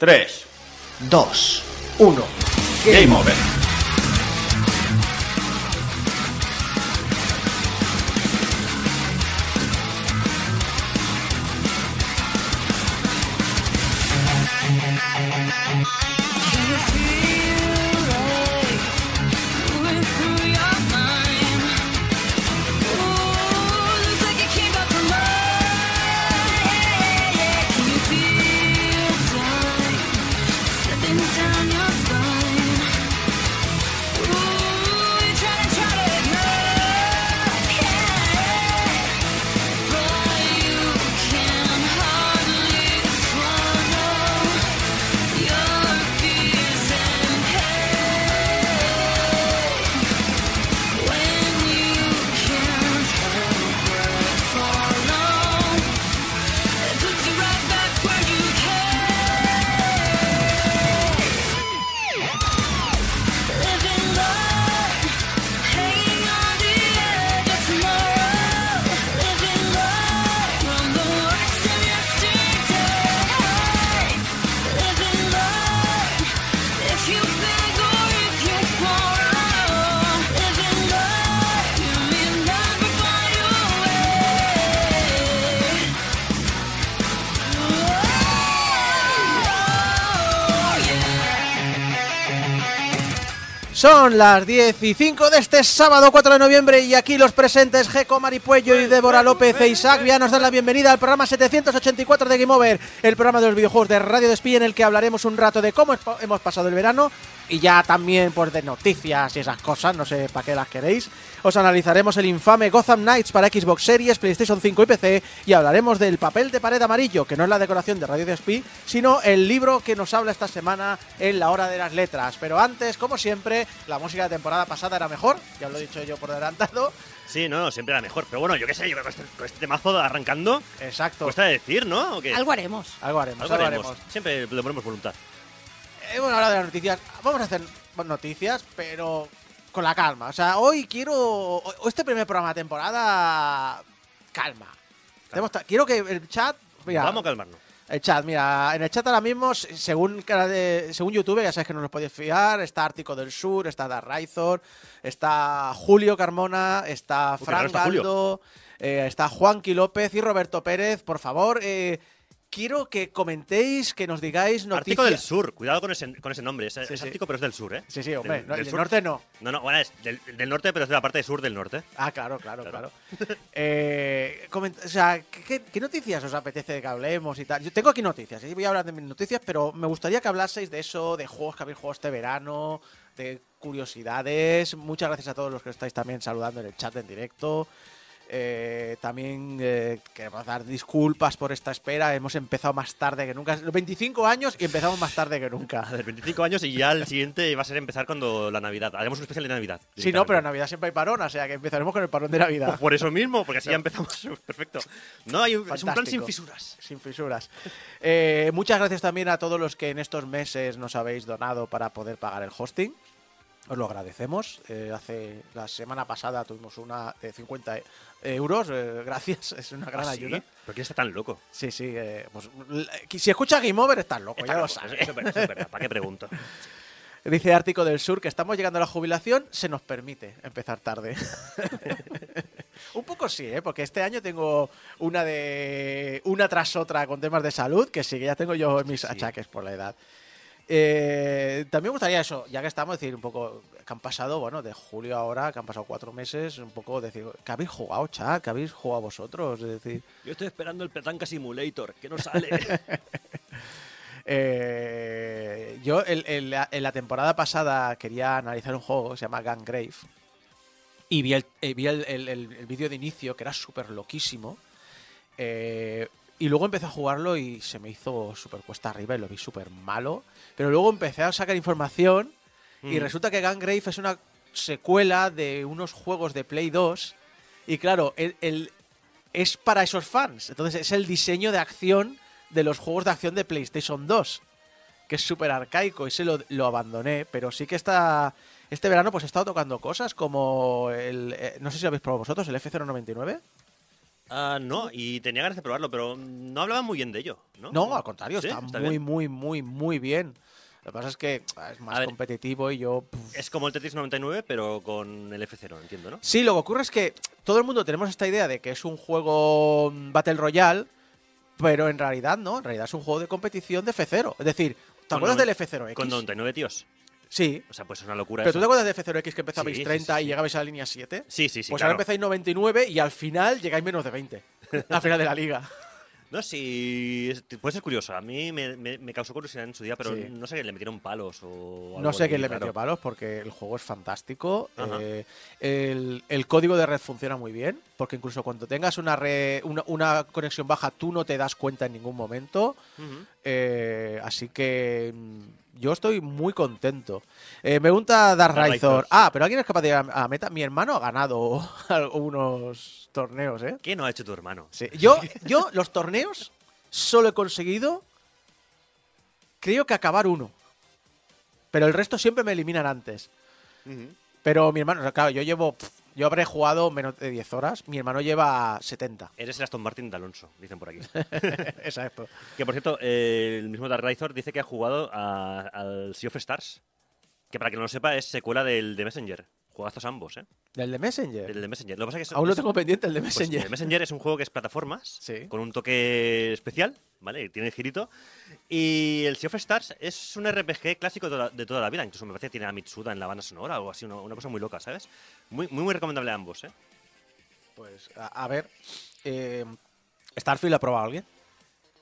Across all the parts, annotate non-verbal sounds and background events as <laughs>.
3, 2, 1. Game Over. Las 10 y 5 de este sábado 4 de noviembre y aquí los presentes Geco Maripuello y Débora López e Isaac ya nos dan la bienvenida al programa 784 de Game Over, el programa de los videojuegos de Radio Despí en el que hablaremos un rato de cómo hemos pasado el verano y ya también pues de noticias y esas cosas, no sé para qué las queréis. Os analizaremos el infame Gotham Knights para Xbox Series, PlayStation 5 y PC y hablaremos del papel de pared amarillo, que no es la decoración de Radio Despí, sino el libro que nos habla esta semana en la hora de las letras. Pero antes, como siempre, la música de temporada pasada era mejor, ya lo he dicho yo por adelantado. Sí, no, siempre era mejor. Pero bueno, yo qué sé, yo con este, con este temazo arrancando, Exacto. cuesta decir, ¿no? ¿O qué? Algo haremos. Algo haremos, Algo algo haremos. haremos. Siempre le ponemos voluntad. Hemos hablado de las noticias. Vamos a hacer bueno, noticias, pero con la calma. O sea, hoy quiero. o- Este primer programa de temporada. Calma. Ta- quiero que el chat. Mira, Vamos a calmarnos. El chat, mira, en el chat ahora mismo, se- según, según YouTube, ya sabes que no nos podéis fiar, está Ártico del Sur, está Darraizor, está Julio Carmona, está Uy, que Fran raro está. Galdo, eh, está Juanqui López y Roberto Pérez. Por favor, eh, quiero que comentéis, que nos digáis noticias. Ártico del Sur, cuidado con ese, con ese nombre. Es, Sí, es sí. Ártico, pero es del sur, ¿eh? Sí, sí, hombre, Del- no, del del norte no. No, no, bueno, es del, del norte, pero es de la parte sur del norte. Ah, claro, claro, claro. Claro. <laughs> Eh, coment- o sea, ¿qué, noticias os apetece que hablemos y tal? Yo tengo aquí noticias, ¿eh? voy a hablar de mis noticias, pero me gustaría que hablaseis de eso, de juegos que habéis jugado este verano, de curiosidades. Muchas gracias a todos los que estáis también saludando en el chat en directo. Eh, también eh, queremos dar disculpas por esta espera. Hemos empezado más tarde que nunca. Los 25 años y empezamos más tarde que A nunca. ver, 25 años y ya el siguiente va a ser empezar cuando la Navidad. Haremos un especial de Navidad. Sí, no, pero en Navidad siempre hay parón, o sea que empezaremos con el parón de Navidad. Pues por eso mismo, porque así ya empezamos. <laughs> Perfecto. No, hay un, es un plan sin fisuras. Sin fisuras. Eh, muchas gracias también a todos los que en estos meses nos habéis donado para poder pagar el hosting. Os lo agradecemos. Eh, hace la semana pasada tuvimos una de 50 euros. eh, gracias, <laughs> es una gran ¿Ah, sí? ayuda. ¿Por qué está tan loco? Sí, sí. eh, pues, l- si escucha Game Over, estás loco, Está ya lo loco, sabes. Eso, eso es verdad, eso es verdad. ¿Para qué pregunto? <laughs> Dice Ártico del Sur que estamos llegando a la jubilación, se nos permite empezar tarde. <laughs> Un poco sí, ¿eh? porque este año tengo una de una tras otra con temas de salud, que sí, que ya tengo yo mis achaques por la edad. Eh, también me gustaría eso, ya que estamos, decir un poco que han pasado, bueno, de julio ahora, que han pasado cuatro meses, un poco decir, ¿qué habéis jugado, chat? ¿Qué habéis jugado vosotros? Es decir, Yo estoy esperando el Petanca Simulator, que no sale. <laughs> Eh, yo la- en la temporada pasada quería analizar un juego que se llama Gungrave y vi el, eh, vi el, el- el- el vídeo de inicio que era súper loquísimo eh, y luego empecé a jugarlo y se me hizo súper cuesta arriba y lo vi súper malo pero luego empecé a sacar información y Mm. resulta que Gungrave es una secuela de unos juegos de Play 2 y claro, el, el- es para esos fans. Entonces es el diseño de acción de los juegos de acción de PlayStation 2, que es súper arcaico. Ese lo, lo abandoné, pero sí que está... Este verano pues he estado tocando cosas como el... eh, no sé si lo habéis probado vosotros, el F099. Ah, no, y tenía ganas de probarlo, pero no hablaban muy bien de ello, ¿no? No, al contrario, ¿Sí? está, ¿Está muy, bien? muy, muy, muy bien. Lo que pasa es que ah, es más ver. competitivo y yo... puf. Es como el Tetris 99, pero con el F0, entiendo, ¿no? Sí, lo que ocurre es que todo el mundo tenemos esta idea de que es un juego mm, Battle Royale, pero en realidad no, en realidad es un juego de competición de F0. Es decir, ¿te acuerdas del F0X? Con 99 tíos. Sí, O sea, pues es una locura pero eso. ¿tú te acuerdas de F0X que empezabais Sí, sí, 30 sí, y llegabais a la línea 7? Sí, sí, sí, pues claro. ahora empezáis 99 y al final llegáis menos de 20. <laughs> al final de la liga. No, sí, puede ser curioso. A mí me, me- me causó curiosidad en su día, pero Sí. no sé, le metieron palos o algo No sé quién le metió palos porque el juego es fantástico. Eh, el, el código de red funciona muy bien porque incluso cuando tengas una, red, una, una conexión baja tú no te das cuenta en ningún momento. Eh, así que mm, yo estoy muy contento. Eh, me pregunta Dark Dark Raizor. Raizor, sí. Ah, pero alguien es capaz de ir a a meta. Mi hermano ha ganado <laughs> algunos torneos, ¿eh? ¿Qué no ha hecho tu hermano? Sí. Yo, yo, los torneos, solo he conseguido, creo que acabar uno. Pero el resto siempre me eliminan antes. Pero mi hermano, claro, yo llevo, yo habré jugado menos de 10 horas. Mi hermano lleva 70. Eres el Aston Martin de Alonso, dicen por aquí. <laughs> Exacto. que por cierto, eh, el mismo Dark dice que ha jugado al Sea of Stars. Que para quien no lo sepa, es secuela del de Messenger. Jugazos ambos, ¿eh? Del de Messenger. Del de Messenger. Lo que pasa es que es- Aún lo es- tengo pendiente, el de Pues Messenger. el Messenger es un juego que es plataformas, Sí. con un toque especial, ¿vale? Tiene girito. Y el Sea of Stars es un RPG clásico de toda, de toda la vida. Incluso me parece que tiene a Mitsuda en la banda sonora o así, una, una cosa muy loca, ¿sabes? Muy, muy, muy recomendable a ambos, ¿eh? Pues, a, a ver. eh, ¿Starfield ha probado alguien?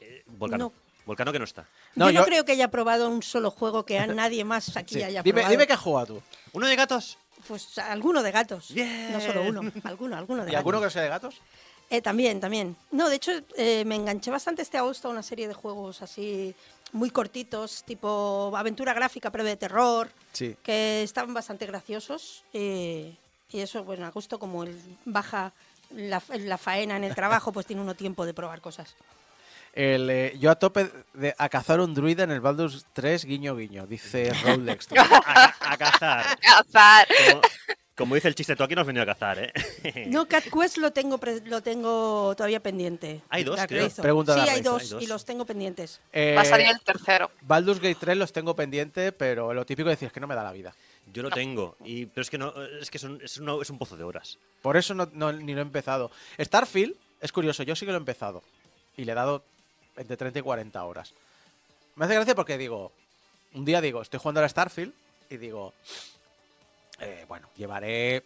Eh, Volcano. No. Volcano que no está. No, yo no yo- creo que haya probado un solo juego que a <laughs> nadie más aquí Sí. haya Dime, probado. dime qué has jugado tú. ¿Uno de gatos? Pues alguno de gatos. Bien. No solo uno, alguno, alguno de ¿Y alguno que gatos. sea de gatos? Eh, también, también. No, de hecho, eh, me enganché bastante este agosto a una serie de juegos así muy cortitos, tipo aventura gráfica, pero de terror, Sí. que estaban bastante graciosos. eh, y eso, bueno, a gusto como el baja la, la faena en el trabajo, pues tiene uno tiempo de probar cosas. El, eh, yo a tope de, a cazar un druida en el Baldur's 3, guiño guiño, dice <laughs> Raúl Dexter. A, a cazar. <laughs> Cazar. Como, como dice el chiste, tú aquí no has venido a cazar, ¿eh? <laughs> No, Cat Quest lo tengo, pre- lo tengo todavía pendiente. Hay dos, creo. Pregunta Sí, hay dos, hay dos. y los tengo pendientes. Eh, Va a salir el tercero. Baldur's Gate 3 los tengo pendiente, pero lo típico de decir es que no me da la vida. Yo lo tengo, y, pero es que no, es que son- es, un, es un pozo de horas. Por eso no, no- ni lo he empezado. Starfield, es curioso, yo sí que lo he empezado. Y le he dado entre 30 y 40 horas. Me hace gracia porque digo, un día digo, estoy jugando a Starfield y digo, eh, bueno, llevaré...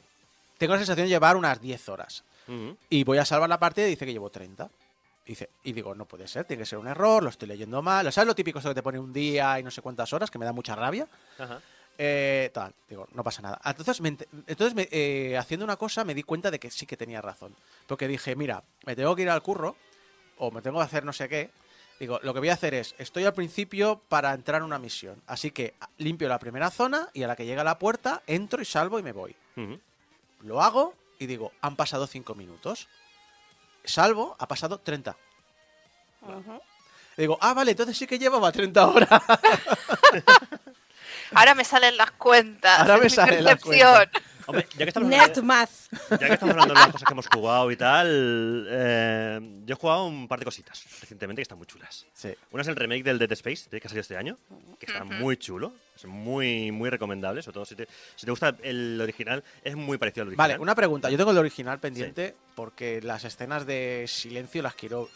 Tengo la sensación de llevar unas 10 horas. Ujú. Y voy a salvar la partida y dice que llevo 30. Y, dice, y digo, no puede ser, tiene que ser un error, lo estoy leyendo mal. ¿Sabes lo típico eso que te pone un día y no sé cuántas horas? Que me da mucha rabia. Ajá. Eh, tal, digo, no pasa nada. Entonces, me ent- entonces me- eh, haciendo una cosa me di cuenta de que sí que tenía razón. Porque dije, mira, me tengo que ir al curro o me tengo que hacer no sé qué. Digo, lo que voy a hacer es, estoy al principio para entrar a una misión. Así que limpio la primera zona y a la que llega la puerta, entro y salvo y me voy. Lo hago y digo, han pasado 5 minutos. Salvo, ha pasado 30. Ujú. Digo, ah, vale, entonces sí que llevaba 30 horas. <laughs> Ahora me salen las cuentas. Ahora me salen las percepción. cuentas. Hombre, ya que estamos Nerd hablando, Math. ya que estamos hablando de las cosas que hemos jugado y tal, eh, yo he jugado un par de cositas recientemente que están muy chulas. Sí. Una es el remake del Dead Space, que ha salido este año, que está muy chulo, es muy, muy recomendable, sobre todo si te, si te gusta el original, es muy parecido al original. Vale, una pregunta. Yo tengo el original pendiente porque las escenas de silencio las quiero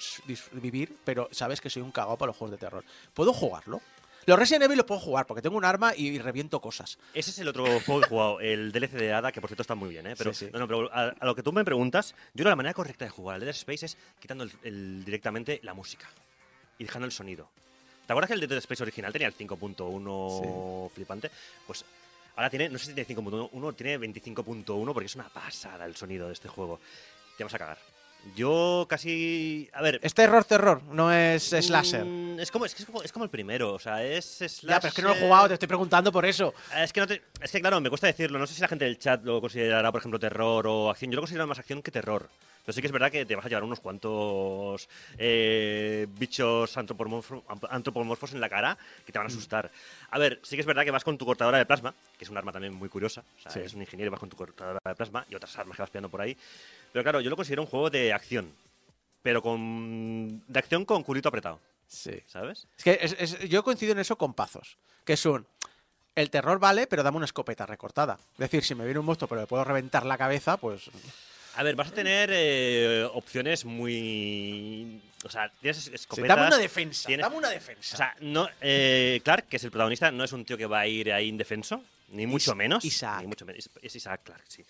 vivir, pero sabes que soy un cagao para los juegos de terror. ¿Puedo jugarlo? Los Resident Evil los puedo jugar porque tengo un arma y reviento cosas. Ese es el otro juego que he jugado, el DLC de Ada, que por cierto está muy bien, ¿eh? Pero, Sí, sí. No, no, pero a, a lo que tú me preguntas, yo creo que la manera correcta de jugar al Dead Space es quitando el- el- directamente la música y dejando el sonido. ¿Te acuerdas que el Dead Space original tenía el 5.1 flipante? Pues ahora tiene, no sé si tiene 5.1, tiene 25.1 porque es una pasada el sonido de este juego. Te vas a cagar. Yo casi... A ver... Es terror, terror, no es slasher. mm, Es como, es, que es como, es como el primero, o sea, es slasher... Ya, pero es que no lo he jugado, te estoy preguntando por eso. Es que, no te- es que, claro, me cuesta decirlo. No sé si la gente del chat lo considerará, por ejemplo, terror o acción. Yo lo considero más acción que terror. Pero sí que es verdad que te vas a llevar unos cuantos eh, bichos antropomorfo- antropomorfos en la cara que te van a asustar. A ver, sí que es verdad que vas con tu cortadora de plasma, que es un arma también muy curiosa. O sea, Sí. eres un ingeniero y vas con tu cortadora de plasma y otras armas que vas pillando por ahí. Pero claro, yo lo considero un juego de acción. pero con de acción con culito apretado, Sí. ¿sabes? Es que es- es- yo coincido en eso con Pazos, que es un... El terror vale, pero dame una escopeta recortada. Es decir, si me viene un monstruo pero le puedo reventar la cabeza, pues... A ver, vas a tener eh, opciones muy... O sea, tienes Sí, escopetas... dame una defensa, tienes- dame una defensa. O sea, no, eh, Clark, que es el protagonista, no es un tío que va a ir ahí indefenso, ni mucho Is- menos. Isaac. Ni mucho menos. Es- Isaac Clark, sí.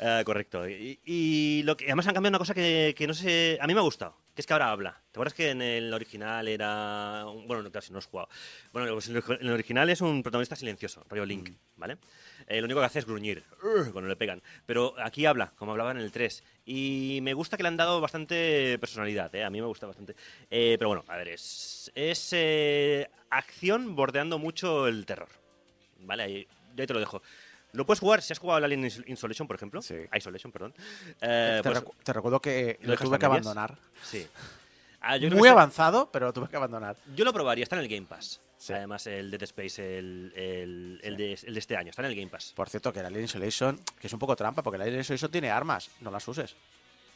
Eh, correcto. Y, y lo que, además han cambiado una cosa que, que no sé. A mí me ha gustado, que es que ahora habla. ¿Te acuerdas que en el original era. Bueno, no, claro, si no has jugado. Bueno, pues en el- original es un protagonista silencioso, rollo Link, Mm. ¿vale? Eh, lo único que hace es gruñir le pegan. Pero aquí habla, como hablaba en el 3. Y me gusta que le han dado bastante personalidad, ¿eh? A mí me gusta bastante. Eh, pero bueno, a ver, es, es eh, acción bordeando mucho el terror. ¿Vale? Ahí, yo ahí te lo dejo. Lo puedes jugar, si has jugado al Alien Isolation, por ejemplo. Sí. Isolation, perdón. Eh, te, pues, recu- te recuerdo que ¿lo tuve que medias? abandonar. sí. <laughs> Ah, yo Muy avanzado, pero lo tuve que abandonar. Yo lo probaría, está en el Game Pass. Sí. Además, el Dead Space, el, el, el de, el de este año, está en el Game Pass. Por cierto, que el Alien Isolation, que es un poco trampa, porque el Alien Isolation tiene armas, no las uses.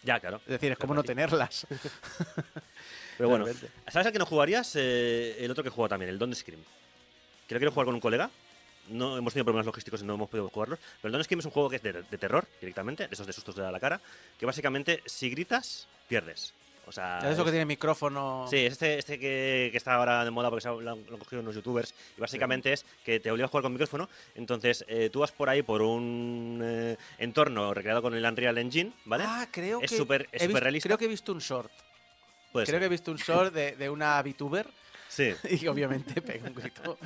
Ya, claro. Es decir, es como no tenerlas. <laughs> Pero bueno. ¿sabes al que no jugarías? Eh, el otro que juego también, el Don't Scream. Que lo quiero jugar con un colega. No hemos tenido problemas logísticos y no hemos podido jugarlo. Pero el Don't Scream es un juego que es de, de terror directamente, de esos de sustos de la cara. Que básicamente, si gritas, pierdes. O sea. ¿Sabes lo que es- tiene micrófono? Sí, es este, este que, que está ahora de moda porque se ha- lo han, lo han cogido unos youtubers. Y básicamente es que te obliga a jugar con micrófono. Entonces eh, tú vas por ahí por un eh, entorno recreado con el Unreal Engine, ¿vale? Ah, creo Es que. súper- es súper realista. Creo que he visto un short. Puede creo ser. que he visto un short de, de una VTuber Sí. <laughs> y obviamente pega un grito.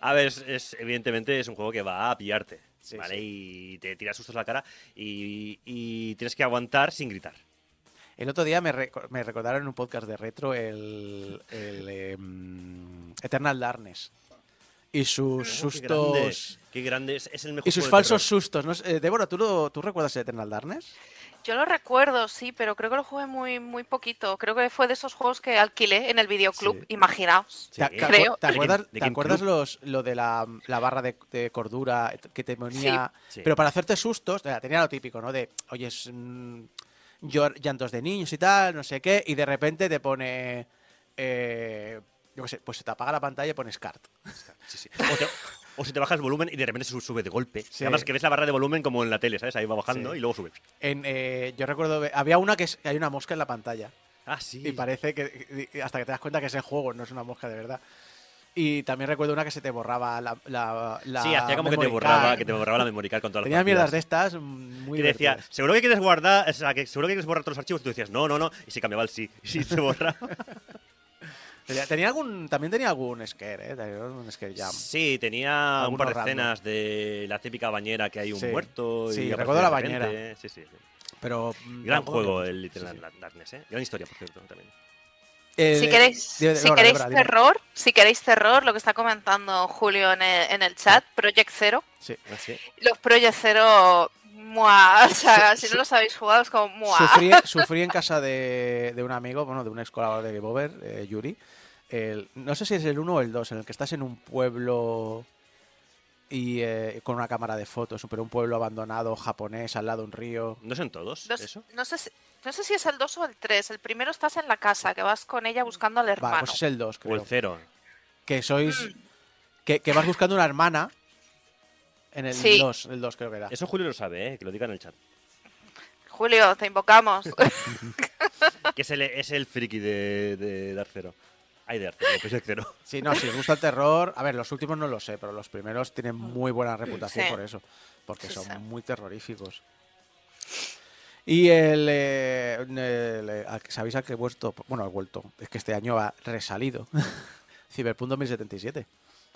A ver, es, es- evidentemente es un juego que va a pillarte, Sí, ¿vale? sí. Y te tira sustos a la cara y, y tienes que aguantar sin gritar. El otro día me, reco- me recordaron en un podcast de retro el, el, em, Eternal Darkness. Y sus Oh, qué grande, sustos. Qué grande, es, es el mejor Y sus falsos sustos. ¿no? eh, Débora, ¿tú, lo- ¿tú recuerdas el Eternal Darkness? Yo lo recuerdo, sí, pero creo que lo jugué muy, muy poquito. Creo que fue de esos juegos que alquilé en el videoclub, Sí. imaginaos. Sí. ¿Te, <laughs> Creo. te acuerdas, te los, lo de la, la barra de, de cordura que te ponía? Sí. Pero para hacerte sustos, o sea, tenía lo típico, ¿no? De, oye, es, mm, llor- llantos de niños y tal, no sé qué, y de repente te pone. eh, yo qué sé, pues se te apaga la pantalla y pones cart. Sí, sí. O, te- o si te bajas el volumen y de repente se sube de golpe. Sí. Además que ves la barra de volumen como en la tele, ¿sabes? Ahí va bajando Sí. y luego sube. En, eh, yo recuerdo, había una que, es, que hay una mosca en la pantalla. Ah, sí. Y parece que. hasta que te das cuenta que es el juego, no es una mosca de verdad. Y también recuerdo una que se te borraba la. la, la sí, hacía como que te borraba, que te borraba la memory card con todas Tenía las mierdas de estas muy y decía, seguro que quieres guardar, o sea, que seguro que quieres borrar todos los archivos. Y tú decías, no, no, no. Y se cambiaba el sí. <laughs> Sí se borraba. Tenía, tenía algún, también tenía algún scare, ¿eh? Tenía un scare jam. Sí, tenía un par de random. escenas de la típica bañera que hay un Sí. muerto. Sí, y recuerdo la bañera. Sí, sí, sí. Pero. mm, Gran juego mucho. el Little Sí, sí. Darkness, ¿eh? Gran historia, por cierto, también. Eh, Si queréis, dime, si queréis dime. terror, si queréis terror, lo que está comentando Julio en el, en el chat, Project Zero. Sí. Ah, sí. Los Project Zero, ¡mua! <laughs> O sea, Su- si su- no los habéis jugado es como ¡mua! Sufrí, <laughs> sufrí en casa de, de un amigo, bueno, de un ex colaborador de Game Over, eh, Yuri. El- no sé si es el 1 o el 2, en el que estás en un pueblo y eh, con una cámara de fotos, pero un pueblo abandonado japonés al lado de un río. ¿No son todos No, eso? no sé si, no sé si es el 2 o el 3. El primero estás en la casa, que vas con ella buscando al Vale, hermano. pues es el 2, O creo. el cero. Que sois. Mm. Que, que vas buscando una hermana. En el Sí. 2, el 2 creo que era. Eso Julio lo sabe, ¿eh? Que lo diga en el chat. Julio, te invocamos. <laughs> Que es el, es el friki de, de Dark Zero. Ay, de Dark Zero, pues el cero. Sí, no, si os gusta el terror. A ver, los últimos no lo sé, pero los primeros tienen muy buena reputación Sí. por eso. Porque Sí, son sí. muy terroríficos. Y el, eh, el, eh, ¿Sabéis al que he vuelto? Bueno, he vuelto. Es que este año ha resalido. <laughs> Cyberpunk 2077.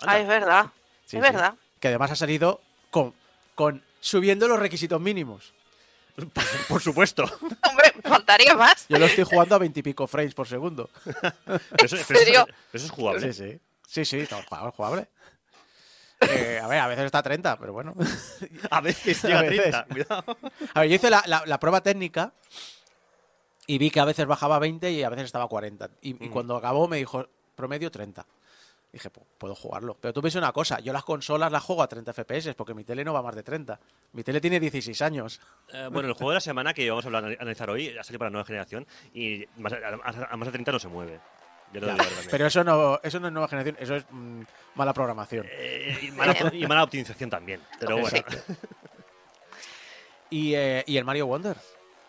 Ah, es verdad. Sí, es sí. verdad. Que además ha salido con, con subiendo los requisitos mínimos. <laughs> Por supuesto. <laughs> Hombre, faltaría más. Yo lo estoy jugando a 20 y pico frames por segundo. <laughs> Eso, ¿En eso- serio? eso es jugable. Sí, sí. Sí, sí, no, jugable. jugable. Eh, a ver, a veces está a 30, pero bueno. A veces llega a veces. 30. Cuidado. A ver, yo hice la, la- la prueba técnica y vi que a veces bajaba a 20 y a veces estaba a 40. Y, y cuando acabó me dijo promedio 30. Dije, "Pu- puedo jugarlo. Pero tú ves una cosa, yo las consolas las juego a 30 FPS porque mi tele no va a más de 30. Mi tele tiene 16 años. Eh, bueno, el juego de la semana que vamos a hablar- analizar hoy ha salido para la nueva generación y más, a, a más de 30 no se mueve. Yo lo Ya, digo también. Pero eso no, eso no es nueva generación, eso es mm, mala programación. Eh, y, mala, y mala optimización también. Pero bueno, Y, eh, y el Mario Wonder.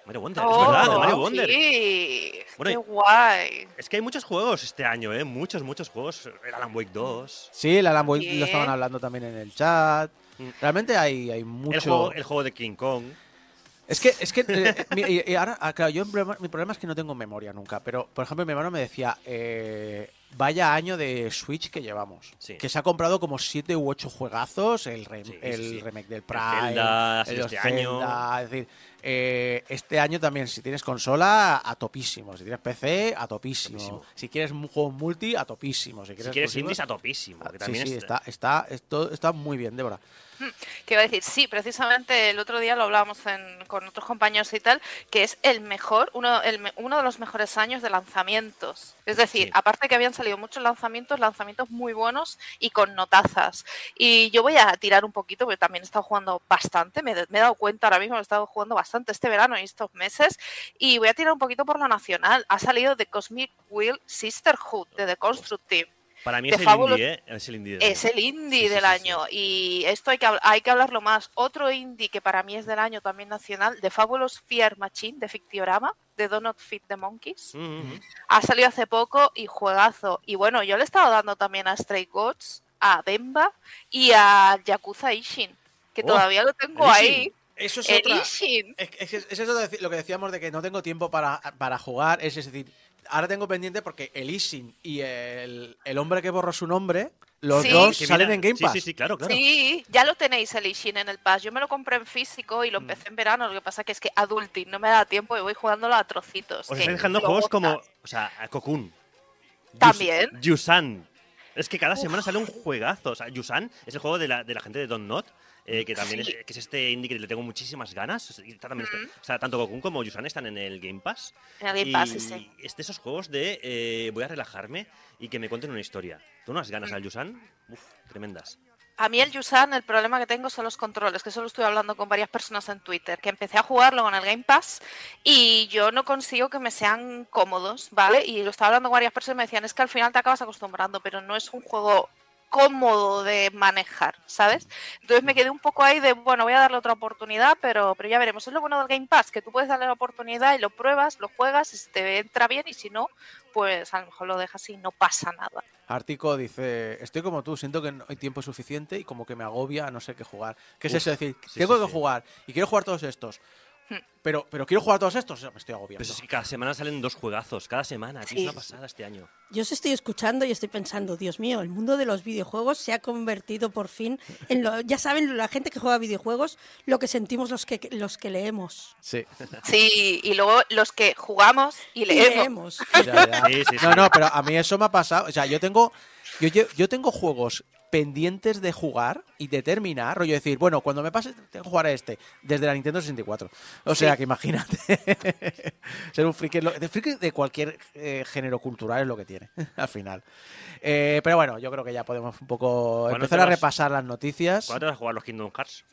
Mario Wonder, es Oh, verdad, el Mario Wonder. Sí, Bueno, qué guay. Es que hay muchos juegos este año, ¿eh? Muchos, muchos juegos. El Alan Wake 2. Sí, el Alan Wake lo estaban hablando también en el chat. Mm. Realmente hay, hay mucho. El, juego, el juego de King Kong. Es que, es que eh, mi, y- y ahora, ah, claro, yo el problema- mi problema es que no tengo memoria nunca. Pero, por ejemplo, mi hermano me decía, eh, vaya año de Switch que llevamos. Sí. Que se ha comprado como siete u ocho juegazos, el, rem- Sí, sí, el sí. remake del El Prime, Zelda, el este año. Zelda, es decir, eh, este año también, si tienes consola, a topísimo. Si tienes PC, a topísimo. Topísimo. Si quieres un juego multi, a topísimo. Si Si quieres, quieres exclusivos, indies, a topísimo. Que sí, también sí, es- está, está, esto, está muy bien, Débora. Que iba a decir, sí, precisamente el otro día lo hablábamos en- con otros compañeros y tal, que es el mejor, uno, el uno de los mejores años de lanzamientos. Es decir, Sí. aparte que habían salido muchos lanzamientos, lanzamientos muy buenos y con notazas. Y yo voy a tirar un poquito, porque también he estado jugando bastante, me, me he dado cuenta ahora mismo, he estado jugando bastante este verano y estos meses, y voy a tirar un poquito por lo nacional. Ha salido The Cosmic Wheel Sisterhood de The Constructive. Para mí es el indie, ¿eh? Es el indie. del Es año. el indie Sí, sí, del sí, año y esto hay que, hay que hablarlo más. Otro indie que para mí es del año también nacional, The Fabulous Fear Machine de Fictiorama, de Do Not Fit the Monkeys. Ha salido hace poco y juegazo. Y bueno, yo le he estado dando también a Stray Gods, a Bemba y a Yakuza Ishin, que Oh, todavía lo tengo ahí. Eso es El otra. Ishin. Es, es, es eso de- lo que decíamos de que no tengo tiempo para, para jugar. Es, es decir, ahora tengo pendiente porque el Ishin y el, el hombre que borró su nombre, los Sí. dos salen mira- en Game sí, Pass. Sí, sí, claro, claro. Sí, ya lo tenéis el Ishin en el Pass. Yo me lo compré en físico y Mm. lo empecé en verano. Lo que pasa que es que adulting no me da tiempo y voy jugándolo a trocitos. Os estáis dejando juegos como. O sea, a Cocoon. Yus- También. Yusan. Es que cada semana sale un juegazo. O sea, Yusan es el juego de la, de la gente de Don't Not. Eh, que también Sí. es, que es este indie que le tengo muchísimas ganas. está también este- sea, tanto Cocoon como Yusan están en el Game Pass. En el Game y Pass, sí, es de esos juegos de eh, voy a relajarme y que me cuenten una historia. ¿Tú unas ganas al Yusan? Uf, tremendas. A mí el Yusan, el problema que tengo son los controles, que solo estoy hablando con varias personas en Twitter, que empecé a jugarlo con el Game Pass y yo no consigo que me sean cómodos, ¿vale? Y lo estaba hablando con varias personas y me decían, es que al final te acabas acostumbrando, pero no es un juego cómodo de manejar, ¿sabes? Entonces me quedé un poco ahí de, bueno, voy a darle otra oportunidad, pero, pero ya veremos. Es lo bueno del Game Pass, que tú puedes darle la oportunidad y lo pruebas, lo juegas, y si te entra bien y si no, pues a lo mejor lo dejas y no pasa nada. Artico dice, estoy como tú, siento que no hay tiempo suficiente y como que me agobia a no sé qué jugar. ¿Qué es eso? Es decir, sí, tengo sí, que sí. jugar y quiero jugar todos estos. Pero, pero quiero jugar todos estos, me estoy agobiando. Pero es que cada semana salen dos juegazos. Cada semana. tío, Sí. Es una pasada este año. Yo os estoy escuchando y estoy pensando, Dios mío, el mundo de los videojuegos se ha convertido por fin en lo, ya saben, la gente que juega videojuegos, lo que sentimos los que los que leemos. Sí. Sí, y luego los que jugamos y Y leemos. <laughs> Ya, ya. Sí, sí, sí. No, no, pero a mí eso me ha pasado. O sea, yo tengo, yo, yo tengo juegos pendientes de jugar y de terminar, rollo decir, bueno, cuando me pase tengo que jugar a este, desde la Nintendo 64. O sea, Sí. que imagínate. <laughs> Ser un friki, de friki de cualquier eh, género cultural es lo que tiene, <laughs> al final. Eh, pero bueno, yo creo que ya podemos un poco ¿Cuándo empezar a repasar las noticias. ¿Cuándo te vas a jugar los Kingdom Hearts?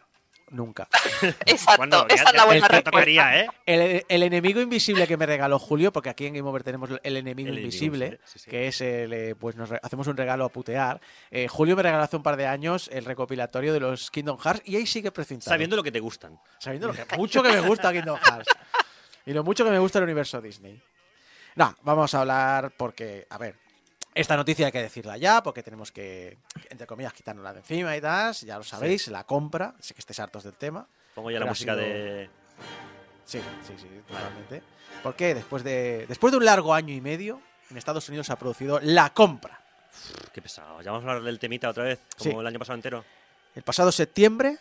Nunca. <laughs> Exacto, ¿Cuándo? esa Ya- es la buena te respuesta. tocaría, ¿eh? El, el enemigo invisible que me regaló Julio, porque aquí en Game Over tenemos el enemigo El invisible, invisible, sí, sí. que es el, eh, pues nos hacemos un regalo a putear. Eh, Julio me regaló hace un par de años el recopilatorio de los Kingdom Hearts y ahí sigue precintado. Sabiendo lo que te gustan. Sabiendo lo que mucho que me gusta Kingdom Hearts. Y lo mucho que me gusta el universo Disney. No, vamos a hablar porque, a ver, esta noticia hay que decirla ya, porque tenemos que, entre comillas, quitárnosla de encima y tal. Ya lo sabéis, la compra. Sé que estéis hartos del tema. Pongo ya la música sido- de. Sí, sí, sí, totalmente. Porque después de, después de un largo año y medio, en Estados Unidos se ha producido la compra. Qué pesado. Ya vamos a hablar del temita otra vez, como Sí. el año pasado entero. El pasado septiembre,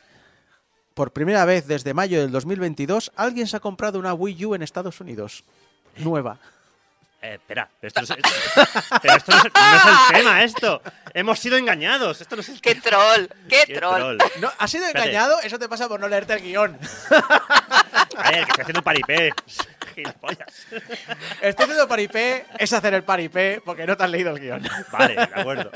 por primera vez desde mayo del 2022, alguien se ha comprado una Wii U en Estados Unidos. Nueva. Eh, espera, pero esto, no es, pero esto no, es, no es el <laughs> tema, esto. Hemos sido engañados. Esto no es el ¡Qué troll! ¡Qué, Qué troll! troll. No, ¿Has sido Espérate. engañado? Eso te pasa por no leerte el guion. <laughs> A ver, que estoy haciendo un paripé. <laughs> Gilipollas. Estoy haciendo paripé, es hacer el paripé porque no te has leído el guion. Vale, de acuerdo.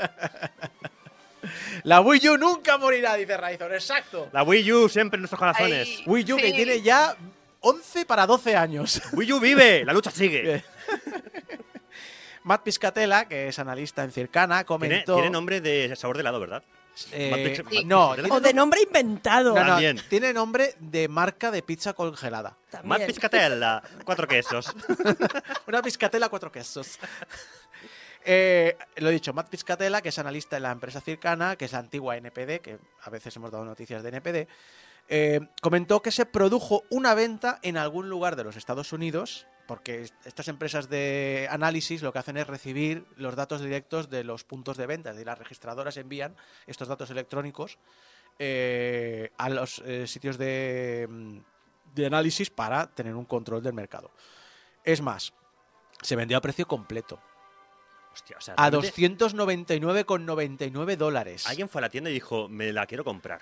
La Wii U nunca morirá, dice Raizor, exacto. La Wii U siempre en nuestros corazones. Ay. Wii U que tiene ya 11 para 12 años. <laughs> Wii U vive, la lucha sigue. <laughs> Matt Piscatella, que es analista en Circana, comentó. tiene nombre de sabor de helado, ¿verdad? eh, Sí. no, Piscatella. O de nombre inventado. No, no, También. tiene nombre de marca de pizza congelada. Matt. Piscatella, cuatro quesos. <laughs> Una piscatela, cuatro quesos. Eh, lo he dicho, Matt Piscatella, que es analista en la empresa Circana, que es la antigua NPD, que a veces hemos dado noticias de NPD, eh, comentó que se produjo una venta en algún lugar de los Estados Unidos, porque est- estas empresas de análisis lo que hacen es recibir los datos directos de los puntos de venta, es decir, las registradoras envían estos datos electrónicos eh, a los eh, sitios de, mm, de análisis para tener un control del mercado. Es más, se vendió a precio completo. Hostia, o sea, A realmente 299,99 dólares. Alguien fue a la tienda y dijo, me la quiero comprar.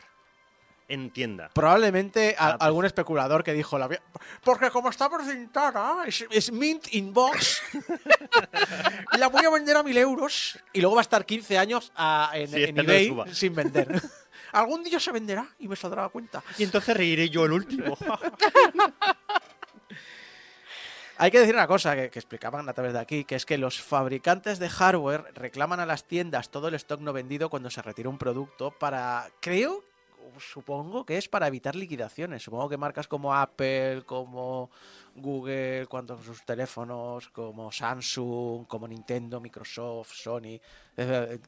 En tienda. Probablemente a- Ah, pues- algún especulador que dijo la porque como está precintada es, es mint in box. <laughs> La voy a vender a mil euros y luego va a estar 15 años a- en, Sí, en eBay sin vender. <laughs> Algún día se venderá y me saldrá la cuenta. Y entonces reiré yo el último. <laughs> Hay que decir una cosa que, que explicaban a través de aquí, que es que los fabricantes de hardware reclaman a las tiendas todo el stock no vendido cuando se retira un producto para, creo, supongo que es para evitar liquidaciones. Supongo que marcas como Apple, como Google, cuando sus teléfonos, como Samsung, como Nintendo, Microsoft, Sony,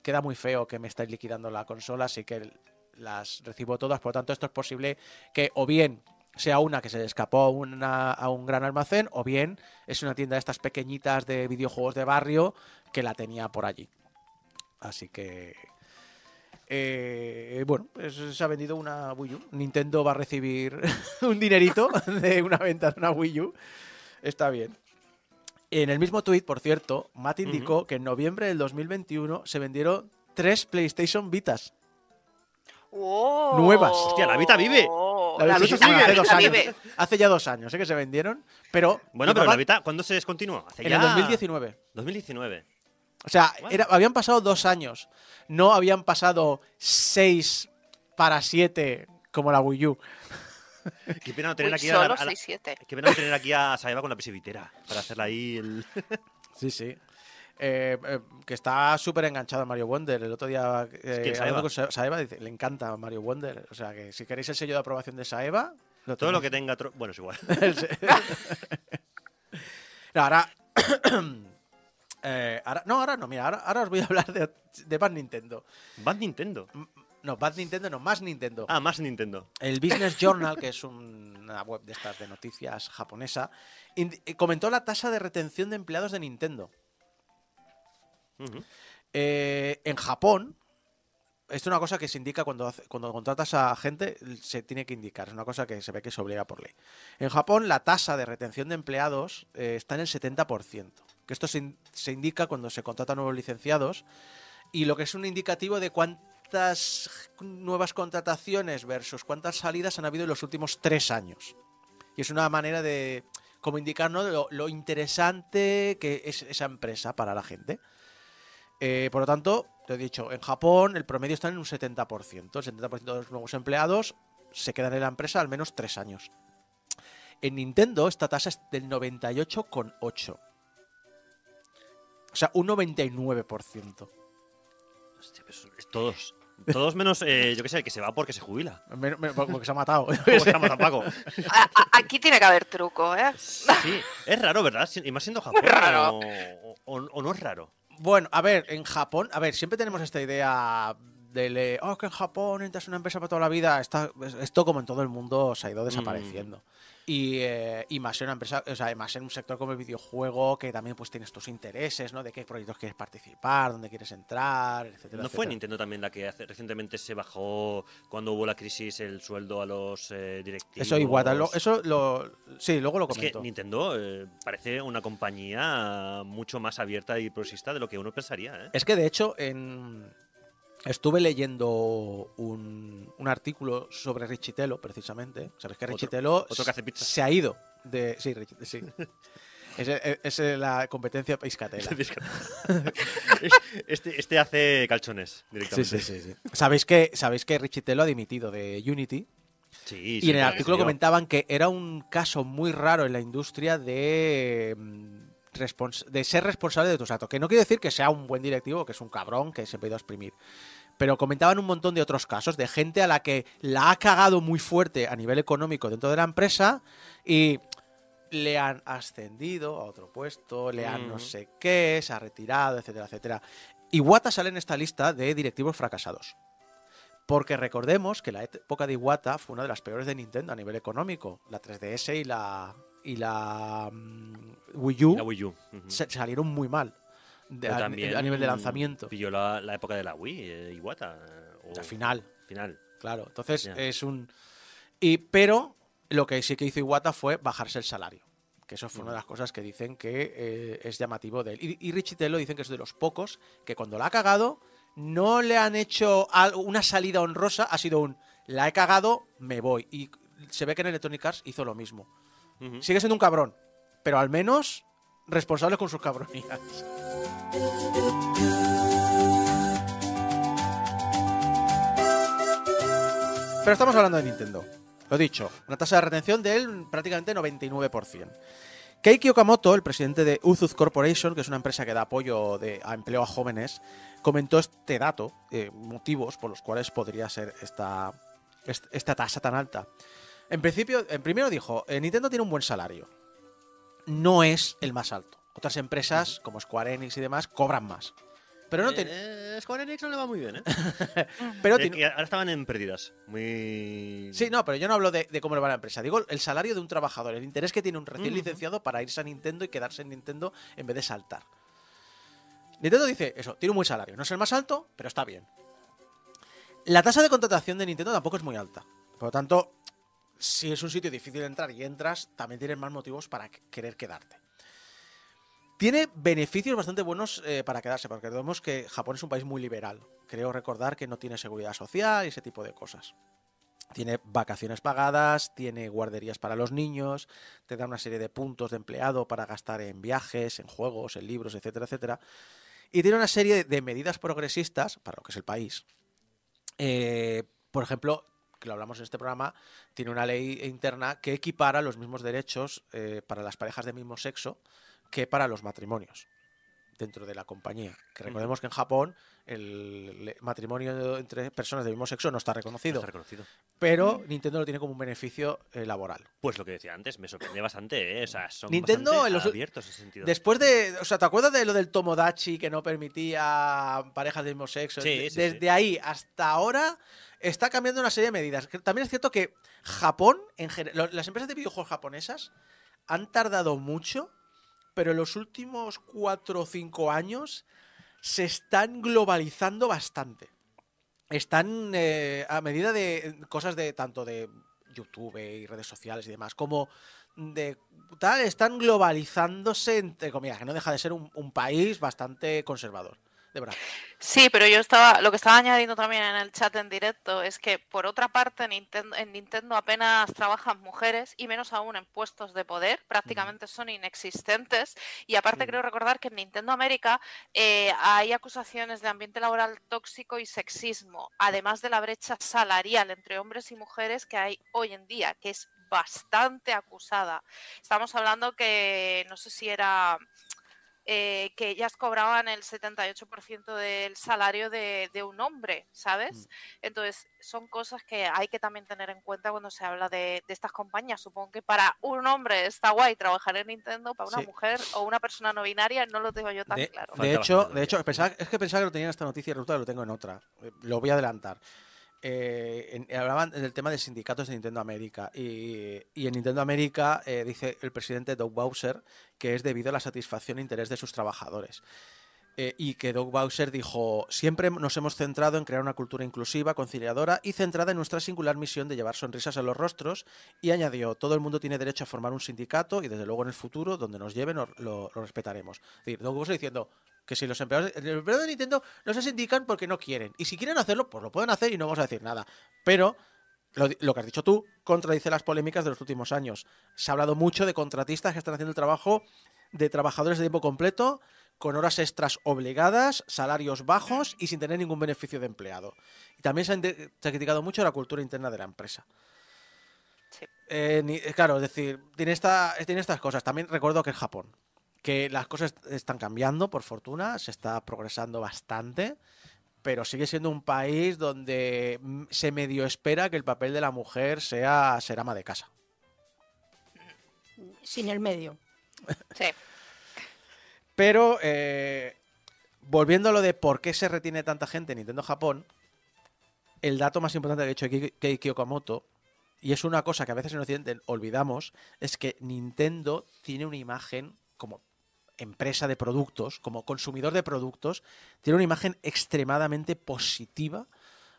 queda muy feo que me estáis liquidando la consola, así que las recibo todas. Por lo tanto, esto es posible que o bien sea una que se le escapó una- a un gran almacén, o bien es una tienda de estas pequeñitas de videojuegos de barrio que la tenía por allí. Así que. Eh, bueno, pues se ha vendido una Wii U. Nintendo va a recibir <laughs> un dinerito de una venta de una Wii U. Está bien. En el mismo tuit, por cierto, Matt indicó que en noviembre del 2021 se vendieron tres PlayStation Vitas. ¡Oh! Nuevas. Hostia, la Vita vive. La La Vita Vita sí, vive, hace la dos Vita años. vive. Hace ya dos años, sé que se vendieron, pero. Bueno, pero la Vita, ¿cuándo se descontinuó? Hace En ya... el 2019. 2019. O sea, Bueno. era, habían pasado dos años. No habían pasado seis para siete como la Wii U. Qué pena no tener Uy, aquí a, la- solo a la- 6-7. qué pena no tener aquí a Saeva con la pisivitera para hacerla ahí el... <laughs> Sí, sí. Eh, eh, que está súper enganchado a Mario Wonder. El otro día eh, Saeva? con Sa- Saeva dice, le encanta Mario Wonder. O sea que si queréis el sello de aprobación de Saeva, lo Todo lo que tenga... tro- Bueno, es igual. <laughs> <laughs> No, ahora, <clears throat> eh, ahora- No, ahora no, mira, ahora, ahora os voy a <laughs> hablar de, de Bad Nintendo. Bad Nintendo. No, Bad Nintendo, no, más Nintendo. Ah, más Nintendo. El Business <laughs> Journal, que es un- una web de estas de noticias japonesa, eh, comentó la tasa de retención de empleados de Nintendo. Eh, en Japón, esto es una cosa que se indica cuando, hace- cuando contratas a gente, se tiene que indicar, es una cosa que se ve que se obliga por ley. En Japón, la tasa de retención de empleados eh, está en el 70%, que esto se, in- se indica cuando se contratan nuevos licenciados y lo que es un indicativo de cuántas nuevas contrataciones versus cuántas salidas han habido en los últimos tres años. Y es una manera de como indicar ¿no? lo, lo interesante que es esa empresa para la gente. Eh, por lo tanto, te he dicho, en Japón el promedio está en un 70%. El 70% de los nuevos empleados se quedan en la empresa al menos tres años. En Nintendo esta tasa es del 98,8. O sea, un 99%. Hostia, pues es todos. Todos menos, eh, yo qué sé, el que se va porque se jubila. Men- men- Porque se ha matado. <laughs> ¿Cómo estamos a Paco? A- a- Aquí tiene que haber truco, ¿eh? Sí, es raro, ¿verdad? Y más siendo Japón. raro. O, o- o no es raro. Bueno, a ver, en Japón, a ver, siempre tenemos esta idea de, oh, que en Japón entras en una empresa para toda la vida. Está, esto, como en todo el mundo, se ha ido desapareciendo. Y, eh, y más en una empresa, o sea, más en un sector como el videojuego, que también pues tienes tus intereses, ¿no? De qué proyectos quieres participar, dónde quieres entrar, etcétera. ¿No fue. Nintendo también la que hace- recientemente se bajó cuando hubo la crisis el sueldo a los eh, directivos? Eso igual, lo- eso lo, sí, luego lo Es que comento. Nintendo eh, parece una compañía mucho más abierta y progresista de lo que uno pensaría. ¿eh? Es que de hecho en... estuve leyendo un, un artículo sobre Richie Telo, precisamente. Sabes que Otro- Richie Telo otro que hace pizza. se ha ido de sí, Rich- sí. <laughs> Es, es- es la competencia Piscatela. <laughs> este, este hace calchones directamente. sí, sí, sí. Sabéis que sabéis que Richitello ha dimitido de Unity Sí, y en el artículo comentaban que era un caso muy raro en la industria de mm, de ser responsable de tus actos. Que no quiere decir que sea un buen directivo, que es un cabrón que se ha ido a exprimir. Pero comentaban un montón de otros casos de gente a la que la ha cagado muy fuerte a nivel económico dentro de la empresa y le han ascendido a otro puesto, le han no Ujú. sé qué, se ha retirado, etcétera, etcétera. Iwata sale en esta lista de directivos fracasados. Porque recordemos que la época de Iwata fue una de las peores de Nintendo a nivel económico. La 3DS y la, y la mm, Wii U La Wii U. se- salieron muy mal de- a, nivel de lanzamiento. Pilló la, la época de la Wii, eh, Iwata. o Al final, Final. claro. Entonces es un... Y, pero lo que sí que hizo Iwata fue bajarse el salario. Que eso fue una de las cosas que dicen que eh, es llamativo de él. Y, y Richitello dicen que es de los pocos que cuando la ha cagado no le han hecho una salida honrosa, ha sido un la he cagado, me voy. Y se ve que en Electronic Arts hizo lo mismo. Sigue siendo un cabrón, pero al menos responsable con sus cabronías. Pero estamos hablando de Nintendo. Lo dicho, una tasa de retención del prácticamente 99%. Keiki Okamoto, el presidente de Uzuz Corporation, que es una empresa que da apoyo a empleo a jóvenes, comentó este dato, eh, motivos por los cuales podría ser esta, est- esta tasa tan alta. En principio, en primero dijo, eh, Nintendo tiene un buen salario. No es el más alto. Otras empresas, como Square Enix y demás, cobran más. Pero no Eh, ten- eh, Square Enix no le va muy bien, ¿eh? <laughs> pero tiene- que ahora estaban en pérdidas. Muy. Sí, no, pero yo no hablo de, de cómo le va la empresa. Digo el salario de un trabajador, el interés que tiene un recién licenciado para irse a Nintendo y quedarse en Nintendo en vez de saltar. Nintendo dice eso, tiene un buen salario. No es el más alto, pero está bien. La tasa de contratación de Nintendo tampoco es muy alta. Por lo tanto, si es un sitio difícil de entrar y entras, también tienes más motivos para que- querer quedarte. Tiene beneficios bastante buenos eh, para quedarse, porque vemos que Japón es un país muy liberal. Creo recordar que no tiene seguridad social y ese tipo de cosas. Tiene vacaciones pagadas, tiene guarderías para los niños, te da una serie de puntos de empleado para gastar en viajes, en juegos, en libros, etcétera, etcétera. Y tiene una serie de medidas progresistas para lo que es el país. Eh, por ejemplo, que lo hablamos en este programa, tiene una ley interna que equipara los mismos derechos eh, para las parejas de mismo sexo que para los matrimonios dentro de la compañía. Que recordemos que en Japón el matrimonio entre personas del mismo sexo no está No reconocido, está reconocido. pero Nintendo lo tiene como un beneficio eh, laboral. Pues lo que decía antes, me sorprende bastante, ¿eh? O sea, son Nintendo en los- abiertos en ese sentido. Después de, o sea, ¿te acuerdas de lo del Tomodachi que no permitía parejas del mismo sexo? Sí, sí, Desde sí. ahí hasta ahora está cambiando una serie de medidas. También es cierto que Japón, en gen- lo- las empresas de videojuegos japonesas han tardado mucho, pero en los últimos cuatro o cinco años se están globalizando bastante. Están eh, a medida de cosas de tanto de YouTube y redes sociales y demás, como de tal, están globalizándose entre comillas, que no deja de ser un país bastante conservador. Sí, pero yo estaba, lo que estaba añadiendo también en el chat en directo es que por otra parte Nintendo, en Nintendo apenas trabajan mujeres y menos aún en puestos de poder, prácticamente son inexistentes. Y aparte creo recordar que en Nintendo América eh, hay acusaciones de ambiente laboral tóxico y sexismo, además de la brecha salarial entre hombres y mujeres que hay hoy en día, que es bastante acusada. Estamos hablando que no sé si era eh, que ellas cobraban el 78% del salario de, de un hombre, ¿sabes? Entonces, son cosas que hay que también tener en cuenta cuando se habla de, de estas compañías. Supongo que para un hombre está guay trabajar en Nintendo, para una Sí. mujer o una persona no binaria no lo tengo yo tan De, claro. de hecho, de hecho pensaba- es que pensaba que lo tenía en esta noticia y resulta que lo tengo en otra. Eh, Lo voy a adelantar. Eh, en- hablaban del tema de sindicatos de Nintendo América y, en Nintendo América eh, dice el presidente Doug Bowser que es debido a la satisfacción e interés de sus trabajadores. Eh, y que Doug Bowser dijo, siempre nos hemos centrado en crear una cultura inclusiva, conciliadora y centrada en nuestra singular misión de llevar sonrisas a los rostros y añadió, todo el mundo tiene derecho a formar un sindicato y desde luego en el futuro, donde nos lleven, lo respetaremos. Es decir, Doug Bowser diciendo que si los empleados, los empleados de Nintendo no se sindican porque no quieren y si quieren hacerlo, pues lo pueden hacer y no vamos a decir nada. Pero lo, que has dicho tú contradice las polémicas de los últimos años. Se ha hablado mucho de contratistas que están haciendo el trabajo de trabajadores de tiempo completo, con horas extras obligadas, salarios bajos y sin tener ningún beneficio de empleado. Y también se ha, inte- se ha criticado mucho la cultura interna de la empresa. Sí. Eh, ni- eh, claro, es decir, tiene, esta, tiene estas cosas. También recuerdo que en Japón, que las cosas están cambiando, por fortuna, se está progresando bastante, pero sigue siendo un país donde mm, se medio espera que el papel de la mujer sea ser ama de casa. Sin el medio. <laughs> Sí. Pero, eh, volviendo a lo de por qué se retiene tanta gente en Nintendo Japón, el dato más importante que ha dicho Kei- Keiki Okamoto, y es una cosa que a veces en Occidente olvidamos, es que Nintendo tiene una imagen como empresa de productos, como consumidor de productos, tiene una imagen extremadamente positiva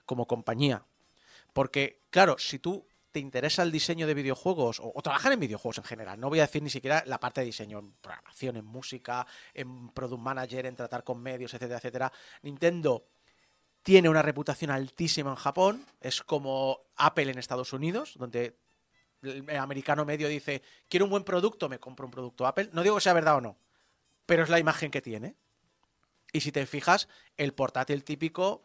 como compañía. Porque, claro, si tú te interesa el diseño de videojuegos o, o trabajar en videojuegos en general, no voy a decir ni siquiera la parte de diseño, en programación, en música, en product manager, en tratar con medios, etcétera, etcétera, Nintendo tiene una reputación altísima en Japón, es como Apple en Estados Unidos, donde el americano medio dice, quiero un buen producto, me compro un producto Apple. No digo que sea verdad o no, pero es la imagen que tiene. Y si te fijas, el portátil típico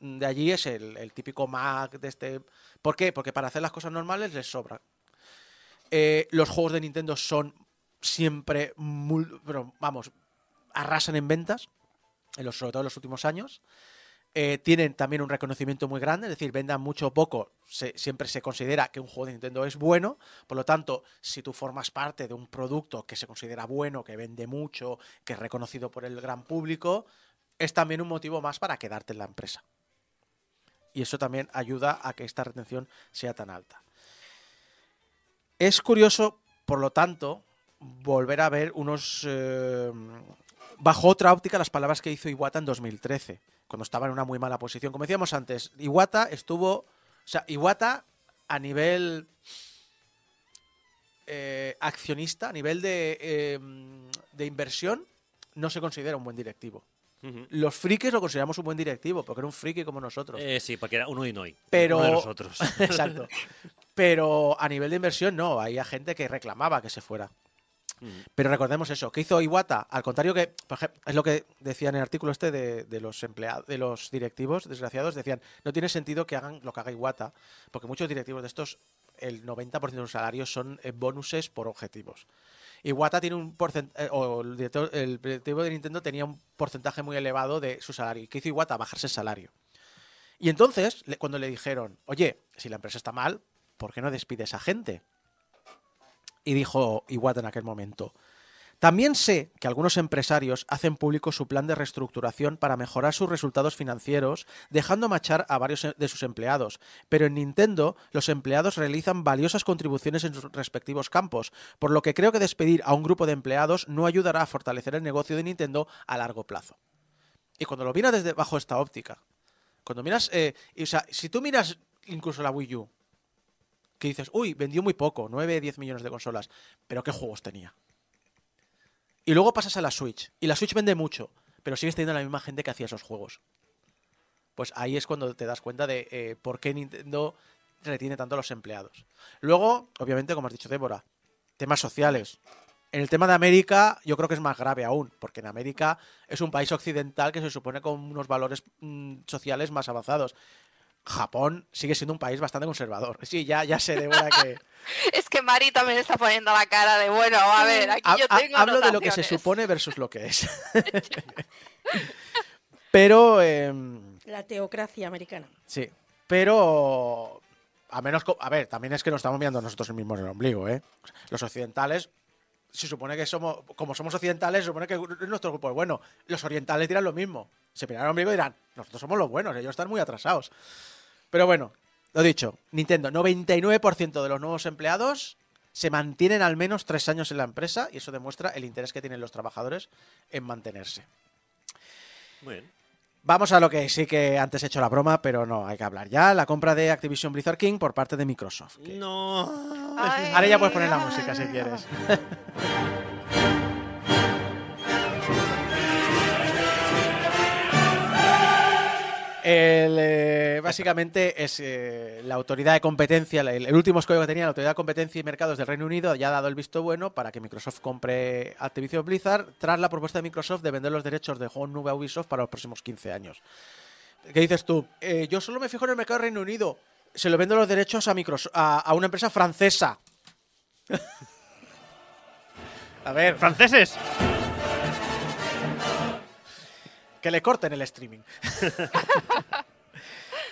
de allí es el, típico Mac de este... ¿Por qué? Porque para hacer las cosas normales les sobra. Eh, los juegos de Nintendo son siempre, mul- pero, vamos, arrasan en ventas, en los, sobre todo en los últimos años. Eh, tienen también un reconocimiento muy grande, es decir, vendan mucho o poco, siempre se considera que un juego de Nintendo es bueno, por lo tanto, si tú formas parte de un producto que se considera bueno, que vende mucho, que es reconocido por el gran público, es también un motivo más para quedarte en la empresa. Y eso también ayuda a que esta retención sea tan alta. Es curioso, por lo tanto, volver a ver unos... eh, bajo otra óptica las palabras que hizo Iwata en 2013, cuando estaba en una muy mala posición. Como decíamos antes, Iwata estuvo... O sea, Iwata a nivel eh, accionista, a nivel de, eh, de inversión, no se considera un buen directivo. Los frikis lo consideramos un buen directivo, porque era un friki como nosotros. Eh, sí, porque era uno y Noi. Pero- Uno de nosotros. <laughs> Exacto. Pero a nivel de inversión no, había gente que reclamaba que se fuera. Pero recordemos eso, ¿qué hizo Iwata? Al contrario que, por ejemplo, es lo que decía en el artículo este de, los empleados, de los directivos desgraciados, decían, no tiene sentido que hagan lo que haga Iwata, porque muchos directivos de estos, el 90% de los salarios son eh, bonuses por objetivos. Iwata tiene un porcentaje, o el, directivo de Nintendo tenía un porcentaje muy elevado de su salario. ¿Y qué hizo Iwata? Bajarse el salario. Y entonces, cuando le dijeron, oye, si la empresa está mal, ¿por qué no despides a gente? Y dijo Iwata en aquel momento, también sé que algunos empresarios hacen público su plan de reestructuración para mejorar sus resultados financieros, dejando marchar a varios de sus empleados. Pero en Nintendo, los empleados realizan valiosas contribuciones en sus respectivos campos, por lo que creo que despedir a un grupo de empleados no ayudará a fortalecer el negocio de Nintendo a largo plazo. Y cuando lo miras desde bajo esta óptica, cuando miras, eh, o sea, si tú miras incluso la Wii U, que dices, uy, vendió muy poco, 9, 10 millones de consolas, pero ¿qué juegos tenía? Y luego pasas a la Switch, y la Switch vende mucho, pero sigues teniendo la misma gente que hacía esos juegos. Pues ahí es cuando te das cuenta de eh, por qué Nintendo retiene tanto a los empleados. Luego, obviamente, como has dicho Débora, temas sociales. En el tema de América, yo creo que es más grave aún, porque en América es un país occidental que se supone con unos valores mm, sociales más avanzados. Japón sigue siendo un país bastante conservador. Sí, ya, ya sé, Débora, que <laughs> Es que Mari también está poniendo la cara de, bueno, a ver, aquí ha- yo ha- tengo hablo de lo que se supone versus lo que es. <laughs> Pero, em, La teocracia americana. sí, pero a menos, a ver, también es que nos estamos mirando nosotros mismos en el ombligo, ¿eh? Los occidentales se supone que somos, como somos occidentales, se supone que es nuestro grupo es bueno. Los orientales dirán lo mismo. Se al ombligo y dirán, nosotros somos los buenos, ellos están muy atrasados. Pero bueno, lo dicho, Nintendo, 99% de los nuevos empleados se mantienen al menos tres años en la empresa y eso demuestra el interés que tienen los trabajadores en mantenerse. Muy bien. Vamos a lo que sí que antes he hecho la broma, pero no, hay que hablar ya. La compra de Activision Blizzard King por parte de Microsoft. que- No. Ahora ya puedes poner la música si quieres. <laughs> Eh, básicamente es eh, la autoridad de competencia, el, último escollo que tenía la autoridad de competencia y mercados del Reino Unido ya ha dado el visto bueno para que Microsoft compre Activision Blizzard tras la propuesta de Microsoft de vender los derechos de juego nube a Ubisoft para los próximos 15 años. ¿Qué dices tú? Eh, yo solo me fijo en el mercado del Reino Unido. Se lo vendo los derechos a, Microsoft, a, a una empresa francesa. <laughs> a ver, ¡Franceses! Que le corten el streaming. <laughs>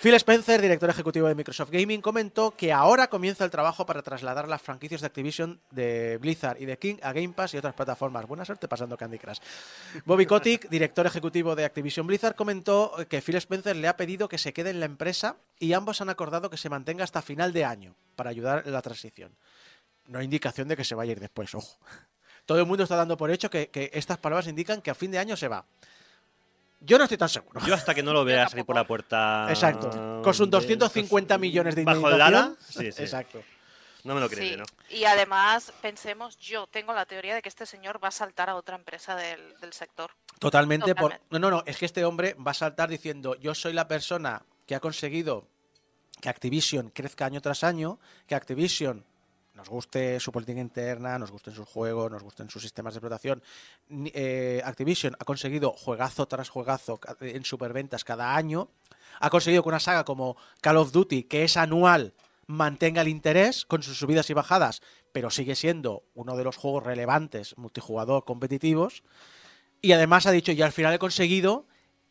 Phil Spencer, director ejecutivo de Microsoft Gaming, comentó que ahora comienza el trabajo para trasladar las franquicias de Activision, de Blizzard y de King a Game Pass y otras plataformas. Buena suerte pasando Candy Crush. Bobby Kotick, director ejecutivo de Activision Blizzard, comentó que Phil Spencer le ha pedido que se quede en la empresa y ambos han acordado que se mantenga hasta final de año para ayudar en la transición. No hay indicación de que se vaya a ir después, ojo. Todo el mundo está dando por hecho que, que estas palabras indican que a fin de año se va. Yo no estoy tan seguro. Yo hasta que no lo <laughs> vea salir por la puerta. Exacto. Con sus de- 250 millones de Bajo el ala. Sí, sí. Exacto. No me lo creeré, Sí, ¿no? y además pensemos, yo tengo la teoría de que este señor va a saltar a otra empresa del, del sector. Totalmente. Por... Totalmente. No, no, no. Es que este hombre va a saltar diciendo: Yo soy la persona que ha conseguido que Activision crezca año tras año, que Activision nos guste su política interna, nos gusten sus juegos, nos gusten sus sistemas de explotación. Eh, Activision ha conseguido juegazo tras juegazo en superventas cada año. Ha conseguido que una saga como Call of Duty, que es anual, mantenga el interés con sus subidas y bajadas, pero sigue siendo uno de los juegos relevantes multijugador competitivos. Y además ha dicho, y al final he conseguido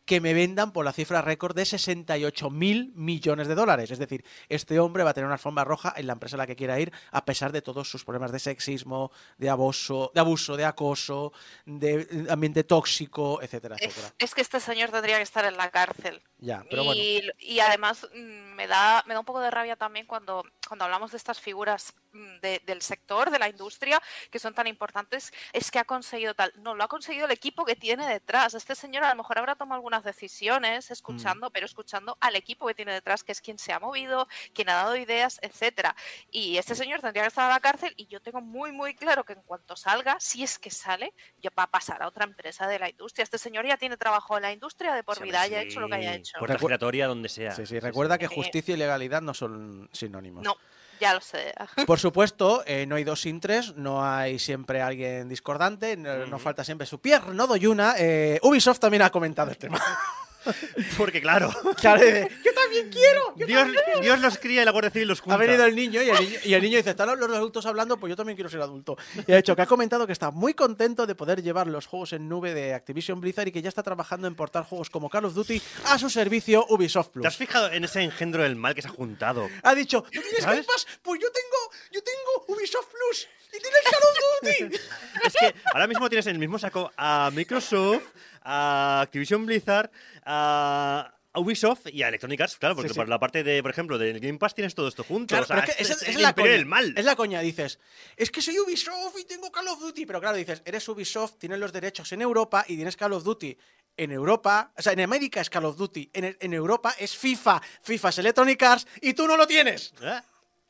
que me vendan por la cifra récord de 68 mil millones de dólares. Es decir, este hombre va a tener una alfombra roja en la empresa a la que quiera ir, a pesar de todos sus problemas de sexismo, de abuso, de abuso, de acoso, de ambiente tóxico, etcétera, Es, etcétera. es que este señor tendría que estar en la cárcel. Ya, pero bueno. y, además mm, me da, me da un poco de rabia también cuando, cuando hablamos de estas figuras mm, de- del sector, de la industria, que son tan importantes, es que ha conseguido tal. No, lo ha conseguido el equipo que tiene detrás. Este señor a lo mejor habrá tomado algunas Mm. decisiones escuchando, pero escuchando al equipo que tiene detrás, que es quien se ha movido, quien ha dado ideas, etcétera. Y este señor tendría que estar en la cárcel y yo tengo muy, muy claro que en cuanto salga, si es que sale, ya va a pasar a otra empresa de la industria. Este señor ya tiene trabajo en la industria de por Sí, vida, hombre, ya ha hecho lo que haya sí. hecho. Puerta giratoria donde sea. Sí, sí, recuerda que sí. justicia y legalidad no son sinónimos. No, ya lo sé. <laughs> Por supuesto, eh, no hay dos sin tres, no hay siempre alguien discordante, no, falta siempre su Pierre, no doy una. Eh, Ubisoft también ha comentado el tema. <laughs> <laughs> Porque claro, Claro, dice, <laughs> yo también quiero. yo Dios, Dios los cría y la Guardia Civil los junta. Ha venido el niño y el niño, y el niño dice, están los adultos hablando, pues yo también quiero ser adulto. Y ha hecho que ha comentado que está muy contento de poder llevar los juegos en nube de Activision Blizzard y que ya está trabajando en portar juegos como Call of Duty a su servicio Ubisoft ¿Te has Plus. fijado en ese engendro del mal que se ha juntado? Ha dicho, ¿tú tienes ¿Sabes? Game Pass? Pues yo tengo, yo tengo Ubisoft Plus y tienes Call of Duty. <laughs> Es que ahora mismo tienes en el mismo saco a Microsoft, a Activision Blizzard, a Ubisoft y a Electronic Arts, claro, porque Sí, sí. por la parte de, por ejemplo, del Game Pass tienes todo esto junto. Claro, o sea, pero es que es, esa- es es el la coña. del mal. Es la coña, dices, es que soy Ubisoft y tengo Call of Duty. Pero claro, dices, eres Ubisoft, tienes los derechos en Europa y tienes Call of Duty. En Europa, o sea, en América es Call of Duty, en, en Europa es FIFA, FIFA es Electronic Arts y tú no lo tienes. ¿Eh?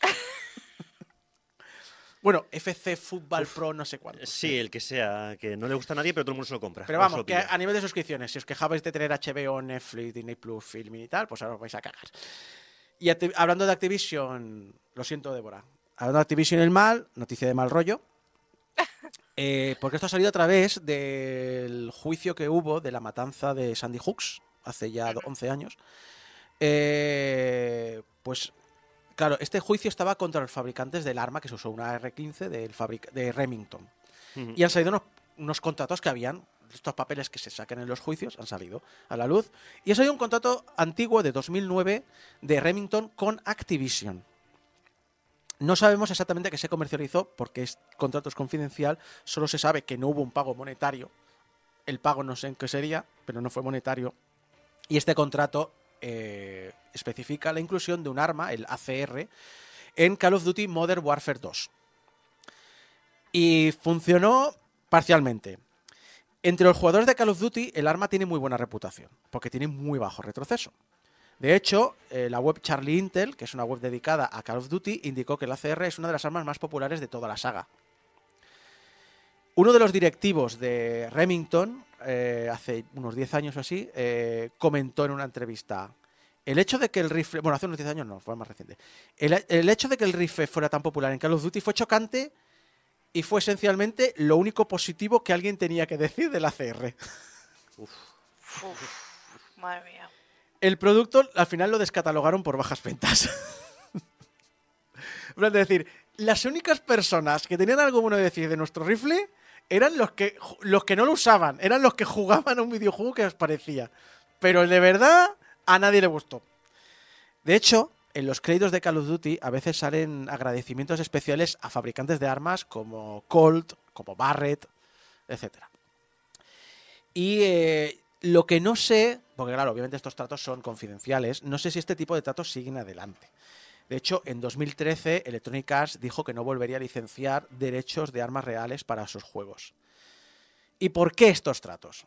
<laughs> Bueno, FC Football Pro, no sé cuánto. Sí, el que sea, que no le gusta a nadie, pero todo el mundo se lo compra. Pero vamos, que a nivel de suscripciones, si os quejabais de tener HBO, Netflix, Disney Plus, Filmin y tal, pues ahora os vais a cagar. Y hablando de Activision, lo siento, Débora. Hablando de Activision el mal, noticia de mal rollo. <laughs> Eh, porque esto ha salido a través del juicio que hubo de la matanza de Sandy Hooks hace ya do- 11 años. Eh, pues, claro, este juicio estaba contra los fabricantes del arma que se usó una R-15 del fabric- de Remington. Y han salido unos, unos contratos que habían, estos papeles que se sacan en los juicios, han salido a la luz. Y ha salido un contrato antiguo de 2009 de Remington con Activision. No sabemos exactamente qué se comercializó porque es contrato es confidencial, solo se sabe que no hubo un pago monetario. El pago no sé en qué sería, pero no fue monetario. Y este contrato eh, especifica la inclusión de un arma, el ACR, en Call of Duty Modern Warfare 2. Y funcionó parcialmente. Entre los jugadores de Call of Duty, el arma tiene muy buena reputación, porque tiene muy bajo retroceso. De hecho, eh, la web Charlie Intel, que es una web dedicada a Call of Duty, indicó que el ACR es una de las armas más populares de toda la saga. Uno de los directivos de Remington, eh, hace unos 10 años o así, eh, comentó en una entrevista, el hecho de que el rifle, bueno, hace unos 10 años no, fue más reciente, el, el hecho de que el rifle fuera tan popular en Call of Duty fue chocante y fue esencialmente lo único positivo que alguien tenía que decir de la CR. Uf, madre mía. El producto al final lo descatalogaron por bajas ventas. <laughs> es decir, las únicas personas que tenían algo bueno de decir de nuestro rifle eran los que, los que no lo usaban, eran los que jugaban a un videojuego que os parecía. Pero de verdad a nadie le gustó. De hecho, en los créditos de Call of Duty a veces salen agradecimientos especiales a fabricantes de armas como Colt, como Barrett, etc. Y eh, lo que no sé, porque claro, obviamente estos tratos son confidenciales, no sé si este tipo de tratos siguen adelante. De hecho, en 2013 Electronic Arts dijo que no volvería a licenciar derechos de armas reales para sus juegos. ¿Y por qué estos tratos?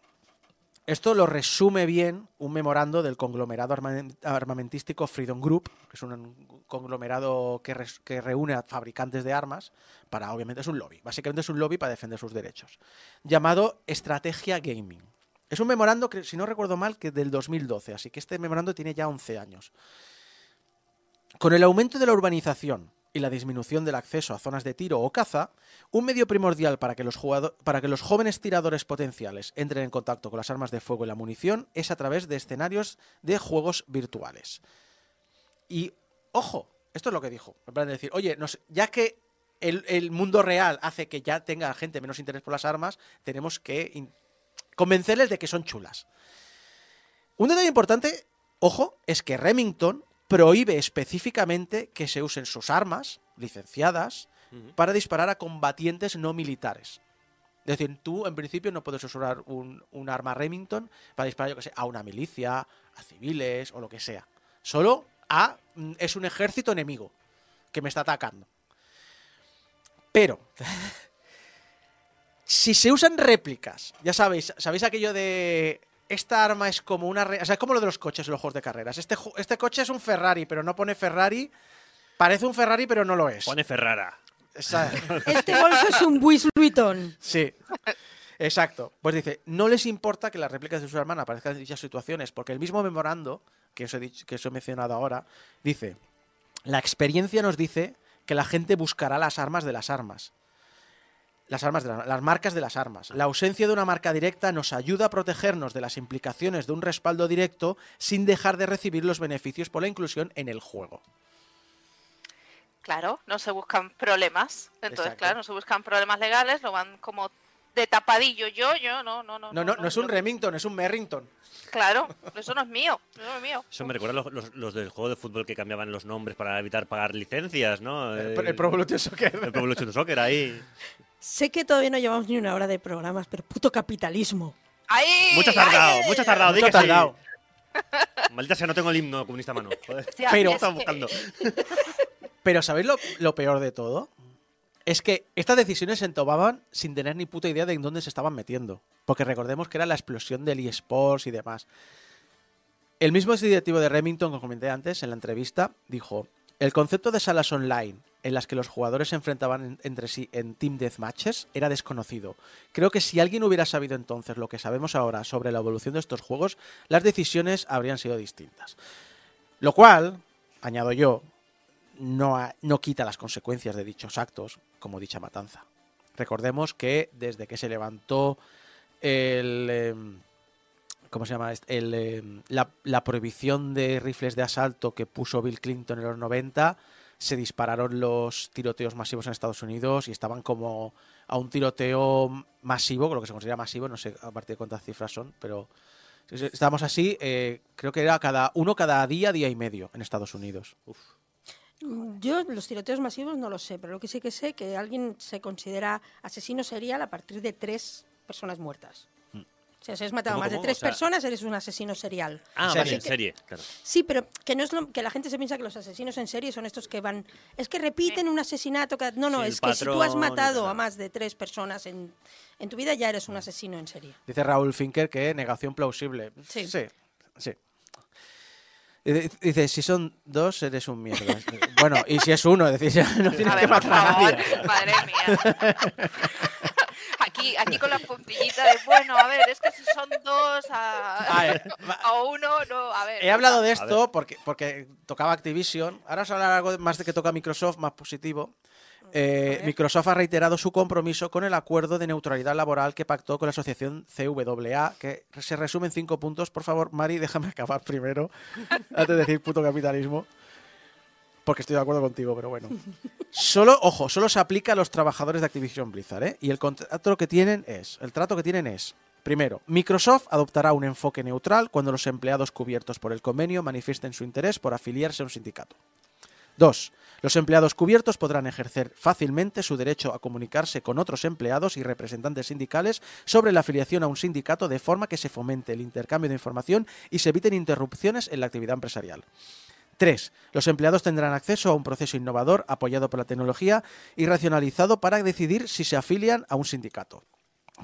Esto lo resume bien un memorando del conglomerado armamentístico Freedom Group, que es un conglomerado que, reúne a fabricantes de armas para, obviamente, es un lobby. Básicamente es un lobby para defender sus derechos. Llamado Estrategia Gaming. Es un memorando, que, si no recuerdo mal, que del 2012, así que este memorando tiene ya 11 años. Con el aumento de la urbanización y la disminución del acceso a zonas de tiro o caza, un medio primordial para que, los para que los jóvenes tiradores potenciales entren en contacto con las armas de fuego y la munición es a través de escenarios de juegos virtuales. Y, ojo, esto es lo que dijo. En plan de decir, oye, ya que el, mundo real hace que ya tenga gente menos interés por las armas, tenemos que convencerles de que son chulas. Un detalle importante, ojo, es que Remington prohíbe específicamente que se usen sus armas licenciadas para disparar a combatientes no militares. Es decir, tú en principio no puedes usar un, arma Remington para disparar, yo que sé, a una milicia, a civiles o lo que sea. Solo a. Mm, es un ejército enemigo que me está atacando. Pero. <laughs> si se usan réplicas, ya sabéis, ¿sabéis aquello de esta arma es como una... O sea, es como lo de los coches en los juegos de carreras. Este, este coche es un Ferrari, pero no pone Ferrari. Parece un Ferrari, pero no lo es. Pone Ferrara. <laughs> Este bolso es un Louis Vuitton. Sí. Exacto. Pues dice, no les importa que las réplicas de su hermana aparezcan en dichas situaciones, porque el mismo memorando, que os he, dicho, que os he mencionado ahora, dice, la experiencia nos dice que la gente buscará las armas de las armas las, armas las marcas de las armas. La ausencia de una marca directa nos ayuda a protegernos de las implicaciones de un respaldo directo sin dejar de recibir los beneficios por la inclusión en el juego. Claro, no se buscan problemas. Entonces, claro, no se buscan problemas legales, lo van como de tapadillo. Yo, yo, no, no, no. No, no, no, es un Remington, es un Merrington. Claro, eso no es mío, eso no es mío. Eso me recuerda los, los, del juego de fútbol que cambiaban los nombres para evitar pagar licencias, ¿no? El, el Pro Evolution Soccer. El Pro Evolution Soccer ahí. <laughs> Sé que todavía no llevamos ni una hora de programas, pero puto capitalismo. ¡Ay! Mucho tardado, mucho tardado, mucho tardado. <laughs> Maldita sea, no tengo el himno comunista mano. pero, estaba buscando. pero ¿sabéis lo, lo, peor de todo? Es que estas decisiones se tomaban sin tener ni puta idea de en dónde se estaban metiendo. Porque recordemos que era la explosión del eSports y demás. El mismo directivo de Remington que comenté antes en la entrevista dijo, el concepto de salas online en las que los jugadores se enfrentaban entre sí en Team Deathmatches era desconocido. Creo que si alguien hubiera sabido entonces lo que sabemos ahora sobre la evolución de estos juegos, las decisiones habrían sido distintas. Lo cual, añado yo, no, no quita las consecuencias de dichos actos, como dicha matanza. Recordemos que desde que se levantó el... Em, ¿Cómo se llama? El, em, la, la prohibición de rifles de asalto que puso Bill Clinton en los 90 se dispararon los tiroteos masivos en Estados Unidos y estaban como a un tiroteo masivo, lo que se considera masivo, no sé a partir de cuántas cifras son, pero estábamos así, eh, creo que era cada uno cada día, día y medio en Estados Unidos. Yo los tiroteos masivos no lo sé, pero lo que sí que sé que alguien se considera asesino serial a partir de tres personas muertas. O sea, si has matado a más de tres personas, eres un asesino serial. Ah, vale, en serie, claro. Sí, pero que no es lo, que la gente se piensa que los asesinos en serie son estos que van. Es que repiten un asesinato. no, no, es que si tú has matado a más de tres personas en, en, tu vida, ya eres un asesino en serie. Dice Raúl Finker que negación plausible. Sí. Sí, sí. Dice, si son dos, eres un mierda. <laughs> bueno, y si es uno, decís, <laughs> no tienes que matar a nadie. Madre mía. <laughs> aquí, aquí con la puntillita de, bueno, a ver, es que si son dos a, A ver, <laughs> va- a uno, no, a ver. He hablado de esto porque, porque tocaba Activision. Ahora os hablar algo más de que toca Microsoft, más positivo. Eh, ver. Microsoft ha reiterado su compromiso con el acuerdo de neutralidad laboral que pactó con la asociación CWA, que se resume en cinco puntos. Por favor, Mari, déjame <laughs> acabar primero, antes de decir puto capitalismo. Porque estoy de acuerdo contigo, pero bueno. Solo, ojo, solo se aplica a los trabajadores de Activision Blizzard, ¿eh? Y el contrato que tienen es, el trato que tienen es, primero, Microsoft adoptará un enfoque neutral cuando los empleados cubiertos por el convenio manifiesten su interés por afiliarse a un sindicato. Dos, los empleados cubiertos podrán ejercer fácilmente su derecho a comunicarse con otros empleados y representantes sindicales sobre la afiliación a un sindicato de forma que se fomente el intercambio de información y se eviten interrupciones en la actividad empresarial. 3. Los empleados tendrán acceso a un proceso innovador apoyado por la tecnología y racionalizado para decidir si se afilian a un sindicato.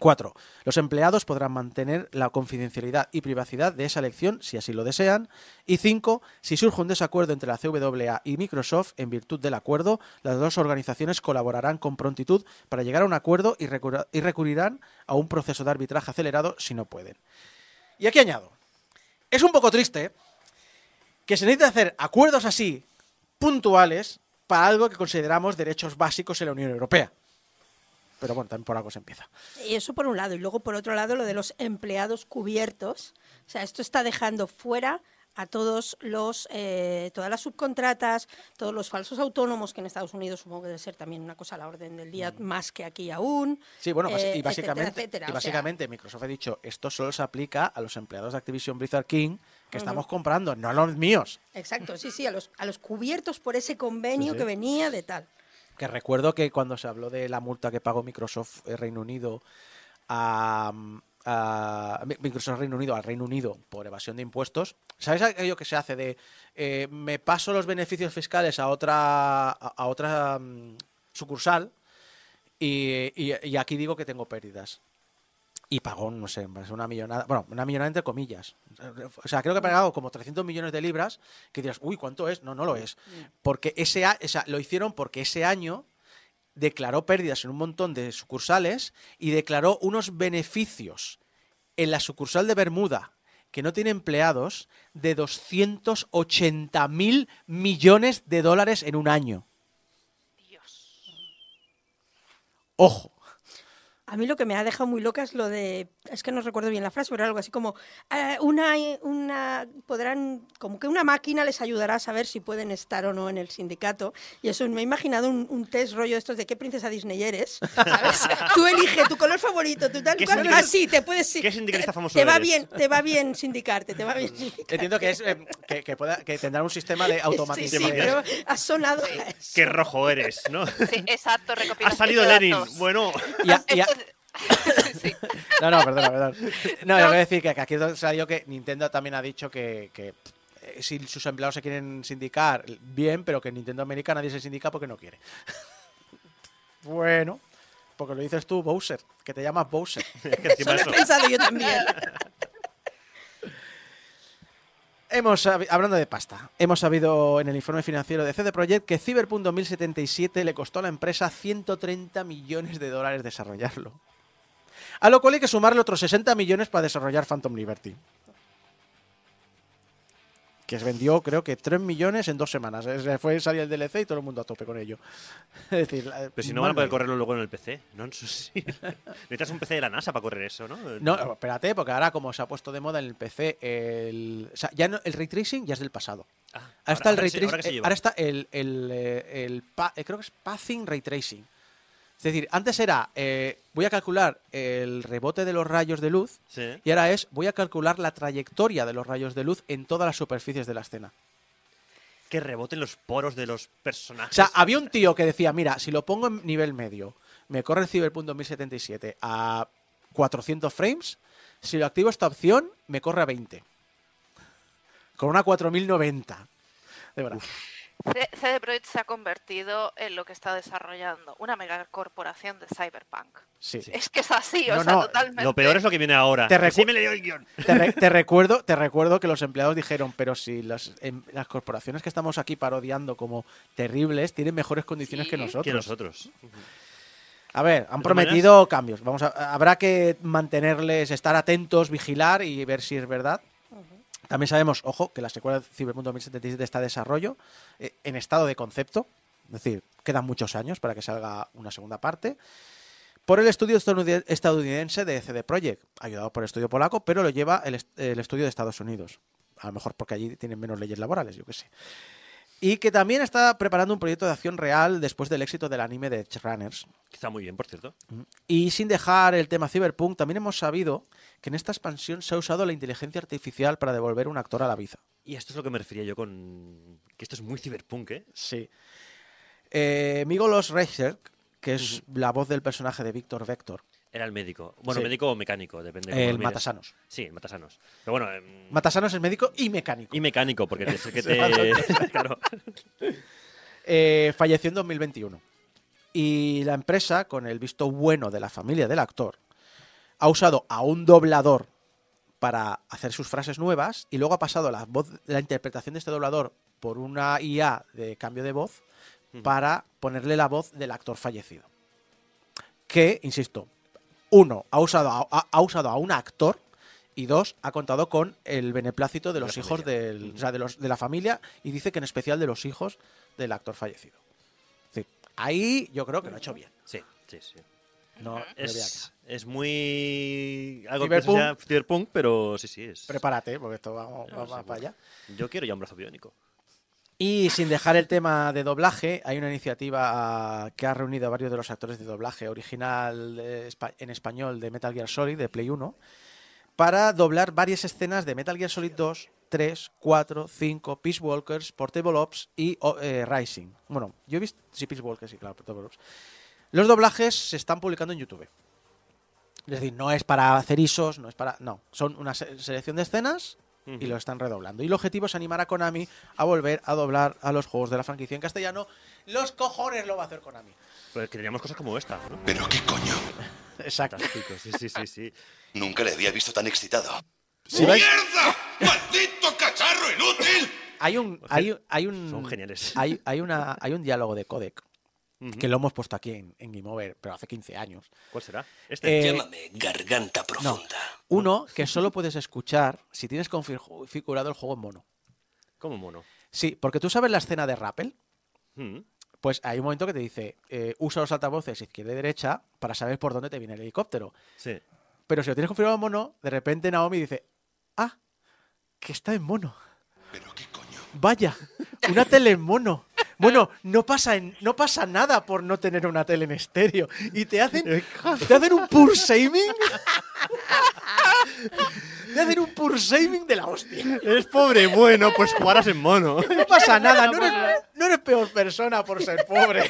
4. Los empleados podrán mantener la confidencialidad y privacidad de esa elección si así lo desean. Y 5. Si surge un desacuerdo entre la CWA y Microsoft en virtud del acuerdo, las dos organizaciones colaborarán con prontitud para llegar a un acuerdo y, y recurrirán a un proceso de arbitraje acelerado si no pueden. Y aquí añado, es un poco triste que se necesite hacer acuerdos así, puntuales, para algo que consideramos derechos básicos en la Unión Europea. Pero bueno, también por algo se empieza. Y eso por un lado. Y luego por otro lado lo de los empleados cubiertos. O sea, esto está dejando fuera a todos los eh, todas las subcontratas, todos los falsos autónomos que en Estados Unidos supongo que debe ser también una cosa a la orden del día más que aquí aún. Mm. Sí, bueno, eh, y etcétera, básicamente, etcétera. y O sea, básicamente Microsoft ha dicho, esto solo se aplica a los empleados de Activision Blizzard King que estamos comprando, no a los míos. Exacto, sí, sí, a los, a los cubiertos por ese convenio Sí, sí. que venía de tal. Que recuerdo que cuando se habló de la multa que pagó Microsoft eh, Reino Unido a, a- Mi- Microsoft Reino Unido al Reino Unido por evasión de impuestos, ¿sabes aquello que se hace de eh, me paso los beneficios fiscales a otra a, a otra mm, sucursal y, y- y aquí digo que tengo pérdidas? Y pagó, no sé, una millonada, bueno, una millonada entre comillas. O sea, creo que ha pagado como 300 millones de libras, que dirás, uy, ¿cuánto es? No, no lo es. Porque ese, o sea, lo hicieron porque ese año declaró pérdidas en un montón de sucursales y declaró unos beneficios en la sucursal de Bermuda que no tiene empleados de 280 mil millones de dólares en un año. Dios. Ojo. A mí lo que me ha dejado muy loca es lo de, es que no recuerdo bien la frase, pero era algo así como, eh, una, una, podrán, como que una máquina les ayudará a saber si pueden estar o no en el sindicato. Y eso, me he imaginado un, un test rollo de estos de qué princesa Disney eres, <laughs> ¿sabes? tú elige tu color favorito, tu tal ¿Qué cual, así te puedes... qué sindicalista famoso Te va eres? bien, te va bien sindicarte, te va bien <laughs> sindicarte. Entiendo que es eh, que, que pueda, que tendrá un sistema de automatización. sí, pero ha sonado... Qué rojo eres, ¿no? Sí, exacto, <laughs> Ha recopilación salido Lenin. Bueno, Y a- y a- Esto- <laughs> sí. No, no, perdona, perdón. No, yo voy a decir que aquí es donde salió que Nintendo también ha dicho que, que, eh, si sus empleados se quieren sindicar, bien, pero que en Nintendo América nadie se sindica porque no quiere. <laughs> bueno, porque lo dices tú, Bowser, que te llamas Bowser. <laughs> es que encima Eso lo he pensado yo también. Hemos, hablando de pasta, hemos sabido en el informe financiero de CD Projekt que Cyberpunk 2077 le costó a la empresa 130 millones de dólares desarrollarlo. A lo cual hay que sumarle otros 60 millones para desarrollar Phantom Liberty. Que se vendió, creo que 3 millones en dos semanas. Eh, fue salir el DLC y todo el mundo a tope con ello. <laughs> Es decir, Pero si no van a poder correrlo luego en el PC, ¿no? <laughs> Necesitas un PC de la NASA para correr eso, ¿no? No, espérate, porque ahora como se ha puesto de moda en el PC, el, o sea, ya no- el ray tracing ya es del pasado. Ah, Ahora está el ray que se- ahora tracing. eh. Ahora está el, el, el pa- eh, creo que es pathing ray tracing. Es decir, antes era eh, voy a calcular el rebote de los rayos de luz Sí. y ahora es voy a calcular la trayectoria de los rayos de luz en todas las superficies de la escena. Que reboten los poros de los personajes. O sea, había un tío que decía, mira, si lo pongo en nivel medio, me corre el Cyberpunk 2077 a 400 frames, si lo activo esta opción, me corre a 20. Con una 4090. De verdad. CD Projekt se ha convertido en lo que está desarrollando, una megacorporación de Cyberpunk. Sí. Es que es así, o sea, no, totalmente. Lo peor es lo que viene ahora. Te Que recu- sí me leyó el guion. Te, re- te recuerdo, te recuerdo que los empleados dijeron, pero si las, em, las corporaciones que estamos aquí parodiando como terribles tienen mejores condiciones Sí. que nosotros. Que nosotros. A ver, han prometido cambios. Vamos a, habrá que mantenerles, estar atentos, vigilar y ver si es verdad. También sabemos, ojo, que la secuela de Cyberpunk 2077 está en desarrollo, eh, en estado de concepto. Es decir, quedan muchos años para que salga una segunda parte. Por el estudio estadounid- estadounidense de CD Projekt, ayudado por el estudio polaco, pero lo lleva el, est- el estudio de Estados Unidos. A lo mejor porque allí tienen menos leyes laborales, yo qué sé. Y que también está preparando un proyecto de acción real después del éxito del anime de Edge Runners. Que está muy bien, por cierto. Y sin dejar el tema Cyberpunk, también hemos sabido que en esta expansión se ha usado la inteligencia artificial para devolver un actor a la vida. Y esto es lo que me refería yo con. Que esto es muy cyberpunk, ¿eh? Sí. Eh, Migolos Reicher, que es la voz del personaje de Víctor Vector, Era el médico. Bueno, Sí. médico o mecánico, depende. de el. Matasanos. Sí, el Matasanos. Pero bueno. em, Matasanos es médico y mecánico. Y mecánico, porque te, que <laughs> te. <laughs> claro. Eh, falleció en 2021. Y la empresa, con el visto bueno de la familia del actor, ha usado a un doblador para hacer sus frases nuevas y luego ha pasado la, voz, la interpretación de este doblador por una IA de cambio de voz para ponerle la voz del actor fallecido. Que, insisto, uno, ha usado a, ha- ha usado a un actor y dos, ha contado con el beneplácito de los la hijos del, o sea, de, los, de la familia y dice que en especial de los hijos del actor fallecido. Decir, ahí yo creo que lo ha hecho bien. Sí, sí, sí. No. Es, es muy. Algo Cyberpunk. que sea cyberpunk, pero sí, sí. Es... Prepárate, porque esto va, va- No, va seguro. para allá. Yo quiero ya un brazo biónico. Y sin dejar el tema de doblaje, hay una iniciativa que ha reunido a varios de los actores de doblaje original en español de Metal Gear Solid, de Play 1, para doblar varias escenas de Metal Gear Solid 2, 3, 4, 5, Peace Walkers, Portable Ops y oh, eh, Rising. Bueno, yo he visto... Sí, Peace Walkers, sí, claro, Portable Ops. Los doblajes se están publicando en YouTube. Es decir, no es para hacer ISOs, no es para... No, son una se- selección de escenas y lo están redoblando. Y el objetivo es animar a Konami a volver a doblar a los juegos de la franquicia en castellano. Los cojones lo va a hacer Konami. Pues que teníamos cosas como esta, ¿no? ¿Pero qué coño? <laughs> Exacto. Fantástico, sí, sí, sí, sí. Nunca le había visto tan excitado. ¡Mierda! ¡Maldito cacharro inútil! hay un, hay, un- hay un, Son geniales. Hay, hay una, hay un diálogo de codec Que lo hemos puesto aquí en, en Game Over, pero hace 15 años. ¿Cuál será? Este. Eh, Llámame garganta profunda. Uno que solo puedes escuchar si tienes config- configurado el juego en mono. Como mono. Sí, porque tú sabes la escena de Rappel. Mm. Pues hay un momento que te dice, eh, usa los altavoces izquierda y derecha para saber por dónde te viene el helicóptero. Sí. Pero si lo tienes configurado en mono, de repente Naomi dice, ah, que está en mono. ¿Pero qué coño? Vaya, una tele en mono. Bueno, no pasa, en- no pasa nada por no tener una tele en estéreo. Y te hacen, te hacen un pur shaming. Te hacen un pur shaming de la hostia. Eres pobre, bueno, pues jugarás en mono. No pasa nada, no eres, no eres peor persona por ser pobre.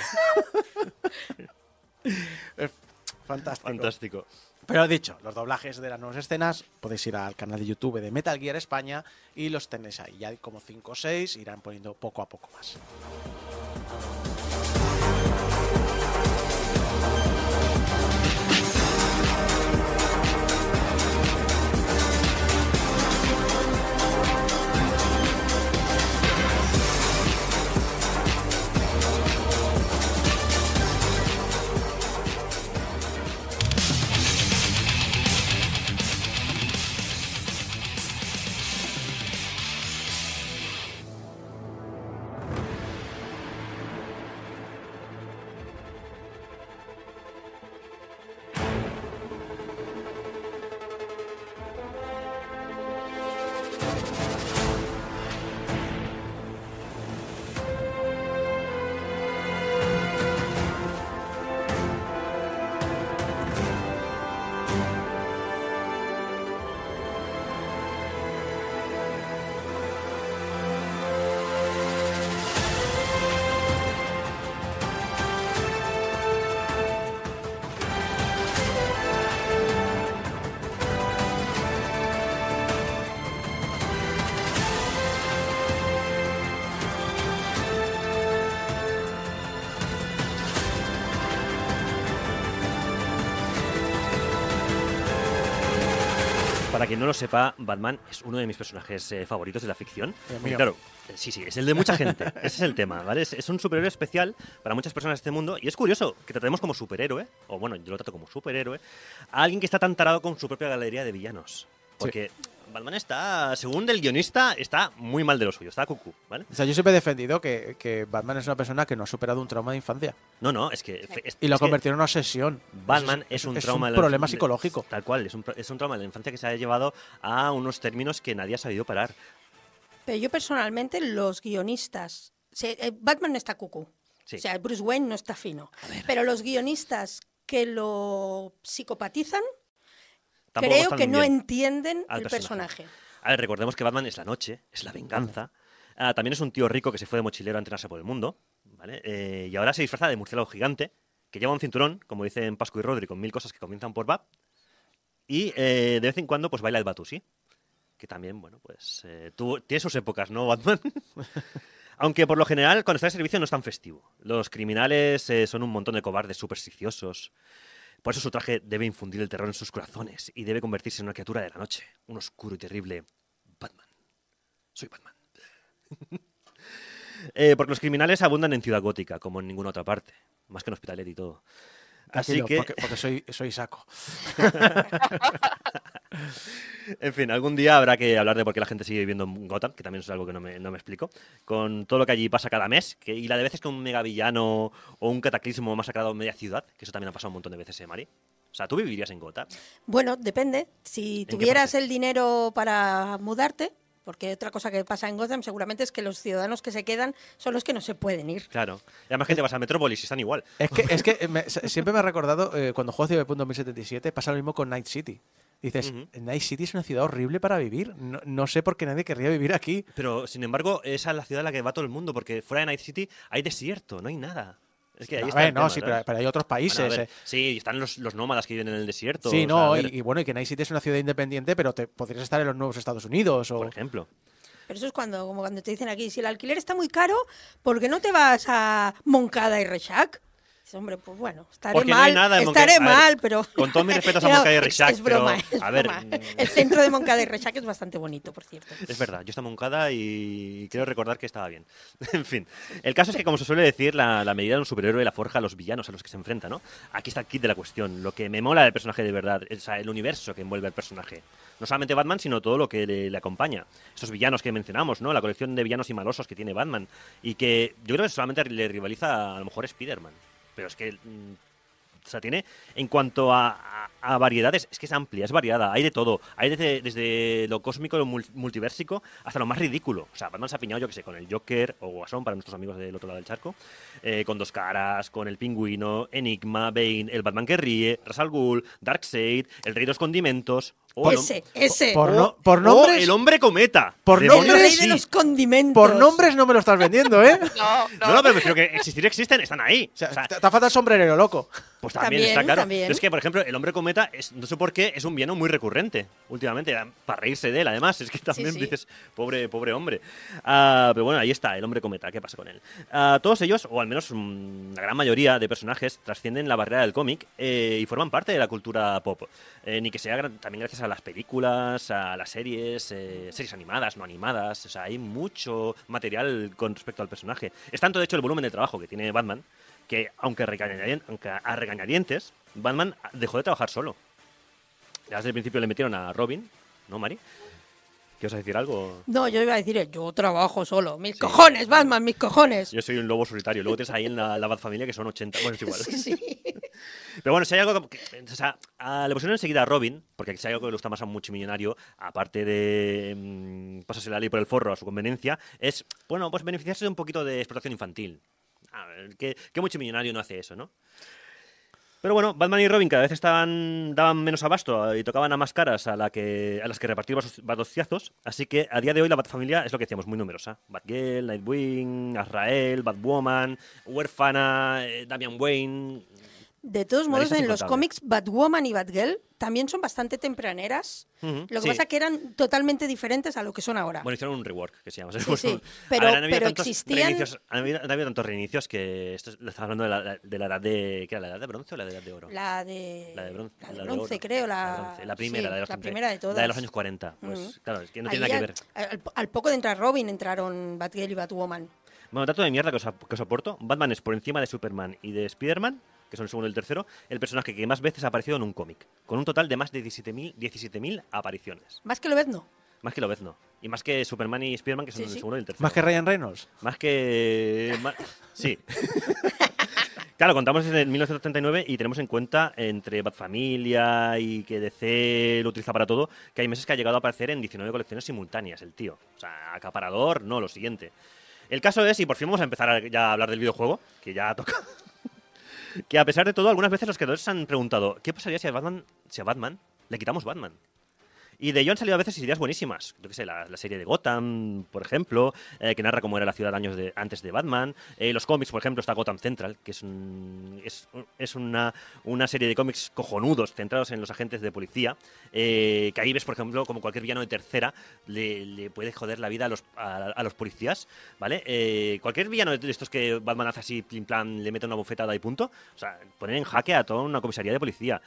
Es <laughs> fantástico. Fantástico. Pero dicho, los doblajes de las nuevas escenas, podéis ir al canal de YouTube de Metal Gear España y los tenéis ahí. Ya hay como 5 o 6, irán poniendo poco a poco más. Para quien no lo sepa, Batman es uno de mis personajes eh, favoritos de la ficción. Porque, claro, eh, sí, sí, es el de mucha gente. <laughs> Ese es el tema, ¿vale? Es, es un superhéroe especial para muchas personas de este mundo. Y es curioso que tratemos como superhéroe, o bueno, yo lo trato como superhéroe, a alguien que está tan tarado con su propia galería de villanos. Porque Batman está, según el guionista, está muy mal de lo suyo, está cucú, ¿vale? O sea, yo siempre he defendido que, que Batman es una persona que no ha superado un trauma de infancia No, no, es que... es- y lo ha es convertido en una obsesión. Batman es, un trauma de la problema inf- psicológico. Tal cual, es un, es un trauma de la infancia que se ha llevado a unos términos que nadie ha sabido parar. Pero yo personalmente, los guionistas. eh, Batman no está cucú. Sí. O sea, Bruce Wayne no está fino. Pero los guionistas que lo psicopatizan, Tampoco creo que no entienden el personaje. personaje. A ver, recordemos que Batman es la noche, es la venganza. Ah, también es un tío rico que se fue de mochilero a entrenarse por el mundo. ¿vale? Eh, y ahora se disfraza de murciélago gigante, que lleva un cinturón, como dicen Pascu y Rodri, con mil cosas que comienzan por Bab. Y eh, de vez en cuando pues baila el Batusi. Que también, bueno, pues eh, tuvo- tiene sus épocas, ¿no, Batman? <laughs> Aunque por lo general, cuando está de servicio no es tan festivo. Los criminales eh, son un montón de cobardes supersticiosos. Por eso su traje debe infundir el terror en sus corazones y debe convertirse en una criatura de la noche, un oscuro y terrible Batman. Soy Batman. <laughs> Eh, porque los criminales abundan en Ciudad Gótica, como en ninguna otra parte, más que en Hospitalet y todo. Así Tranquilo, que, Porque, porque soy, soy saco. <laughs> en fin, algún día habrá que hablar de por qué la gente sigue viviendo en Gotham, que también es algo que no me, no me explico, con todo lo que allí pasa cada mes, que, y la de veces que un megavillano o un cataclismo ha masacrado media ciudad, que eso también ha pasado un montón de veces, ¿eh, Mari? O sea, ¿tú vivirías en Gotham? Bueno, depende. Si tuvieras el dinero para mudarte, porque otra cosa que pasa en Gotham seguramente es que los ciudadanos que se quedan son los que no se pueden ir. Claro. Y además que te vas a Metrópolis y están igual. Es que, es que me- se- siempre me ha recordado, eh, cuando juego Cyberpunk 2077, pasa lo mismo con Night City. Dices. Night City es una ciudad horrible para vivir. No, no sé por qué nadie querría vivir aquí. Pero, sin embargo, esa es la ciudad a la que va todo el mundo, porque fuera de Night City hay desierto, no hay nada. Es que ahí A está ver, no, tema, sí, pero, pero hay otros Bueno, países. a ver, eh. Sí, están los, los nómadas que viven en el desierto. Sí, no, sea, y, bueno, y que Night City es una ciudad independiente, pero te podrías estar en los nuevos Estados Unidos. O... Por ejemplo. Pero eso es cuando, como cuando te dicen aquí, si el alquiler está muy caro, ¿por qué no te vas a Moncada y Rechac? Hombre, pues bueno, estaré Porque no mal, hay nada en estaré ver, mal, pero... con todos mis respetos a <laughs> No, Moncada y es- Rechac, es broma, pero, es a ver, broma. mm. El centro de Moncada y Rechac es bastante bonito, por cierto. <laughs> Es verdad, yo estaba moncada y quiero recordar que estaba bien. <laughs> en fin, el caso es que, como se suele decir, la, la medida de un superhéroe la forja a los villanos a los que se enfrenta, ¿no? Aquí está el kit de la cuestión. Lo que me mola del personaje de verdad, o sea, el universo que envuelve al personaje. No solamente Batman, sino todo lo que le, le acompaña. Esos villanos que mencionamos, ¿no? La colección de villanos y malosos que tiene Batman. Y que yo creo que solamente le rivaliza a lo mejor Spider-Man. Pero es que mm, o sea, tiene, en cuanto a, a- a variedades, es que es amplia, es variada, hay de todo. Hay desde, desde lo cósmico, lo mul- multiversico, hasta lo más ridículo. O sea, Batman se ha piñado, yo que sé, con el Joker o Guasón, para nuestros amigos del otro lado del charco, eh, con dos caras, con el pingüino, Enigma, Bane, el Batman que ríe, Ra's al Ghul, Darkseid, el Rey de los Condimentos. o el hom- ese, ese. Por, o- no- por el hombre cometa. Por Demonios, el nombres, rey de sí. los condimentos. por nombres no me lo estás vendiendo, ¿eh? <laughs> No, no. No, no, pero me refiero que existir existen, están ahí. O sea, O sea, te, te ha faltado el sombrerero, loco. Pues también, También, está claro. también. Pero es que, por ejemplo, el hombre cometa, es, no sé por qué, es un villano muy recurrente últimamente, para reírse de él, además. Es que también sí. dices, pobre, pobre hombre. Ah, pero bueno, ahí está, el hombre cometa, ¿qué pasa con él? Ah, todos ellos, o al menos mm, la gran mayoría de personajes, trascienden la barrera del cómic eh, y forman parte de la cultura pop. Eh, ni que sea también gracias a las películas, a las series, eh, series animadas, no animadas. O sea, hay mucho material con respecto al personaje. Es tanto, de hecho, el volumen de trabajo que tiene Batman que aunque, regañadien- aunque a regañadientes, Batman dejó de trabajar solo. Ya desde el principio le metieron a Robin, ¿no, Mari? ¿Quieres decir algo? No, yo iba a decir, eh, yo trabajo solo. Mis cojones, Batman, mis cojones. Yo soy un lobo solitario. Luego tienes ahí en la, la Bat familia que son 80. Bueno, es igual. <laughs> Sí, sí. <laughs> Pero bueno, si hay algo que. O sea, a- le pusieron enseguida a Robin, porque si hay algo que le gusta más a un multimillonario, aparte de mm, pasarse la ley por el forro a su conveniencia, es, bueno, pues beneficiarse de un poquito de explotación infantil. A ver, ¿qué, qué multimillonario no hace eso, no? Pero bueno, Batman y Robin cada vez estaban, daban menos abasto y tocaban a más caras a, la que, a las que repartir batociazos. Así que a día de hoy la Batfamilia es lo que decíamos, muy numerosa. Batgirl, Nightwing, Azrael, Batwoman, Huérfana, eh, Damian Wayne. De todos modos, en los cómics, Batwoman y Batgirl también son bastante tempraneras. Ujú, Lo que sí. pasa que eran totalmente diferentes a lo que son ahora. Bueno, hicieron un rework, que se llama. Sí, sí, pero- ver, han habido pero tantos existían- reinicios- han, habido, han habido tantos reinicios que esto estás hablando de la, de la edad de... ¿Qué era? ¿La edad de bronce o la edad de oro? La de, La de bronce, la de bronce, oro. creo. La La, bronce, la primera, la de los la 30, primera de todas. La de los años 40. Pues Ujú. claro, es que no Ahí tiene nada que ver. Al, al poco de entrar Robin entraron Batgirl y Batwoman. Bueno, dato de mierda que os, que os aporto. Batman es por encima de Superman y de Spider-Man, que son el segundo y el tercero, el personaje que más veces ha aparecido en un cómic, con un total de más de 17.000 17.000 apariciones. Más que lo ves, no. Más que Lobezno. Y más que Superman y Spider-Man, que son Sí, el sí. segundo y el tercero. Más que Ryan Reynolds. Más que... Sí. <laughs> claro, contamos desde 1939 y tenemos en cuenta, entre Bat Familia y que DC lo utiliza para todo, que hay meses que ha llegado a aparecer en 19 colecciones simultáneas, el tío. O sea, acaparador, no, lo siguiente. El caso es, y por fin vamos a empezar a, ya a hablar del videojuego, que ya toca... que a pesar de todo, algunas veces los creadores se han preguntado, ¿qué pasaría si a Batman, si a Batman le quitamos Batman? Y de ello han salido a veces ideas buenísimas. Yo qué sé, la, la serie de Gotham, por ejemplo, eh, que narra cómo era la ciudad años de, antes de Batman. Eh, los cómics, por ejemplo, está Gotham Central, que es, un- es, es una, una serie de cómics cojonudos centrados en los agentes de policía. eh, que ahí ves, por ejemplo, como cualquier villano de tercera le, le puede joder la vida a los, a, a los policías. ¿Vale? Eh, cualquier villano de estos que Batman hace así, plan, le mete una bofetada y punto. O sea, poner en jaque a toda una comisaría de policía.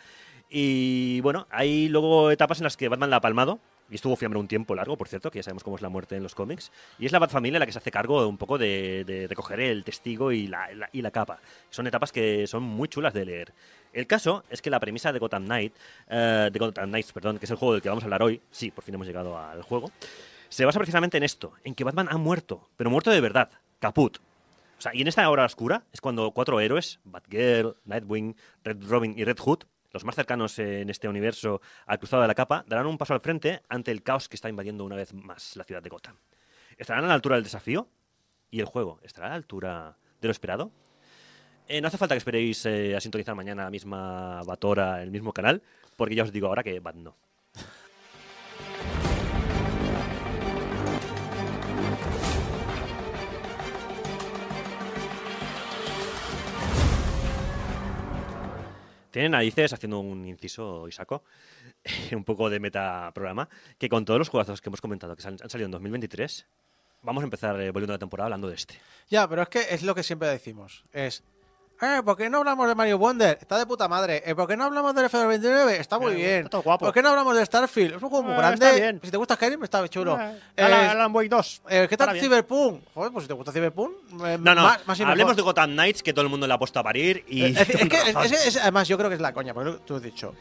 Y bueno, hay luego etapas en las que Batman la ha palmado. Y estuvo fiambre un tiempo largo, por cierto, que ya sabemos cómo es la muerte en los cómics. Y es la Batfamilia la que se hace cargo un poco de, de recoger el testigo y la, la- y la capa. Son etapas que son muy chulas de leer. El caso es que la premisa de Gotham Knight, eh, de Gotham Knights, perdón, que es el juego del que vamos a hablar hoy, sí, por fin hemos llegado al juego, se basa precisamente en esto, en que Batman ha muerto, pero muerto de verdad, caput. O sea, y en esta hora oscura es cuando cuatro héroes, Batgirl, Nightwing, Red Robin y Red Hood, los más cercanos en este universo al cruzado de la capa, darán un paso al frente ante el caos que está invadiendo una vez más la ciudad de Gotham. ¿Estarán a la altura del desafío? ¿Y el juego estará a la altura de lo esperado? Eh, no hace falta que esperéis eh, a sintonizar mañana la misma Batora, el mismo canal, porque ya os digo ahora que Bat no. Tiene narices haciendo un inciso, Isaco, <laughs> un poco de metaprograma, que con todos los juegazos que hemos comentado que han, han salido en 2023, vamos a empezar eh, volviendo a la temporada hablando de este. Ya, pero es que es lo que siempre decimos. Es, eh, ¿por qué no hablamos de Mario Wonder? Está de puta madre. Eh, ¿Por qué no hablamos del F29? Está muy Eh, bien. está todo guapo. ¿Por qué no hablamos de Starfield? Es un juego muy Eh, grande. está bien. Si te gusta Skyrim, está chulo. Eh, Eh, Alan Wake 2. eh, ¿Qué tal. Cyberpunk? Joder, pues si te gusta Cyberpunk, eh, No, no, más, más y hablemos de. Gotham Knights, que todo el mundo le ha puesto a parir y... Eh, Es, <laughs> es que, Razón. es- es- además, yo creo que es la coña, porque tú has dicho.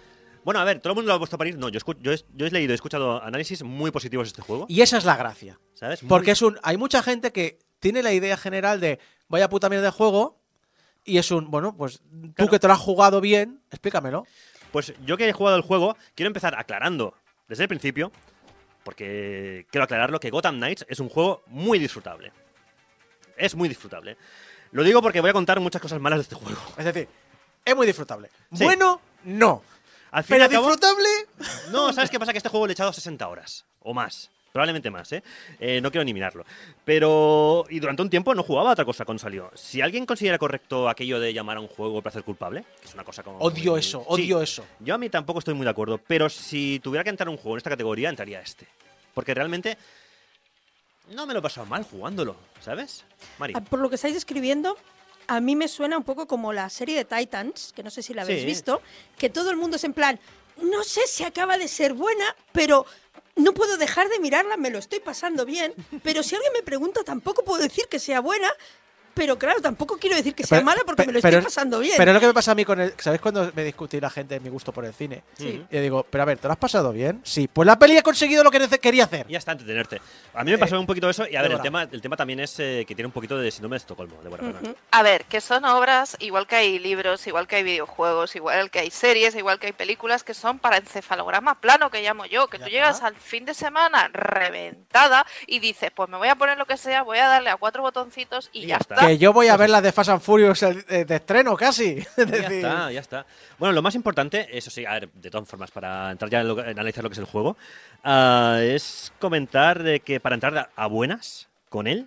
Bueno, a ver, todo el mundo lo ha puesto a parir. No, yo, yo, he, yo he leído, he escuchado análisis muy positivos de este juego. Y esa es la gracia. ¿Sabes? Muy- Porque es un. Hay mucha gente que tiene la idea general de vaya puta mierda de juego. Y es un, bueno, pues tú Claro. que te lo has jugado bien, explícamelo. Pues yo que he jugado el juego, quiero empezar aclarando desde el principio, porque quiero aclararlo, que Gotham Knights es un juego muy disfrutable. Es muy disfrutable. Lo digo porque voy a contar muchas cosas malas de este juego. Es decir, es muy disfrutable. Sí. Bueno, no. Al fin Pero al cabo- disfrutable. No, ¿sabes qué pasa? Que este juego le he echado 60 horas o más. Probablemente más, ¿eh? Eh, No quiero ni mirarlo. Pero. Y durante un tiempo no jugaba a otra cosa cuando salió. Si alguien considera correcto aquello de llamar a un juego placer culpable, que es una cosa como. Odio muy- eso, Sí, odio eso. Yo a mí tampoco estoy muy de acuerdo. Pero si tuviera que entrar un juego en esta categoría, entraría este. Porque realmente. No me lo he pasado mal jugándolo, ¿sabes? Mari. Ah, Por lo que estáis describiendo, a mí me suena un poco como la serie de Titans, que no sé si la habéis Sí. visto, que todo el mundo es en plan, no sé si acaba de ser buena, pero no puedo dejar de mirarla, me lo estoy pasando bien, pero si alguien me pregunta tampoco puedo decir que sea buena, pero claro, tampoco quiero decir que sea Pero- mala porque me lo estoy es- pasando bien. Pero es lo que me pasa a mí con el. ¿Sabéis cuando me discutí la gente de mi gusto por el cine? Sí. Y yo digo, pero a ver, ¿te lo has pasado bien? Sí, pues la peli ha conseguido lo que quería hacer. Ya está, entretenerte. A mí me pasó Eh, un poquito eso. Y a ver, el tema, el tema también es eh, que tiene un poquito de síndrome de Estocolmo, de buena. Ujú. A ver, que son obras, igual que hay libros, igual que hay videojuegos, igual que hay series, igual que hay películas que son para encefalograma plano, que llamo yo, que tú está. llegas al fin de semana reventada y dices, pues me voy a poner lo que sea, voy a darle a cuatro botoncitos y, Y ya ya está. Está. Que yo voy a ver la de Fast and Furious de estreno casi. <laughs> Ya decir, está, ya está. Bueno, lo más importante, eso sí, a ver, de todas formas, para entrar ya en, lo que- en analizar lo que es el juego, ah, es comentar de que para entrar a- buenas con él,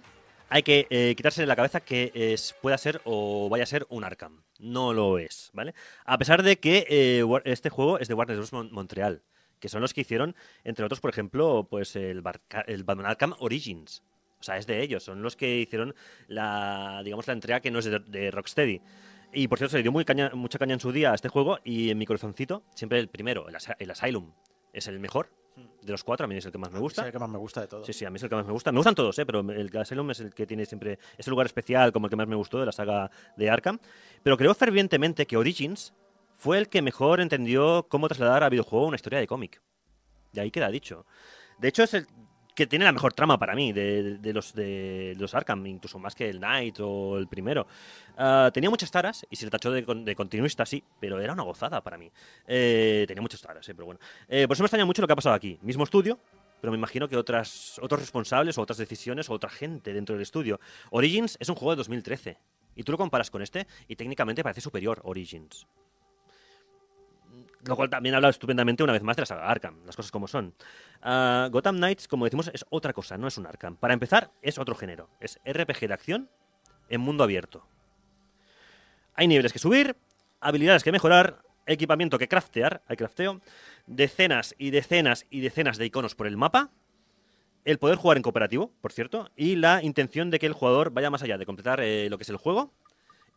hay que eh, quitarse de la cabeza que es, pueda ser o vaya a ser un Arkham. No lo es, ¿vale? A pesar de que eh, este juego es de Warner Bros. Mon- Montreal, que son los que hicieron, entre otros, por ejemplo, pues el, el Batman Arkham Origins. O sea, es de ellos, son los que hicieron la, digamos, la entrega que no es de, de Rocksteady. Y por cierto, se le dio muy caña- mucha caña en su día a este juego y en mi corazoncito, siempre el primero, el, el Asylum, es el mejor de los cuatro, a mí es el que más me gusta. Es el que más me gusta de todo. Sí, sí, a mí es el que más me gusta. Me gustan todos, ¿eh? pero el Asylum es el que tiene siempre ese lugar especial como el que más me gustó de la saga de Arkham. Pero creo fervientemente que Origins fue el que mejor entendió cómo trasladar a videojuego una historia de cómic. Y ahí queda dicho. De hecho, es el que tiene la mejor trama para mí de, los, de los Arkham, incluso más que el Knight o el primero. Ah, tenía muchas taras y se le tachó de, de continuista, sí, pero era una gozada para mí. Eh, tenía muchas taras, eh, pero bueno. Eh, por eso me extraña mucho lo que ha pasado aquí. Mismo estudio, pero me imagino que otras, otros responsables o otras decisiones o otra gente dentro del estudio. Origins es un juego de 2013 y tú lo comparas con este y técnicamente parece superior Origins. Lo cual también habla estupendamente una vez más de la Arkham, las cosas como son. Ah, Gotham Knights, como decimos, es otra cosa, no es un Arkham. Para empezar, es otro género. Es RPG de acción en mundo abierto. Hay niveles que subir, habilidades que mejorar, equipamiento que craftear, hay crafteo, decenas y decenas y decenas de iconos por el mapa, el poder jugar en cooperativo, por cierto, y la intención de que el jugador vaya más allá de completar eh, lo que es el juego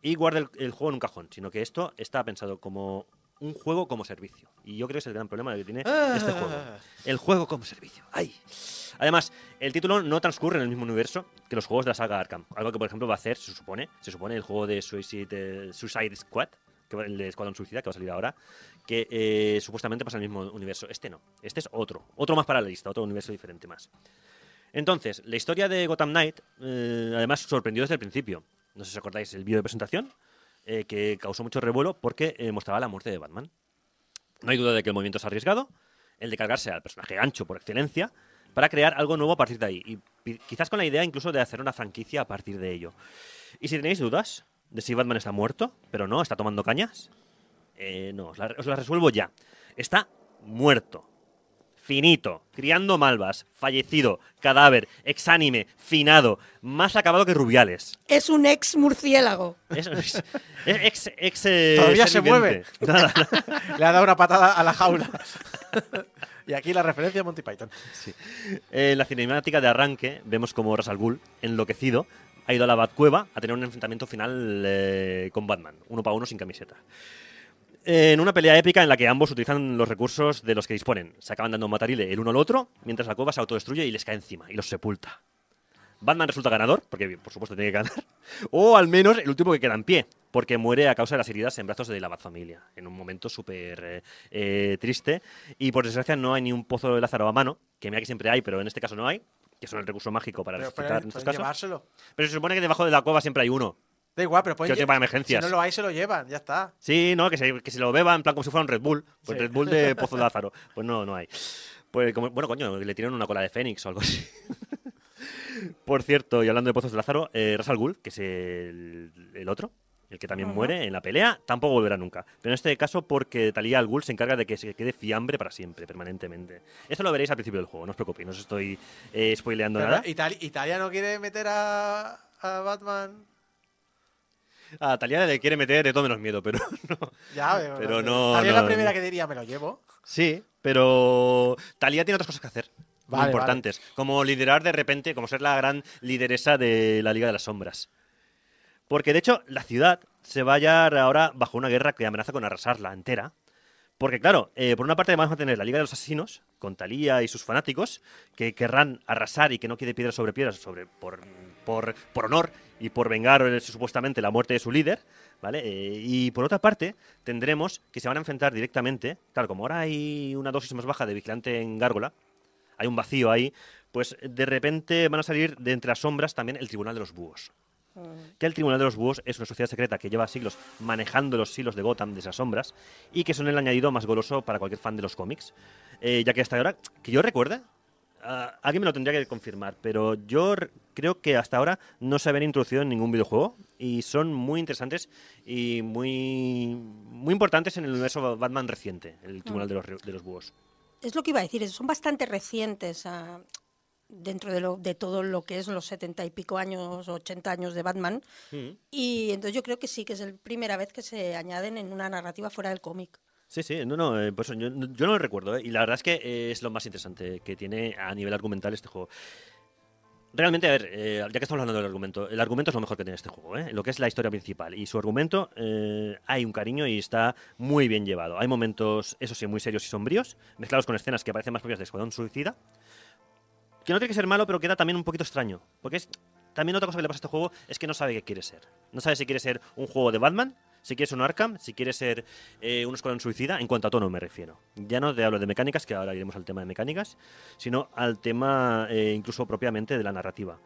y guarde el juego en un cajón, sino que esto está pensado como un juego como servicio. Y yo creo que es el gran problema que tiene este juego. Ah. El juego como servicio. ¡Ay! Además, el título no transcurre en el mismo universo que los juegos de la saga Arkham. Algo que, por ejemplo, va a hacer, se supone, se supone el juego de Suicide, Suicide Squad, que va- el de Escuadrón Suicida, que va a salir ahora, que eh, supuestamente pasa en el mismo universo. Este no. Este es otro. Otro más paralelista, otro universo diferente más. Entonces, la historia de Gotham Knight, eh, además, sorprendió desde el principio. No sé si os acordáis el vídeo de presentación, eh, que causó mucho revuelo porque eh, mostraba la muerte de Batman. No hay duda de que el movimiento es arriesgado, el de cargarse al personaje ancho por excelencia, para crear algo nuevo a partir de ahí. Y quizás con la idea incluso de hacer una franquicia a partir de ello. Y si tenéis dudas de si Batman está muerto, pero no, está tomando cañas, eh, no, os la, os la resuelvo ya. Está muerto. Finito, criando malvas, fallecido, cadáver, exánime, finado, más acabado que Rubiales. Es un ex murciélago. Es, es- es ex, ex, eh, Todavía se mueve. viviente. Nada, nada. <laughs> Le ha dado una patada a la jaula. <laughs> y aquí la referencia a Monty Python. Eh, En la cinemática de arranque vemos como Ras al Ghul, enloquecido, ha ido a la Batcueva a tener un enfrentamiento final eh, con Batman, uno para uno sin camiseta. En una pelea épica en la que ambos utilizan los recursos de los que disponen. Se acaban dando matarile el uno al otro, mientras la cueva se autodestruye y les cae encima y los sepulta. Batman resulta ganador, porque por supuesto tiene que ganar, <laughs> o al menos el último que queda en pie, porque muere a causa de las heridas en brazos de la Batfamilia, en un momento súper eh, eh, triste. Y por desgracia no hay ni un pozo de Lázaro a mano, que mira que siempre hay, pero en este caso no hay, que son el recurso mágico para Pero resucitar en estos casos. llevárselo. Pero se supone que debajo de la cueva siempre hay uno. Da igual, pero pueden Que lle- para emergencias. Si no lo hay, se lo llevan, ya está. Sí, no, que se, que se lo beba en plan como si fuera un Red Bull. Pues Sí. Red Bull de Pozo de Lázaro. Pues no, no hay. Pues como, bueno, coño, le tiran una cola de Fénix o algo así. <laughs> Por cierto, y hablando de Pozos de Lázaro, eh, Ras al Ghul, que es el, el otro, el que también Ujú. muere en la pelea, tampoco volverá nunca. Pero en este caso porque Talía al Ghul se encarga de que se quede fiambre para siempre, permanentemente. Esto lo veréis al principio del juego, no os preocéis, no os estoy eh, spoileando Pero nada. Itali- Italia no quiere meter a, a Batman. A Talía le quiere meter de todo menos miedo, pero <laughs> no. Ya, Pero no, Italia es no, la primera no. que diría, me lo llevo. Sí, pero Talía tiene otras cosas que hacer. muy Vale, importantes. Como liderar de repente, como ser la gran lideresa de la Liga de las Sombras. Porque de hecho, la ciudad se va a hallar ahora bajo una guerra que amenaza con arrasarla entera. Porque, claro, eh, por una parte vamos a tener la Liga de los Asesinos, con Talía y sus fanáticos, que querrán arrasar y que no quede piedra sobre piedra sobre, por, por, por honor y por vengar eh, supuestamente la muerte de su líder. ¿Vale? Eh, y por otra parte, tendremos que se van a enfrentar directamente. Claro, como ahora hay una dosis más baja de vigilante en Gárgola, hay un vacío ahí, pues de repente van a salir de entre las sombras también el Tribunal de los Búhos. Que el Tribunal de los Búhos es una sociedad secreta que lleva siglos manejando los hilos de Gotham de esas sombras y que son el añadido más goloso para cualquier fan de los cómics. Eh, ya que hasta ahora, que yo recuerde, ah, alguien me lo tendría que confirmar, pero yo creo que hasta ahora no se habían introducido en ningún videojuego y son muy interesantes y muy, muy importantes en el universo Batman reciente, el Tribunal de, los, de los Búhos. Es lo que iba a decir, son bastante recientes. ah, dentro de, lo, de todo lo que es los setenta y pico años, ochenta años de Batman. Mm. Y entonces yo creo que sí, que es la primera vez que se añaden en una narrativa fuera del cómic. Sí, sí, no, no, eh, por eso yo, yo no lo recuerdo, ¿eh? y la verdad es que eh, es lo más interesante que tiene a nivel argumental este juego. Realmente, a ver, eh, ya que estamos hablando del argumento, el argumento es lo mejor que tiene este juego, ¿eh? lo que es la historia principal. Y su argumento, eh, hay un cariño y está muy bien llevado. Hay momentos, eso sí, muy serios y sombríos, mezclados con escenas que parecen más propias de Escuadrón Suicida. Que no tiene que ser malo, pero queda también un poquito extraño. Porque es, también otra cosa que le pasa a este juego es que no sabe qué quiere ser. No sabe si quiere ser un juego de Batman, si quiere ser un Arkham, si quiere ser eh, un Escuadrón Suicida, en cuanto a tono me refiero. Ya no te hablo de mecánicas, que ahora iremos al tema de mecánicas, sino al tema eh, incluso propiamente de la narrativa.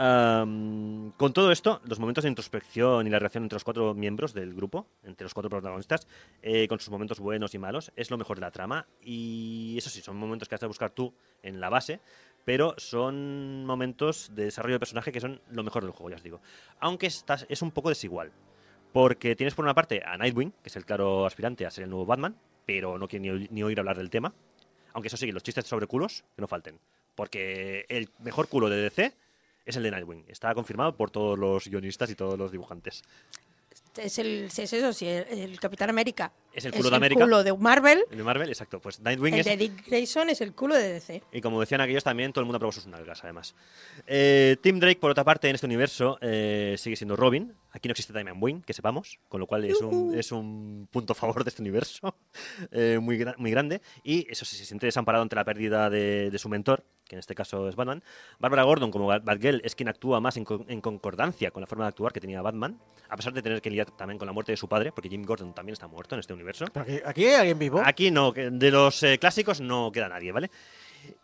Con todo esto, los momentos de introspección y la relación entre los cuatro miembros del grupo, entre los cuatro protagonistas, eh, con sus momentos buenos y malos, es lo mejor de la trama. Y eso sí, son momentos que has de buscar tú en la base, pero son momentos de desarrollo de personaje que son lo mejor del juego, ya os digo. Aunque estás, es un poco desigual. Porque tienes por una parte a Nightwing, que es el claro aspirante a ser el nuevo Batman, pero no quiere ni, ni oír hablar del tema. Aunque eso sí, los chistes sobre culos, que no falten. Porque el mejor culo de DC es el de Nightwing. Está confirmado por todos los guionistas y todos los dibujantes. Es, el, es eso, sí, el, el Capitán América. Es el culo de América. culo de Marvel. El de Marvel, exacto. Pues Nightwing El es de Dick Grayson es el culo de DC. Y como decían aquellos también, todo el mundo aprobó sus nalgas, además. Eh, Tim Drake, por otra parte, en este universo, eh, sigue siendo Robin. Aquí no existe Damian Wayne, que sepamos, con lo cual es un, es un punto a favor de este universo <laughs> eh, muy, gra- muy grande. Y eso sí, se siente desamparado ante la pérdida de, de su mentor, que en este caso es Batman. Barbara Gordon, como Bat- Batgirl, es quien actúa más en, co- en concordancia con la forma de actuar que tenía Batman, a pesar de tener que lidiar también con la muerte de su padre, porque Jim Gordon también está muerto en este universo. Aquí, aquí hay alguien vivo. Aquí no, de los eh, clásicos no queda nadie, ¿vale?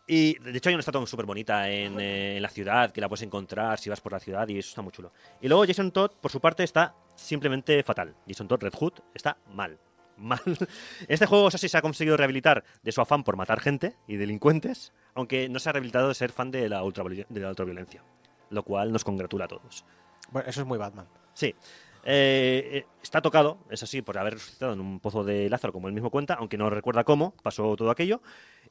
Y de hecho hay una estatua súper bonita en, eh, en la ciudad que la puedes encontrar si vas por la ciudad y eso está muy chulo. Y luego Jason Todd, por su parte, está simplemente fatal. Jason Todd Red Hood está mal. <laughs> Mal. Este juego, eso sí, se ha conseguido rehabilitar de su afán por matar gente y delincuentes, aunque no se ha rehabilitado de ser fan de la, de la ultraviolencia. Lo cual nos congratula a todos. Bueno, eso es muy Batman. Sí. Eh, eh, está tocado, es así, por haber resucitado en un pozo de Lázaro, como él mismo cuenta, aunque no recuerda cómo pasó todo aquello.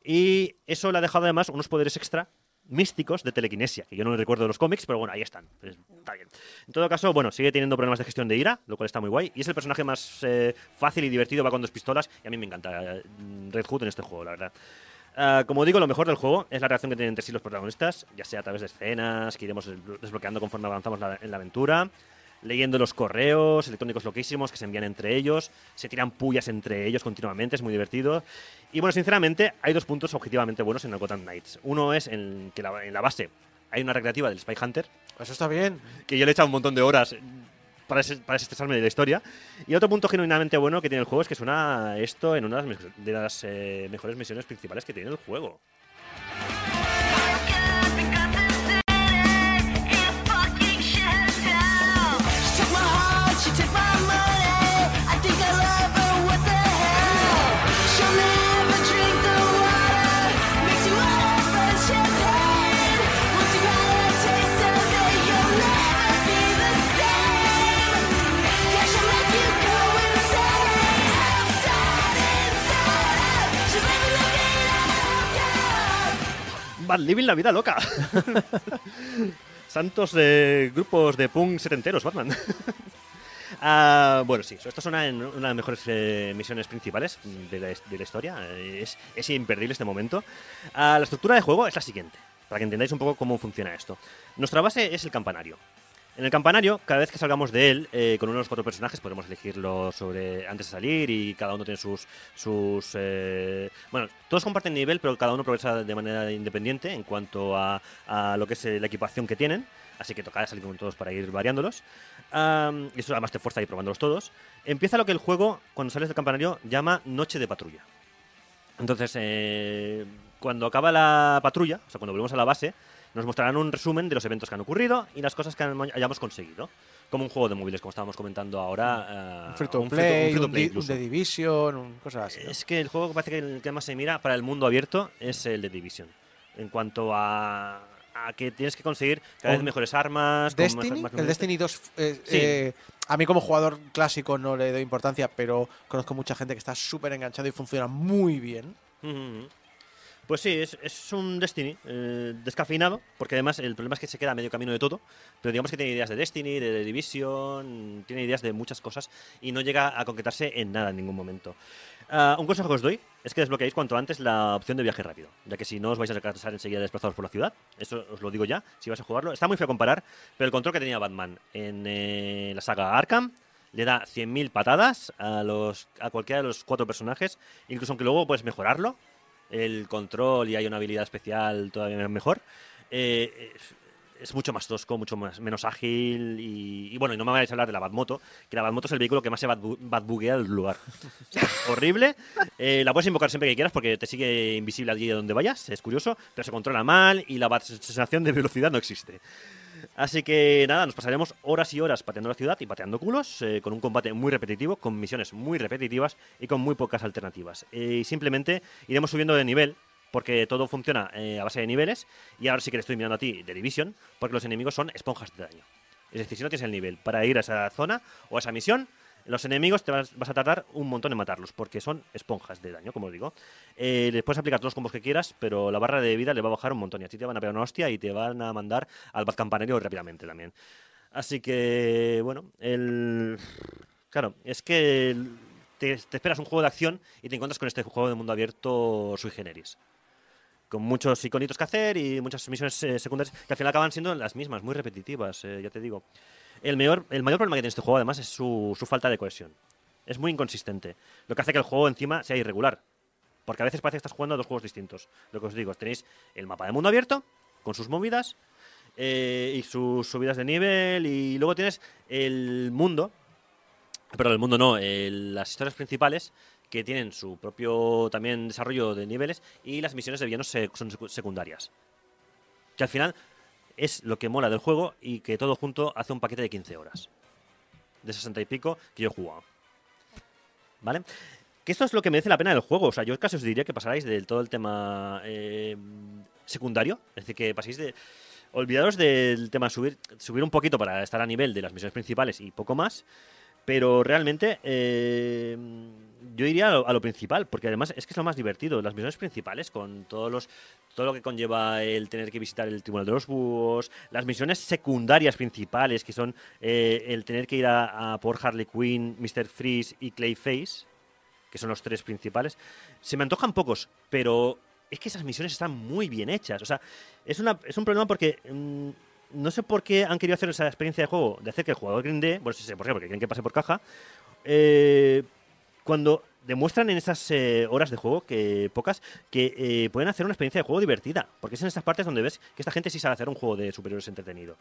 Y eso le ha dejado además unos poderes extra místicos de telequinesia, que yo no recuerdo de los cómics, pero bueno, ahí están. Pues, está bien. En todo caso, bueno, sigue teniendo problemas de gestión de ira, lo cual está muy guay. Y es el personaje más eh, fácil y divertido, va con dos pistolas, y a mí me encanta Red Hood en este juego, la verdad. Ah, como digo, lo mejor del juego es la relación que tienen entre sí los protagonistas, ya sea a través de escenas que iremos desblo- desbloqueando conforme avanzamos la- en la aventura, leyendo los correos electrónicos loquísimos que se envían entre ellos, se tiran pullas entre ellos continuamente, es muy divertido. Y bueno, sinceramente, hay dos puntos objetivamente buenos en el Gotham Knights. Uno es en que la- en la base hay una recreativa del Spy Hunter, Eso está bien. que yo le he echado un montón de horas para, des- para desestresarme de la historia. Y otro punto genuinamente bueno que tiene el juego es que suena esto en una de las, me- de las, eh, mejores misiones principales que tiene el juego. Bad Living la vida loca. <laughs> Santos eh, grupos de punk setenteros, Batman. <laughs> Ah, bueno, sí, esto en una de las mejores eh, misiones principales de la, de historia. Es, es imperdible este momento. Ah, la estructura de juego es la siguiente, para que entendáis un poco cómo funciona esto. Nuestra base es el campanario. En el campanario, cada vez que salgamos de él, eh, con uno de los cuatro personajes podemos elegirlo sobre antes de salir y cada uno tiene sus... sus eh, bueno, todos comparten nivel, pero cada uno progresa de manera independiente en cuanto a, a lo que es eh, la equipación que tienen. Así que tocará salir con todos para ir variándolos. Y eso además te fuerza a ir probándolos todos. Empieza lo que el juego, cuando sales del campanario, llama Noche de Patrulla. Entonces, eh, cuando acaba la patrulla, o sea, cuando volvemos a la base, nos mostrarán un resumen de los eventos que han ocurrido y las cosas que han- hayamos conseguido. Como un juego de móviles, como estábamos comentando ahora. eh, Un free to un play, free to un, play un incluso. The Division, un- cosas así. ¿no? Es que el juego que parece que el que más se mira para el mundo abierto es el de Division. En cuanto a, a que tienes que conseguir cada vez Un mejores armas. con más- Destiny, más- el Destiny 2, eh, Sí. eh, a mí como jugador clásico no le doy importancia, pero conozco mucha gente que está súper enganchado y funciona muy bien. Pues sí, es, un Destiny eh, descafeinado, porque además el problema es que se queda a medio camino de todo, pero digamos que tiene ideas de Destiny, de The Division, tiene ideas de muchas cosas y no llega a concretarse en nada en ningún momento. Ah, un consejo que os doy es que desbloqueéis cuanto antes la opción de viaje rápido, ya que si no os vais a cansar enseguida desplazados por la ciudad, eso os lo digo ya, si vais a jugarlo. Está muy feo comparar, pero el control que tenía Batman en eh, la saga Arkham le da 100.000 patadas a, los, a cualquiera de los cuatro personajes, incluso aunque luego puedes mejorarlo, el control y hay una habilidad especial todavía mejor. eh, es- mucho más tosco, mucho más, menos ágil y, bueno, y no me vayáis a hablar de la Batmoto, que la Batmoto es el vehículo que más se batbuguea del lugar. <laughs> Horrible. Eh, la puedes invocar siempre que quieras porque te sigue invisible allí donde vayas, es curioso, pero se controla mal y la sensación de velocidad no existe. Así que nada, nos pasaremos horas y horas pateando la ciudad y pateando culos, eh, con un combate muy repetitivo, con misiones muy repetitivas y con muy pocas alternativas. Y simplemente iremos subiendo de nivel, porque todo funciona eh, a base de niveles, y ahora sí que le estoy mirando a ti de Division, porque los enemigos son esponjas de daño. Es decir, si no tienes el nivel para ir a esa zona o a esa misión, los enemigos te vas, a tardar un montón en matarlos, porque son esponjas de daño, como os digo. Eh, les puedes aplicar todos los combos que quieras, pero la barra de vida le va a bajar un montón y a ti te van a pegar una hostia y te van a mandar al Bad Campanario rápidamente también. Así que, bueno, el... Claro, es que te, te esperas un juego de acción y te encuentras con este juego de mundo abierto sui generis. Con muchos iconitos que hacer y muchas misiones eh, secundarias que al final acaban siendo las mismas, muy repetitivas, eh, ya te digo. El mayor, el mayor problema que tiene este juego además es su, su falta de cohesión. Es muy inconsistente, lo que hace que el juego encima sea irregular. Porque a veces parece que estás jugando a dos juegos distintos. Lo que os digo, tenéis el mapa de mundo abierto, con sus movidas, eh, y sus subidas de nivel, y luego tienes el mundo, pero el mundo no, el- las historias principales que tienen su propio también desarrollo de niveles y las misiones de villanos son secu- secundarias. Que al final es lo que mola del juego y que todo junto hace un paquete de 15 horas. De 60 y pico que yo he jugado. ¿Vale? Que esto es lo que merece la pena del juego. O sea, yo casi os diría que pasarais del todo el tema eh, secundario. Es decir, que paséis de. Olvidaros del tema subir, subir un poquito para estar a nivel de las misiones principales y poco más. Pero realmente eh, yo iría a lo, principal, porque además es que es lo más divertido. Las misiones principales, con todos los, todo lo que conlleva el tener que visitar el Tribunal de los Búhos, las misiones secundarias principales, que son eh, el tener que ir a, a por Harley Quinn, Mr. Freeze y Clayface, que son los tres principales, se me antojan pocos, pero es que esas misiones están muy bien hechas. O sea, es, una, es un problema porque mm, no sé por qué han querido hacer esa experiencia de juego, de hacer que el jugador grinde, bueno, sí sé por qué, porque quieren que pase por caja, eh, cuando demuestran en esas eh, horas de juego, que pocas, que eh, pueden hacer una experiencia de juego divertida, porque es en estas partes donde ves que esta gente sí sabe hacer un juego de superhéroes entretenido.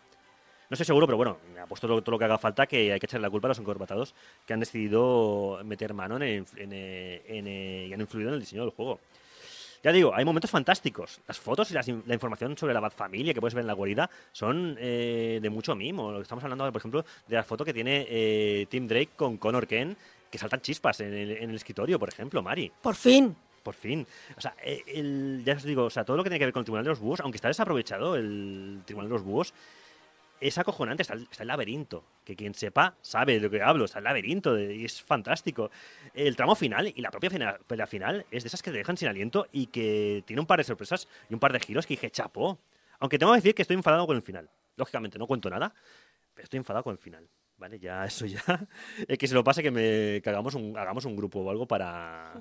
No estoy seguro, pero bueno, me ha puesto todo, todo lo que haga falta que hay que echarle la culpa a los encorbatados que han decidido meter mano en, el- en, eh, en, eh, y han influido en el diseño del juego. Ya digo, hay momentos fantásticos. Las fotos y las la información sobre la Bat Familia que puedes ver en la guarida son eh, de mucho mimo. Lo que estamos hablando, por ejemplo, de la foto que tiene eh, Tim Drake con Connor Ken, que saltan chispas en el, en el escritorio, por ejemplo, Mari. Por fin. Por fin. O sea, eh, el- ya os digo, o sea, todo lo que tiene que ver con el Tribunal de los Búhos, aunque está desaprovechado el Tribunal de los Búhos, es acojonante. Está el, laberinto. Que quien sepa sabe de lo que hablo. Está el laberinto de- y es fantástico. El tramo final y la propia fina- pelea final es de esas que te dejan sin aliento y que tiene un par de sorpresas y un par de giros que dije, chapó. Aunque tengo que decir que estoy enfadado con el final. Lógicamente, no cuento nada, pero estoy enfadado con el final. Vale, ya, eso ya. <laughs> Eh, que se lo pase que, me, que hagamos, un, hagamos un grupo o algo para,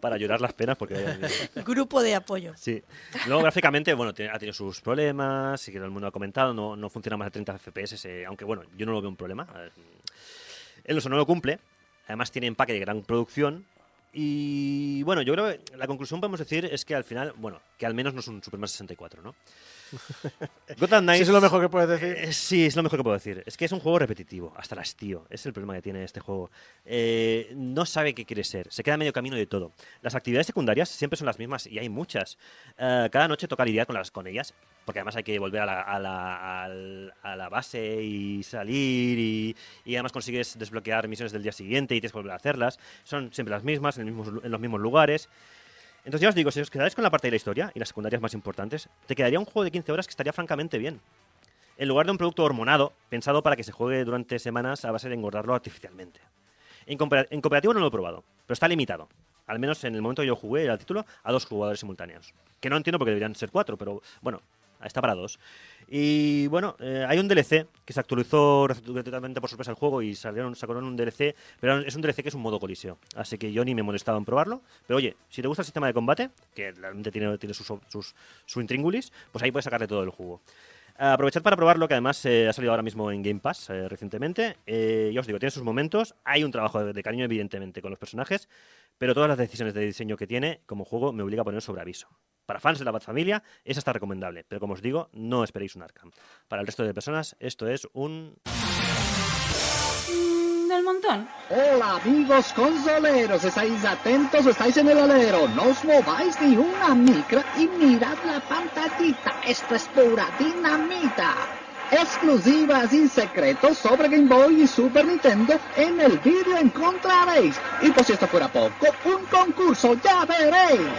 para llorar las penas porque. <laughs> Grupo de apoyo. Sí. Luego, gráficamente, bueno, ha tenido sus problemas, y que todo el mundo ha comentado, no, no funciona más de 30 FPS, eh, aunque bueno, yo no lo veo un problema. El uso no lo cumple, además tiene empaque de gran producción. Y bueno, yo creo que la conclusión podemos decir es que al final, bueno, que al menos no es un Superman 64, ¿no? <laughs> Gotham Sí, Knights eso es lo mejor que puedes decir. eh, sí, es lo mejor que puedo decir. Es que es un juego repetitivo, hasta el hastío. Es el problema que tiene este juego. Eh, no sabe qué quiere ser, se queda medio camino de todo. Las actividades secundarias siempre son las mismas y hay muchas. Eh, cada noche toca lidiar con, las, con ellas, porque además hay que volver a la, a la- a la base y salir y, y además consigues desbloquear misiones del día siguiente y tienes que volver a hacerlas. Son siempre las mismas, en, el mismos- en los mismos lugares. Entonces ya os digo, si os quedáis con la parte de la historia y las secundarias más importantes, te quedaría un juego de 15 horas que estaría francamente bien. En lugar de un producto hormonado, pensado para que se juegue durante semanas a base de engordarlo artificialmente. En, coopera- en cooperativo no lo he probado, pero está limitado. al menos en el momento que yo jugué al título, a dos jugadores simultáneos. Que no entiendo porque deberían ser cuatro, pero bueno, está para dos. Y bueno, eh, hay un DLC que se actualizó totalmente por sorpresa el juego y salieron, sacaron un DLC, pero es un DLC que es un modo coliseo. Así que yo ni me molestaba en probarlo. Pero oye, si te gusta el sistema de combate, que realmente tiene, tiene sus, sus, su intríngulis, pues ahí puedes sacarle todo el jugo. Aprovechad para probarlo, que además eh, ha salido ahora mismo en Game Pass eh, recientemente. Eh, ya os digo, tiene sus momentos. Hay un trabajo de, de, cariño, evidentemente, con los personajes, pero todas las decisiones de diseño que tiene como juego me obliga a poner sobre aviso. Para fans de la Bat Familia, esa está recomendable, pero como os digo, no esperéis un Arkham. Para el resto de personas, esto es un. del montón. Hola amigos consoleros, estáis atentos, estáis en el alero, no os mováis ni una micra y mirad la pantallita, esto es pura dinamita. Exclusivas y secretos sobre Game Boy y Super Nintendo en el vídeo encontraréis. Y por si esto fuera poco, un concurso ya veréis.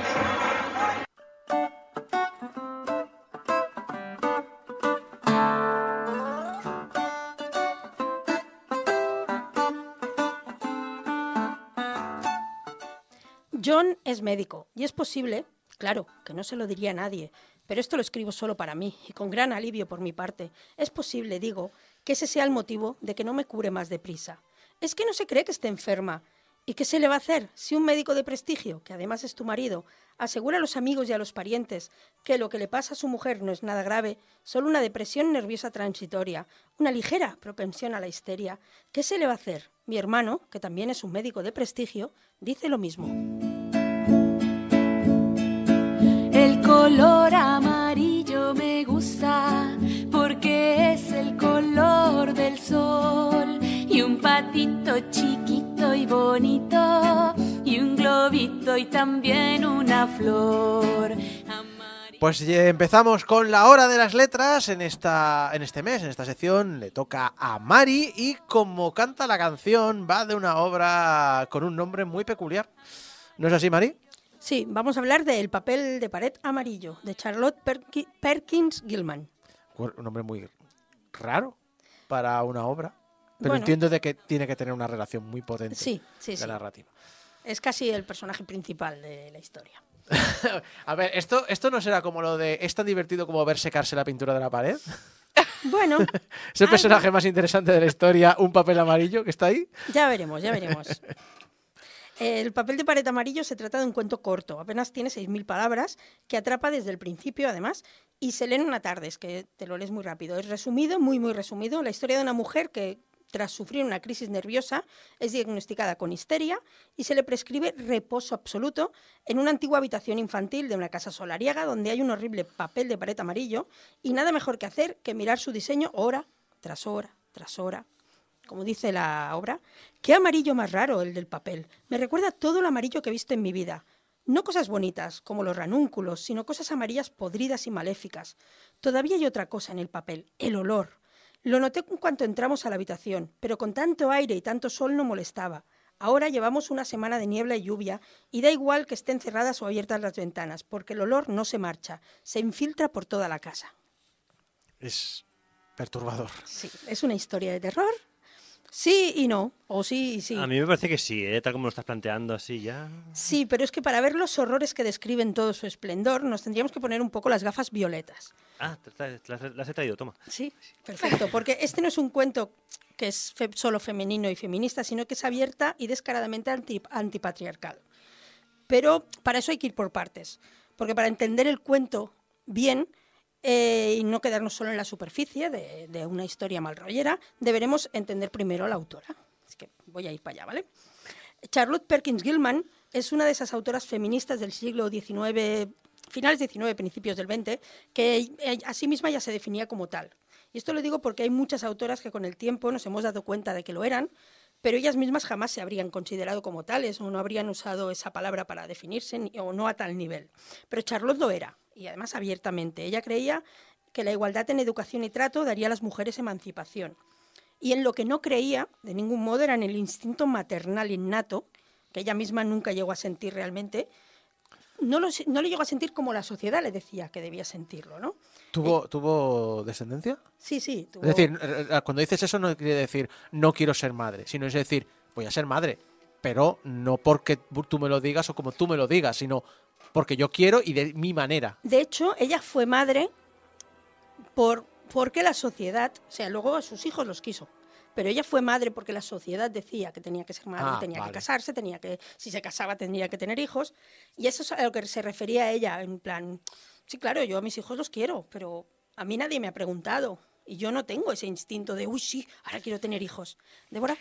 John es médico y es posible, claro, que no se lo diría a nadie, pero esto lo escribo solo para mí y con gran alivio por mi parte. Es posible, digo, que ese sea el motivo de que no me cure más deprisa. Es que no se cree que esté enferma. ¿Y qué se le va a hacer si un médico de prestigio, que además es tu marido, asegura a los amigos y a los parientes que lo que le pasa a su mujer no es nada grave, solo una depresión nerviosa transitoria, una ligera propensión a la histeria? ¿Qué se le va a hacer? Mi hermano, que también es un médico de prestigio, dice lo mismo. El color amarillo me gusta porque es el color del sol y un patito chiquito y bonito y un globito y también una flor. Pues ya empezamos con la hora de las letras en esta en este mes, en esta sección le toca a Mari y como canta la canción va de una obra con un nombre muy peculiar. ¿No es así, Mari? Sí, vamos a hablar del papel de pared amarillo de Charlotte Perki Perkins Gilman. Un nombre muy raro para una obra, pero Bueno. entiendo de que tiene que tener una relación muy potente Sí, sí, de sí. narrativa. Es casi el personaje principal de la historia. <laughs> A ver, esto, esto no será como lo de es tan divertido como ver secarse la pintura de la pared. <laughs> Bueno, <laughs> Es el personaje más interesante de la historia, un papel amarillo que está ahí. ya veremos, ya veremos. El papel de pared amarillo se trata de un cuento corto, apenas tiene 6.000 palabras, que atrapa desde el principio además, y se lee en una tarde, es que te lo lees muy rápido. Es resumido, muy, muy resumido, la historia de una mujer que tras sufrir una crisis nerviosa es diagnosticada con histeria y se le prescribe reposo absoluto en una antigua habitación infantil de una casa solariega donde hay un horrible papel de pared amarillo y nada mejor que hacer que mirar su diseño hora tras hora tras hora como dice la obra, qué amarillo más raro el del papel. Me recuerda todo lo amarillo que he visto en mi vida. No cosas bonitas, como los ranúnculos, sino cosas amarillas podridas y maléficas. Todavía hay otra cosa en el papel, el olor. Lo noté en cuanto entramos a la habitación, pero con tanto aire y tanto sol no molestaba. Ahora llevamos una semana de niebla y lluvia y da igual que estén cerradas o abiertas las ventanas, porque el olor no se marcha, se infiltra por toda la casa. Es perturbador. Sí, es una historia de terror. Sí y no, o sí y sí. A mí me parece que sí, ¿eh? tal como lo estás planteando así ya. Sí, pero es que para ver los horrores que describen todo su esplendor, nos tendríamos que poner un poco las gafas violetas. Ah, las, las he traído, toma. Sí, perfecto, porque este no es un cuento que es fe- solo femenino y feminista, sino que es abierta y descaradamente anti- antipatriarcal. Pero para eso hay que ir por partes, porque para entender el cuento bien eh, y no quedarnos solo en la superficie de, una historia mal rollera, deberemos entender primero a la autora. Así que voy a ir para allá, ¿vale? Charlotte Perkins Gilman es una de esas autoras feministas del siglo XIX, finales XIX, principios del XX, que a sí misma ya se definía como tal. Y esto lo digo porque hay muchas autoras que con el tiempo nos hemos dado cuenta de que lo eran, pero ellas mismas jamás se habrían considerado como tales o no habrían usado esa palabra para definirse ni- o no a tal nivel. Pero Charlotte lo era, y además abiertamente. Ella creía que la igualdad en educación y trato daría a las mujeres emancipación. Y en lo que no creía, de ningún modo, era en el instinto maternal innato, que ella misma nunca llegó a sentir realmente. No lo, no lo llegó a sentir como la sociedad le decía que debía sentirlo, ¿no? ¿Tuvo, ¿Tuvo descendencia? Sí, sí. tuvo- Es decir, eh, eh, cuando dices eso no quiere decir no quiero ser madre, sino es decir, voy a ser madre, pero no porque tú me lo digas o como tú me lo digas, sino porque yo quiero y de mi manera. De hecho, ella fue madre por, porque la sociedad, o sea, luego a sus hijos los quiso. Pero ella fue madre porque la sociedad decía que tenía que ser madre, Ah, tenía vale. que casarse, tenía que, si se casaba tendría que tener hijos. Y eso es a lo que se refería ella, en plan, sí, claro, yo a mis hijos los quiero, pero a mí nadie me ha preguntado. Y yo no tengo ese instinto de, uy, sí, ahora quiero tener hijos. Débora,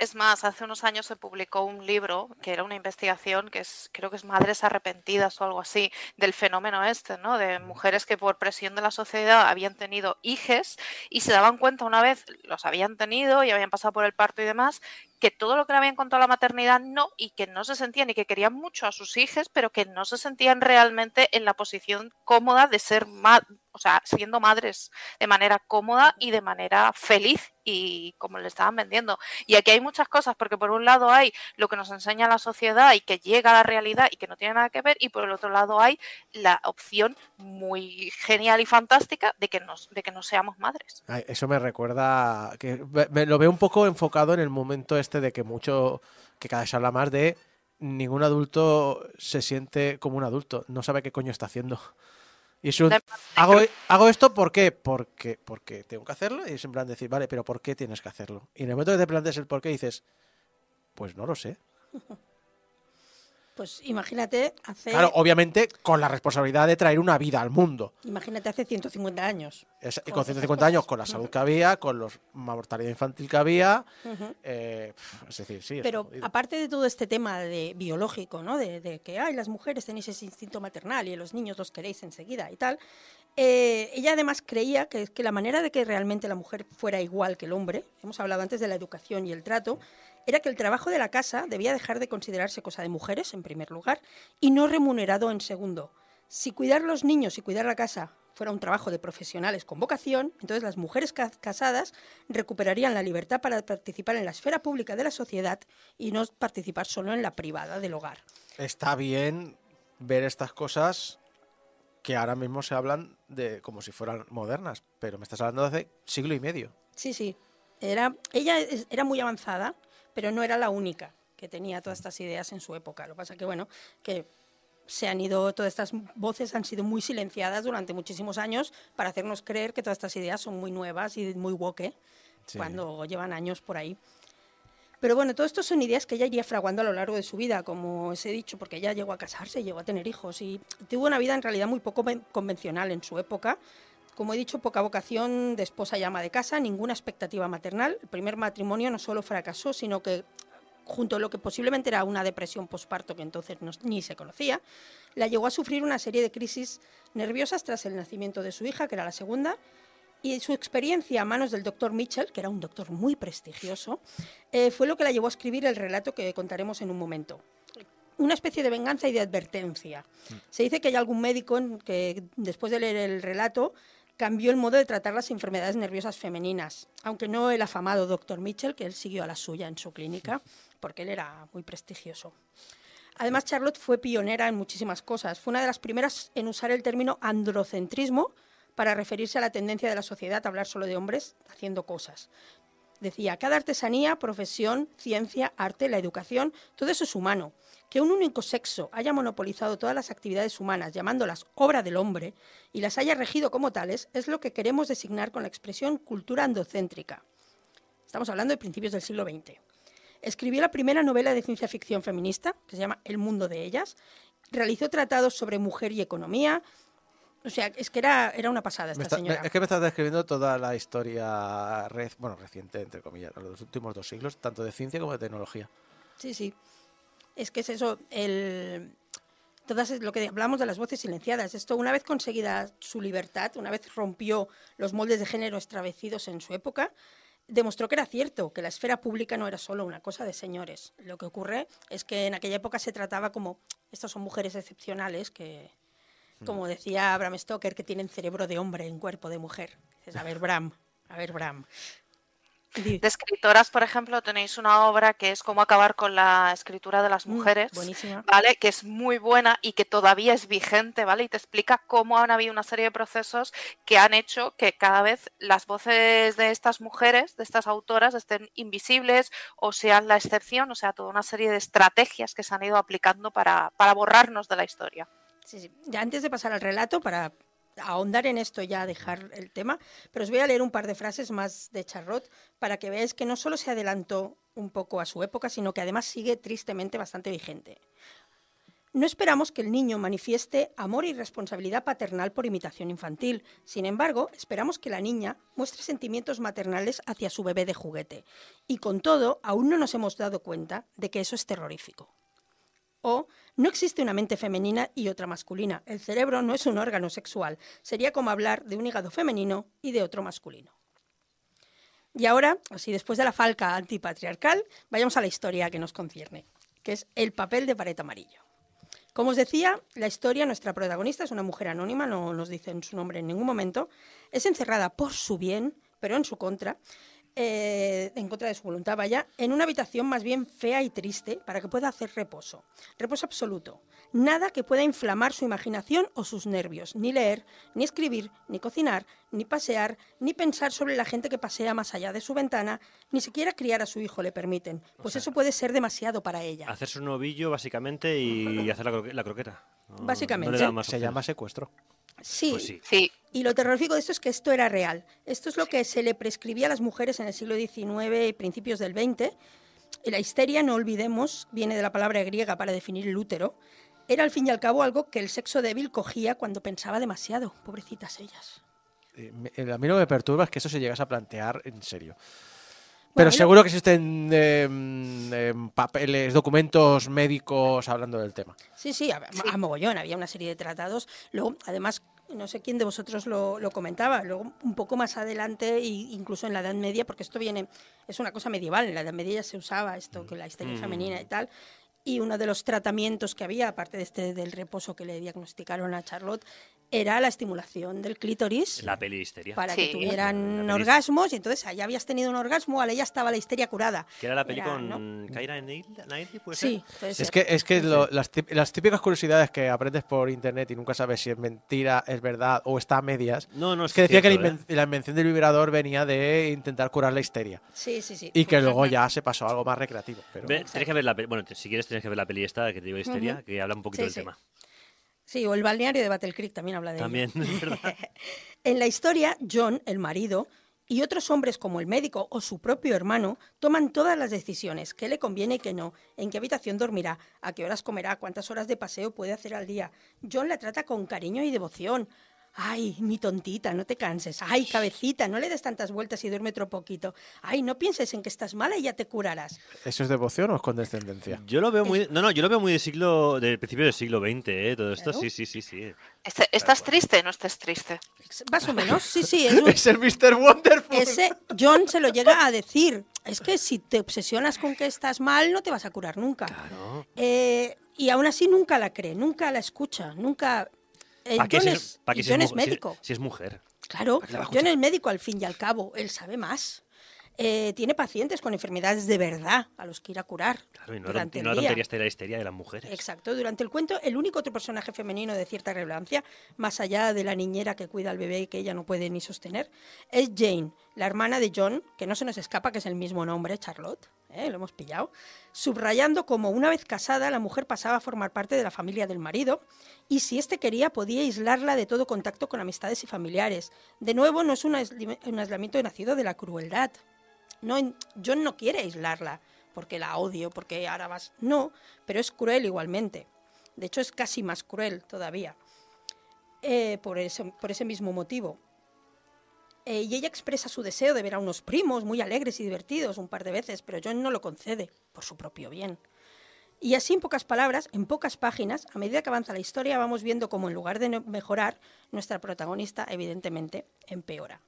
Es, más, hace unos años se publicó un libro que era una investigación que es, creo que es Madres Arrepentidas o algo así, del fenómeno este, ¿no? De mujeres que por presión de la sociedad habían tenido hijes y se daban cuenta una vez, los habían tenido y habían pasado por el parto y demás, que todo lo que le habían contado la maternidad no, y que no se sentían y que querían mucho a sus hijos, pero que no se sentían realmente en la posición cómoda de ser ma- o sea, siendo madres de manera cómoda y de manera feliz y como le estaban vendiendo. Y aquí hay muchas cosas, porque por un lado hay lo que nos enseña la sociedad y que llega a la realidad y que no tiene nada que ver, y por el otro lado hay la opción muy genial y fantástica de que nos, de que no seamos madres. Eso me recuerda que me- me lo veo un poco enfocado en el momento este de que mucho, que cada vez se habla más de ningún adulto se siente como un adulto, no sabe qué coño está haciendo. Y es un- hago, hago esto ¿por qué? Porque, porque tengo que hacerlo y es en plan decir, vale, pero ¿por qué tienes que hacerlo? Y en el momento que te planteas el por qué dices, pues no lo sé. <laughs> pues imagínate hace, Claro, obviamente con la responsabilidad de traer una vida al mundo. imagínate hace 150 años. Es- Con con estas 150 años, con la salud que había, con la mortalidad infantil que había, eh, es decir, sí. Pero aparte de todo este tema de biológico, ¿no? De, de que ay, las mujeres tenéis ese instinto maternal y los niños los queréis enseguida y tal, eh, ella además creía que, que la manera de que realmente la mujer fuera igual que el hombre, hemos hablado antes de la educación y el trato, era que el trabajo de la casa debía dejar de considerarse cosa de mujeres, en primer lugar, y no remunerado en segundo. Si cuidar los niños y cuidar la casa fuera un trabajo de profesionales con vocación, entonces las mujeres ca- casadas recuperarían la libertad para participar en la esfera pública de la sociedad y no participar solo en la privada del hogar. Está bien ver estas cosas que ahora mismo se hablan de como si fueran modernas, pero me estás hablando de hace siglo y medio. Sí, sí. Era, ella era muy avanzada, pero no era la única que tenía todas estas ideas en su época. Lo que pasa que, bueno, que se han ido, todas estas voces han sido muy silenciadas durante muchísimos años para hacernos creer que todas estas ideas son muy nuevas y muy woke, Sí. cuando llevan años por ahí. Pero bueno, todo esto son ideas que ella iría fraguando a lo largo de su vida, como os he dicho, porque ella llegó a casarse, llegó a tener hijos y tuvo una vida en realidad muy poco ven- convencional en su época. Como he dicho, poca vocación de esposa y ama de casa, ninguna expectativa maternal. El primer matrimonio no solo fracasó, sino que junto a lo que posiblemente era una depresión posparto que entonces no- ni se conocía, la llevó a sufrir una serie de crisis nerviosas tras el nacimiento de su hija, que era la segunda, y su experiencia a manos del doctor Mitchell, que era un doctor muy prestigioso, eh, fue lo que la llevó a escribir el relato que contaremos en un momento. Una especie de venganza y de advertencia. Se dice que hay algún médico que después de leer el relato cambió el modo de tratar las enfermedades nerviosas femeninas, aunque no el afamado doctor Mitchell, que él siguió a la suya en su clínica, porque él era muy prestigioso. Además, Charlotte fue pionera en muchísimas cosas. Fue una de las primeras en usar el término androcentrismo para referirse a la tendencia de la sociedad a hablar solo de hombres haciendo cosas. Decía, cada artesanía, profesión, ciencia, arte, la educación, todo eso es humano. Que un único sexo haya monopolizado todas las actividades humanas, llamándolas obra del hombre, y las haya regido como tales, es lo que queremos designar con la expresión cultura androcéntrica. Estamos hablando de principios del siglo XX. Escribió la primera novela de ciencia ficción feminista, que se llama El mundo de ellas. Realizó tratados sobre mujer y economía. O sea, es que era, era una pasada esta está- señora. me- es que me estás describiendo toda la historia, bueno, reciente, entre comillas, de los últimos dos siglos, tanto de ciencia como de tecnología. Sí, sí. Es que es eso, el, todas lo que hablamos de las voces silenciadas. Esto, una vez conseguida su libertad, una vez rompió los moldes de género establecidos en su época, demostró que era cierto, que la esfera pública no era solo una cosa de señores. Lo que ocurre es que en aquella época se trataba como, estas son mujeres excepcionales que, como decía Bram Stoker, que tienen cerebro de hombre en cuerpo de mujer. Dices, a ver, Bram, a ver, Bram. De escritoras, por ejemplo, tenéis una obra que es Cómo acabar con la escritura de las Mm, mujeres. ¿vale? Que es muy buena y que todavía es vigente, ¿vale? Y te explica cómo han habido una serie de procesos que han hecho que cada vez las voces de estas mujeres, de estas autoras, estén invisibles o sean la excepción, o sea, toda una serie de estrategias que se han ido aplicando para, para borrarnos de la historia. Sí, sí. Ya antes de pasar al relato, para ahondar en esto ya dejar el tema, pero os voy a leer un par de frases más de Charlotte para que veáis que no solo se adelantó un poco a su época, sino que además sigue tristemente bastante vigente. No esperamos que el niño manifieste amor y responsabilidad paternal por imitación infantil. Sin embargo, esperamos que la niña muestre sentimientos maternales hacia su bebé de juguete. Y con todo, aún no nos hemos dado cuenta de que eso es terrorífico. O no existe una mente femenina y otra masculina. El cerebro no es un órgano sexual. Sería como hablar de un hígado femenino y de otro masculino. Y ahora, así después de la falca antipatriarcal, vayamos a la historia que nos concierne, que es el papel de pared amarillo. Como os decía, la historia, nuestra protagonista es una mujer anónima, no nos dicen su nombre en ningún momento, es encerrada por su bien, pero en su contra, eh, en contra de su voluntad, vaya, en una habitación más bien fea y triste para que pueda hacer reposo. Reposo absoluto. Nada que pueda inflamar su imaginación o sus nervios. Ni leer, ni escribir, ni cocinar, ni pasear, ni pensar sobre la gente que pasea más allá de su ventana, ni siquiera criar a su hijo le permiten. Pues eso puede ser demasiado para ella. Hacerse un ovillo, básicamente, y <laughs> hacer la, croque- la croqueta. No- Básicamente. no le dan más Se llama secuestro. Sí, Pues sí. Sí, Y lo terrorífico de esto es que esto era real. Esto es lo que se le prescribía a las mujeres en el siglo XIX y principios del XX. Y la histeria, no olvidemos, viene de la palabra griega para definir el útero. Era al fin y al cabo algo que el sexo débil cogía cuando pensaba demasiado. Pobrecitas ellas. Eh, eh, A mí lo que me perturba es que eso se llegase a plantear en serio. Pero Bueno, seguro que existen eh, mm, em, papeles, documentos médicos hablando del tema. Sí, sí, a, a mogollón. Había una serie de tratados. Luego, además, no sé quién de vosotros lo, lo comentaba. Luego, un poco más adelante, incluso en la Edad Media, porque esto viene, es una cosa medieval. En la Edad Media ya se usaba esto, que la histeria femenina y tal. Y uno de los tratamientos que había, aparte de este del reposo que le diagnosticaron a Charlotte, era la estimulación del clítoris La peli histeria. para que tuvieran orgasmos. Y entonces allá habías tenido un orgasmo, ya estaba la histeria curada. Que era la peli Era, con ¿no? Kaira Knightley, ¿puede Sí, ser? puede Es ser. que, es que lo- las, típicas curiosidades que aprendes por internet y nunca sabes si es mentira, es verdad o está a medias. No, no, Es que decía que la, cierto, ¿eh? inven- la invención del vibrador venía de intentar curar la histeria. Sí, sí, sí. Y que luego ya se pasó a algo más recreativo. Pero Ve, tienes que ver la peli, bueno, si quieres tienes que ver la peli esta que te digo histeria, que habla un poquito Sí, del sí. tema. Sí, o el balneario de Battle Creek también habla de ello. También, es verdad. <laughs> En la historia, John, el marido, y otros hombres como el médico o su propio hermano toman todas las decisiones, qué le conviene y qué no, en qué habitación dormirá, a qué horas comerá, cuántas horas de paseo puede hacer al día. John la trata con cariño y devoción. Ay, mi tontita, no te canses. Ay, cabecita, no le des tantas vueltas y duerme otro poquito. Ay, no pienses en que estás mala y ya te curarás. ¿eso es devoción o es condescendencia? Yo lo veo muy, no, no, yo lo veo muy de siglo, del principio del siglo XX, ¿eh? Todo esto, Claro. sí, sí, sí, sí. Este- ¿estás triste? No estés triste. Más o menos, sí, sí, es <laughs> un, Es el Mr. Wonderful. Ese John se lo llega a decir. Es que si te obsesionas con que estás mal, no te vas a curar nunca. Claro. Eh, y aún así nunca la cree, nunca la escucha, nunca. Eh, ¿Para qué John es, es, pa' qué y si es John es si- médico. Si, es mujer. Claro, ¿Para John es médico al fin y al cabo. Él sabe más. Eh, tiene pacientes con enfermedades de verdad a los que ir a curar. Claro, y no, el no la tontería la histeria de las mujeres. Exacto, durante el cuento el único otro personaje femenino de cierta relevancia, más allá de la niñera que cuida al bebé y que ella no puede ni sostener, es Jane, la hermana de John, que no se nos escapa que es el mismo nombre, Charlotte, ¿eh? lo hemos pillado, subrayando como una vez casada la mujer pasaba a formar parte de la familia del marido y si éste quería podía aislarla de todo contacto con amistades y familiares. De nuevo, no es un aislamiento nacido de la crueldad. No, John no quiere aislarla porque la odio, porque ahora vas. No, pero es cruel igualmente. De hecho, es casi más cruel todavía. Eh, por, ese, por ese mismo motivo. Eh, y ella expresa su deseo de ver a unos primos muy alegres y divertidos un par de veces, pero John no lo concede, por su propio bien. Y así, en pocas palabras, en pocas páginas, a medida que avanza la historia, vamos viendo cómo en lugar de mejorar, nuestra protagonista, evidentemente, empeora.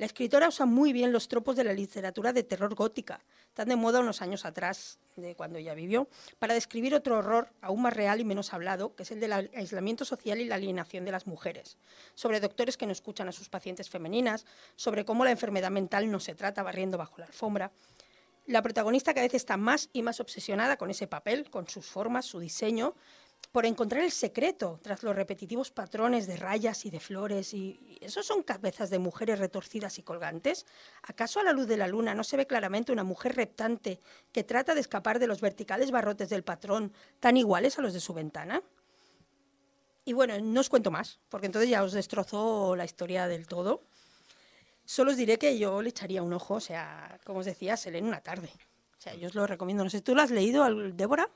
La escritora usa muy bien los tropos de la literatura de terror gótica, tan de moda unos años atrás, de cuando ella vivió, para describir otro horror aún más real y menos hablado, que es el del aislamiento social y la alienación de las mujeres, sobre doctores que no escuchan a sus pacientes femeninas, sobre cómo la enfermedad mental no se trata barriendo bajo la alfombra. La protagonista cada vez está más y más obsesionada con ese papel, con sus formas, su diseño, por encontrar el secreto tras los repetitivos patrones de rayas y de flores. ¿Y esos son cabezas de mujeres retorcidas y colgantes? ¿Acaso a la luz de la luna no se ve claramente una mujer reptante que trata de escapar de los verticales barrotes del patrón, tan iguales a los de su ventana? Y bueno, no os cuento más, porque entonces ya os destrozó la historia del todo. Solo os diré que yo le echaría un ojo, o sea, como os decía, se lee en una tarde. O sea, yo os lo recomiendo. No sé, ¿tú lo has leído, Débora?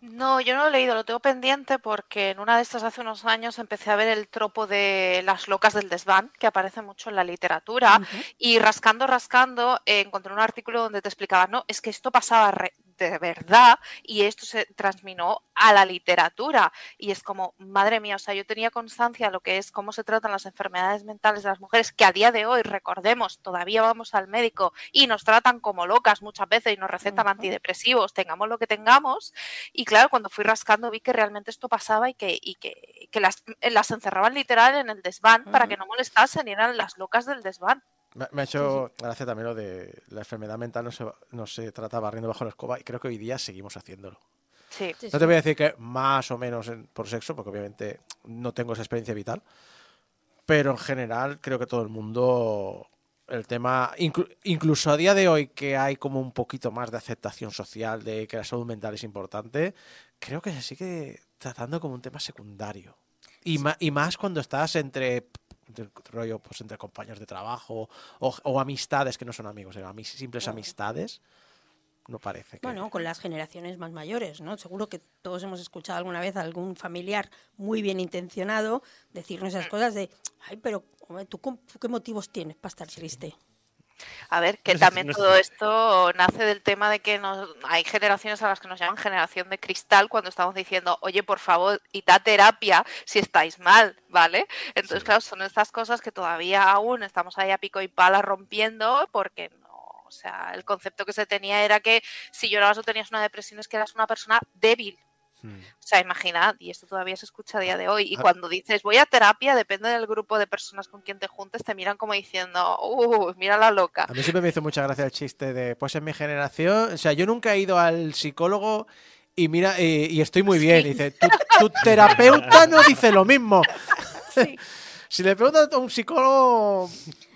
No, yo no lo he leído, lo tengo pendiente porque en una de estas hace unos años empecé a ver el tropo de las locas del desván, que aparece mucho en la literatura, y rascando, rascando, eh, encontré un artículo donde te explicaba, no, es que esto pasaba re- de verdad y esto se transminó a la literatura. Y es como, madre mía, o sea, yo tenía constancia de lo que es cómo se tratan las enfermedades mentales de las mujeres, que a día de hoy, recordemos, todavía vamos al médico y nos tratan como locas muchas veces y nos recetan antidepresivos, tengamos lo que tengamos. Y claro, cuando fui rascando vi que realmente esto pasaba y que, y que, que las, las encerraban literal en el desván para que no molestasen y eran las locas del desván. Me, me ha hecho gracia también lo de la enfermedad mental no se, no se trata barriendo bajo la escoba y creo que hoy día seguimos haciéndolo. Sí. Sí, No sí. te voy a decir que más o menos en- por sexo, porque obviamente no tengo esa experiencia vital, pero en general creo que todo el mundo, el tema, inclu- incluso a día de hoy que hay como un poquito más de aceptación social de que la salud mental es importante, creo que se sigue tratando como un tema secundario. Y, ma- y más cuando estás entre, entre rollo, pues entre compañeros de trabajo o, o amistades que no son amigos, sino ami- simples amistades, no parece que... Bueno, con las generaciones más mayores, ¿no? Seguro que todos hemos escuchado alguna vez a algún familiar muy bien intencionado decirnos esas cosas de, ay, pero hombre, ¿tú, con- tú qué motivos tienes para estar triste? A ver, que también todo esto nace del tema de que nos, hay generaciones a las que nos llaman generación de cristal cuando estamos diciendo, oye, por favor, id a terapia si estáis mal, ¿vale? Entonces, Sí. claro, son estas cosas que todavía aún estamos ahí a pico y pala rompiendo porque no, o sea, el concepto que se tenía era que si llorabas o tenías una depresión es que eras una persona débil. Hmm. O sea, imaginad, y esto todavía se escucha a día de hoy. Y Ah. cuando dices voy a terapia, depende del grupo de personas con quien te juntes, te miran como diciendo, uh, mira la loca. A mí siempre me hizo mucha gracia el chiste de, pues en mi generación, o sea, yo nunca he ido al psicólogo y mira, y, y estoy muy bien. Y dice, tu, tu terapeuta no dice lo mismo. <laughs> Sí. <laughs> Si le preguntas a un psicólogo,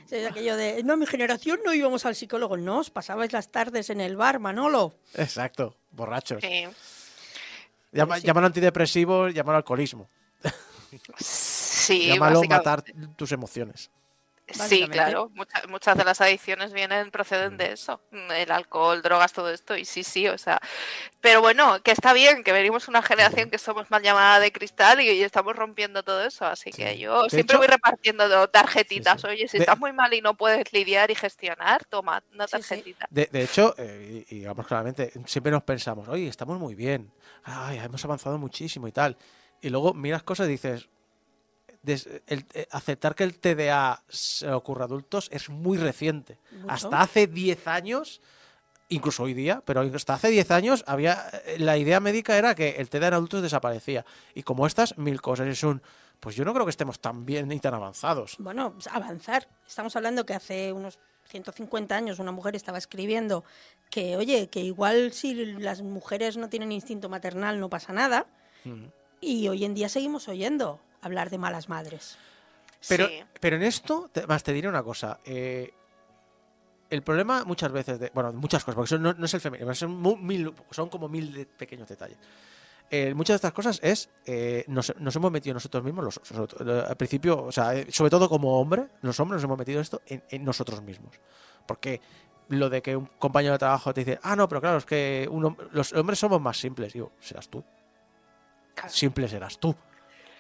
Es aquello de, no, mi generación no íbamos al psicólogo, no, os pasabais las tardes en el bar, Manolo. exacto, borrachos. Sí. Llama- Sí. Llámalo antidepresivos, llámalo alcoholismo. Sí, <laughs> llámalo matar tus emociones. Sí, claro. Mucha- muchas de las adicciones vienen, proceden de eso. El alcohol, drogas, todo esto. Y sí, sí, o sea. Pero bueno, que está bien, que venimos una generación que somos mal llamada de cristal y, y estamos rompiendo todo eso. Así que yo De siempre hecho- voy repartiendo do- tarjetitas. Sí, sí. Oye, si De- estás muy mal y no puedes lidiar y gestionar, toma una tarjetita. De, de hecho, eh, y, y digamos claramente, siempre nos pensamos, oye, estamos muy bien, ay, hemos avanzado muchísimo y tal. Y luego miras cosas y dices, el- eh, aceptar que el TDA se ocurra a adultos es muy reciente. Mucho. Hasta hace 10 años, incluso hoy día, pero hasta hace 10 años había eh, la idea médica era que el TDA en adultos desaparecía. Y como estas, mil cosas. Es un, pues yo no creo que estemos tan bien ni tan avanzados. Bueno, pues, avanzar. Estamos hablando que hace unos 150 años una mujer estaba escribiendo que, oye, que igual si las mujeres no tienen instinto maternal no pasa nada. Mm. Y hoy en día seguimos oyendo hablar de malas madres. Pero, Sí. pero en esto, te- más te diré una cosa. eh, el problema muchas veces, de, bueno, muchas cosas, porque son- no, no es el feminismo, son, mu- mil, son como mil de pequeños detalles. Eh, muchas de estas cosas es, eh, nos, nos hemos metido nosotros mismos, los, los- los- al principio, o sea, eh, sobre todo como hombre, los hombres nos hemos metido esto en, en nosotros mismos. Porque lo de que un compañero de trabajo te dice, ah, no, pero claro, es que un los hombres somos más simples. Digo, serás tú. Claro. Simple serás tú.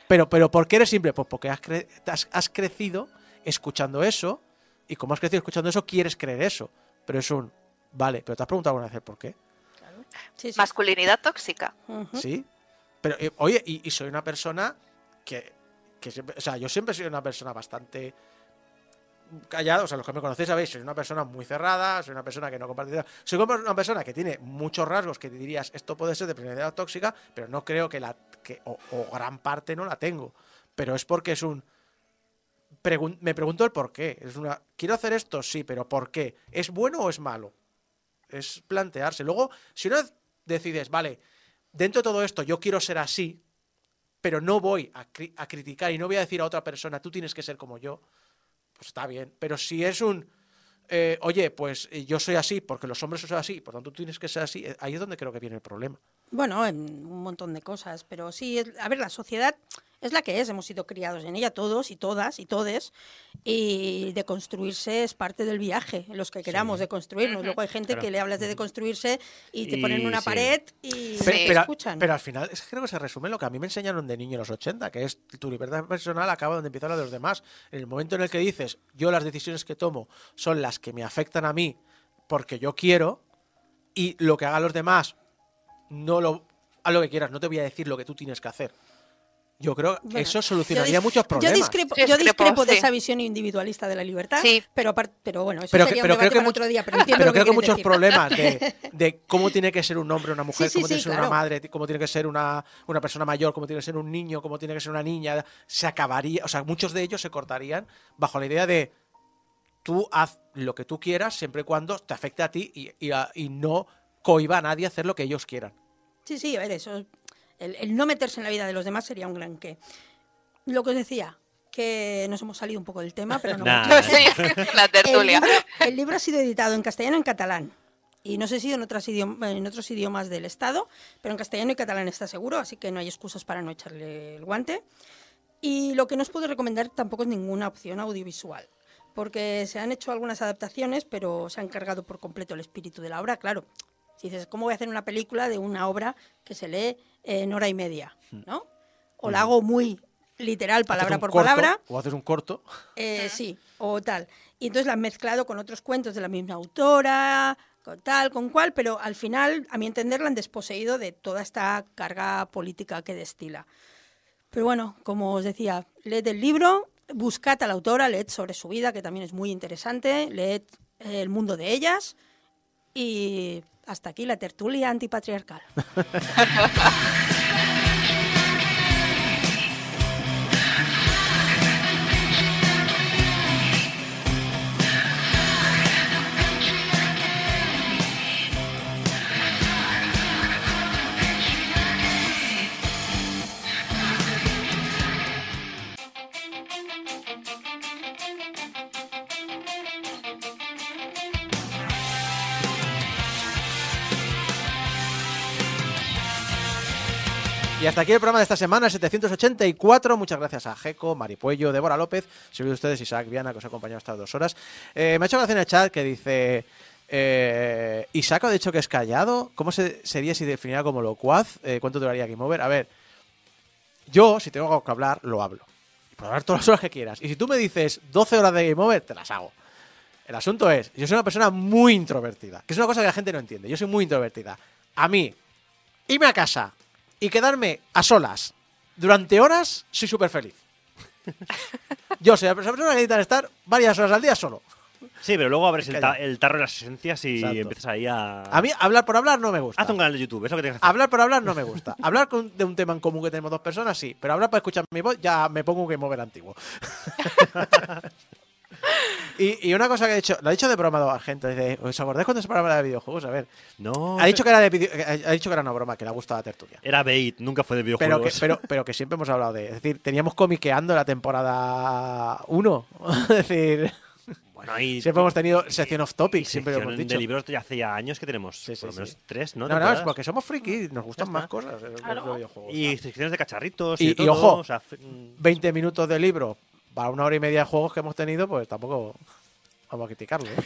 Pero, pero ¿por qué eres simple? Pues porque has, cre- has, has crecido escuchando eso y como has crecido escuchando eso, quieres creer eso. Pero es un, vale, pero te has preguntado alguna vez el por qué. Sí, sí. Masculinidad tóxica. ¿Sí? Pero, eh, oye, y, y soy una persona que, que siempre, o sea, yo siempre soy una persona bastante callado, o sea, los que me conocéis sabéis, soy una persona muy cerrada, soy una persona que no comparte. Soy una persona que tiene muchos rasgos que dirías, esto puede ser de personalidad tóxica, pero no creo que la. Que, o, gran parte no la tengo. Pero es porque es un. me pregunto el por qué. Es una. Quiero hacer esto, sí, pero ¿por qué? ¿Es bueno o es malo? Es plantearse. Luego, si vez decides, vale, dentro de todo esto yo quiero ser así, pero no voy a, a criticar y no voy a decir a otra persona, tú tienes que ser como yo, pues está bien. Pero si es un, eh, oye, pues eh, yo soy así porque los hombres son así, por tanto tú tienes que ser así, eh, ahí es donde creo que viene el problema. Bueno, en un montón de cosas, pero sí, es- a ver, la sociedad es la que es, hemos sido criados en ella todos y todas y todes, y de construirse es parte del viaje, los que queramos de construirnos. Luego hay gente Claro. que le hablas de deconstruirse y te Y ponen una sí. pared y Sí. te Pero, pero- escuchan. pero al final es que creo que se resume lo que a mí me enseñaron de niño en los 80, que es tu libertad personal acaba donde empieza la de los demás. En el momento en el que dices, yo las decisiones que tomo son las que me afectan a mí porque yo quiero y lo que hagan los demás no lo haz lo que quieras, no te voy a decir lo que tú tienes que hacer. Yo creo que Bueno, eso solucionaría dis- muchos problemas. Yo discrepo, Yo discrepo, discrepo de sí. esa visión individualista de la libertad, Sí. pero, pero bueno, eso pero, que- sería pero un creo que para otro día, pero entiendo pero lo creo que quieres muchos decir. problemas de, <laughs> de cómo tiene que ser un hombre, una mujer, Sí, sí, cómo tiene que sí, ser una claro. madre, t- cómo tiene que ser una, una persona mayor, cómo tiene que ser un niño, cómo tiene que ser una niña, se acabaría, o sea, muchos de ellos se cortarían bajo la idea de tú haz lo que tú quieras siempre y cuando te afecte a ti y, y a- y no cohiba a nadie a hacer lo que ellos quieran. Sí, sí, a ver, eso. El, el no meterse en la vida de los demás sería un gran qué. Lo que os decía, que nos hemos salido un poco del tema, pero no <laughs> Nah. <laughs> la El tertulia. libro, el libro ha sido editado en castellano y en catalán. Y no sé si en, otras en otros idiomas del Estado, pero en castellano y catalán está seguro, así que no hay excusas para no echarle el guante. Y lo que no os puedo recomendar tampoco es ninguna opción audiovisual, porque se han hecho algunas adaptaciones, pero se han cargado por completo el espíritu de la obra. Claro, dices, ¿cómo voy a hacer una película de una obra que se lee en hora y media? ¿no? O la hago muy literal, palabra por corto, palabra. O haces un corto. Eh, sí, o tal. Y entonces la han mezclado con otros cuentos de la misma autora, con tal, con cual, pero al final, a mi entender, la han desposeído de toda esta carga política que destila. Pero bueno, como os decía, leed el libro, buscad a la autora, leed sobre su vida, que también es muy interesante, leed eh, el mundo de ellas y hasta aquí la tertulia antipatriarcal. <laughs> Y hasta aquí el programa de esta semana, el 784. Muchas gracias a Jeco, Maripuello, Débora López, servidor de ustedes Isaac Viana, que os ha acompañado estas dos horas. Eh, me ha hecho gracia en el chat que dice. Eh, Isaac ha dicho que es callado. ¿Cómo se, sería si definiera como locuaz? Eh, ¿Cuánto duraría Game Over? A ver, yo, si tengo que hablar, lo hablo. Y puedo hablar todas las horas que quieras. Y si tú me dices 12 horas de Game Over, te las hago. El asunto es, yo soy una persona muy introvertida, que es una cosa que la gente no entiende. Yo soy muy introvertida. A mí, irme a casa y quedarme a solas durante horas, soy súper feliz. Yo soy la persona que necesita estar varias horas al día solo. Sí, pero luego abres el, ta- el tarro de las esencias y Exacto. empiezas ahí a. A mí hablar por hablar no me gusta. Haz un canal de YouTube, es lo que tienes que hacer. Hablar por hablar no me gusta. Hablar con- de un tema en común que tenemos dos personas, sí. Pero hablar para escuchar mi voz, ya me pongo un game over antiguo. <laughs> y, y una cosa que ha dicho, lo ha dicho de broma a gente. Dice, ¿os acordáis cuando se hablaba de videojuegos? A ver, No. ha dicho que era de video- ha dicho que era una broma, que le ha gustado la tertulia. Era bait, nunca fue de Pero que, videojuegos. pero, pero que siempre hemos hablado de. Es decir, teníamos comiqueando la temporada 1. <laughs> es decir, Bueno, siempre hemos tenido sección off topic, y siempre lo hemos dicho. de libros ya hace ya años que tenemos Sí, sí, por lo menos sí. tres, ¿no? No, no, es porque somos friki, nos gustan más cosas. eh, los Claro. videojuegos. Y secciones de cacharritos Y- y, y de todo, ojo, o sea, f- mm, 20 minutos de libro para una hora y media de juegos que hemos tenido, pues tampoco vamos a criticarlo. ¿eh?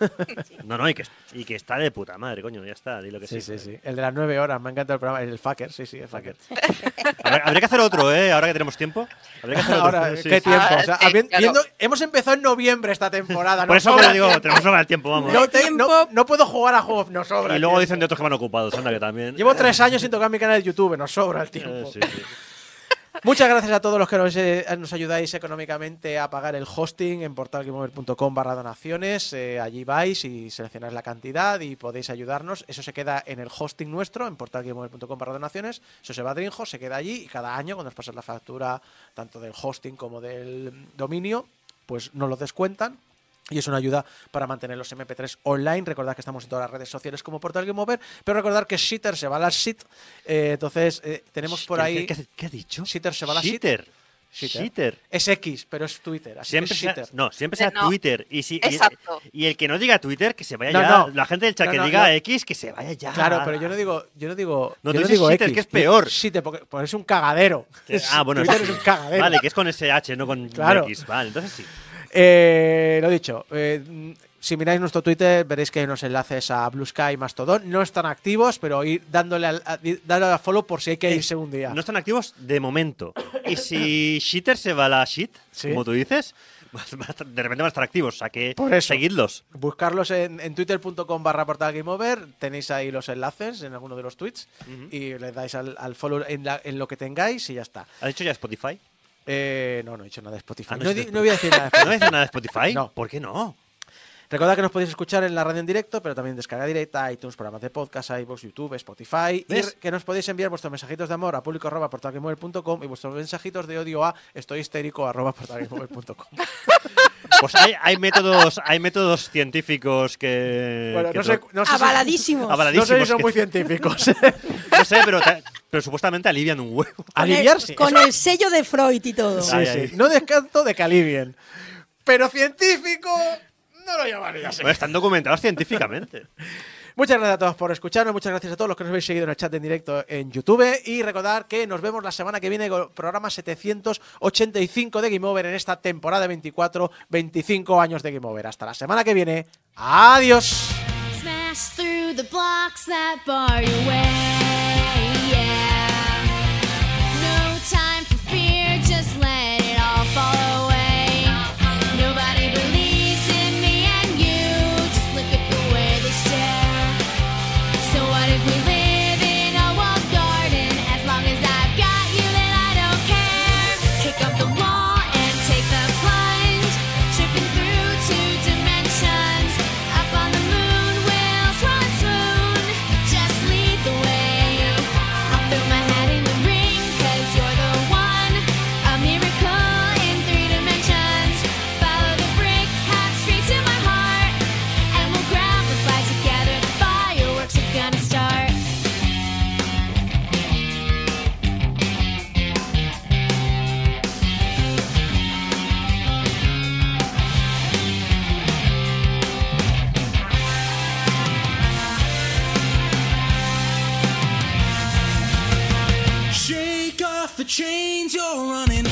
<laughs> No, no, y que, y que está de puta madre, coño, ya está, di lo que sí. Sí, sí, sí. El de las 9 horas, me encanta el programa. El fucker, sí, sí, el fucker. <laughs> Habría, habría que hacer otro, ¿eh? Ahora que tenemos tiempo. Habría que hacer otro. Ahora, Sí, qué sí. tiempo. Ah, o sea, sí, claro. viendo- hemos empezado en noviembre esta temporada. Por eso me digo, tenemos sobra el tiempo, vamos. No, te- no- no puedo jugar a juegos, nos sobra. y luego dicen de otros que van ocupados, anda que también. Llevo tres años sin tocar mi canal de YouTube, nos sobra el Eh, tiempo. sí, sí. Muchas gracias a todos los que nos, eh, nos ayudáis económicamente a pagar el hosting en portalgameover.com barra donaciones. Eh, allí vais y seleccionáis la cantidad y podéis ayudarnos. Eso se queda en el hosting nuestro, en portalgameover.com barra donaciones. Eso se va a Drinjo, se queda allí y cada año, cuando os pasan la factura tanto del hosting como del dominio, pues nos lo descuentan. Y es una ayuda para mantener los MP3 online. Recordad que estamos en todas las redes sociales como Portal Game Over. Pero recordad que Shitter se va a la shit. Eh, entonces, eh, tenemos por ¿Qué- ahí. ¿Qué, qué ha dicho? Shitter se va a la shit. Shitter. Shitter. Shitter. Es X, pero es Twitter. Así Siempre que sea, Shitter. no, siempre sea no. Twitter. Y, si, y, Exacto. y el que no diga Twitter, que se vaya No, ya. no. La gente del chat No, que no, diga yo- X, que se vaya ya. Claro, pero yo no digo, yo no digo, No, yo tú no dices digo Shitter, X, que es peor. Shitter, porque, porque es un cagadero. Ah, bueno, <laughs> Twitter sí. es un cagadero. Vale, que es con SH, no con Claro. X. Vale, entonces sí. Eh, lo dicho, eh, si miráis nuestro Twitter veréis que hay unos enlaces a Blue Sky y Mastodon. No están activos, pero ir dándole al, a, follow por si hay que Eh, irse un día. No están activos de momento. Y si Shitter se va a la shit, Sí. como tú dices, <laughs> de repente van a estar activos. O sea que Por eso. seguidlos. Buscarlos en, en twitter.com barra portal game over, tenéis ahí los enlaces en alguno de los tweets y le dais al, al follow en, la- en lo que tengáis y ya está. ¿Has dicho ya Spotify? Eh, no, no he dicho nada de Spotify. Ah, no no, dicho no voy a decir nada de ¿No Spotify. dices nada de Spotify? No. ¿Por qué no? Recordad que nos podéis escuchar en la radio en directo, pero también descarga directa, iTunes, programas de podcast, iVoox, YouTube, Spotify. Y ¿Ves? que nos podéis enviar vuestros mensajitos de amor a público portalgameover.com y vuestros mensajitos de odio a estoy histérico arroba portalgameover.com. <laughs> Pues hay, hay métodos, hay métodos científicos que. Bueno, que no sé, no sé si- Avaladísimos. Avala- no sé si son que- muy científicos. <laughs> No sé, pero, te- pero supuestamente alivian un huevo. Con el- Aliviarse. Con el sello de Freud y todo. Sí, sí. No descanto de que alivien. Pero científico no lo llamaría así. Bueno, están documentados científicamente. <laughs> Muchas gracias a todos por escucharnos, muchas gracias a todos los que nos habéis seguido en el chat en directo en YouTube y recordar que nos vemos la semana que viene con el programa 785 de Game Over en esta temporada 24, 25 años de Game Over. Hasta la semana que viene. Adiós. The chains, you're running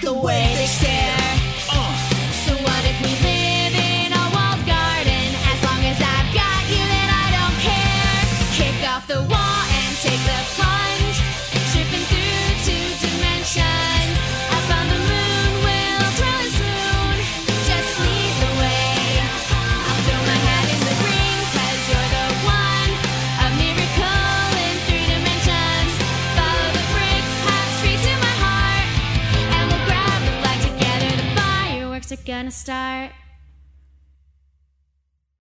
the way gonna start.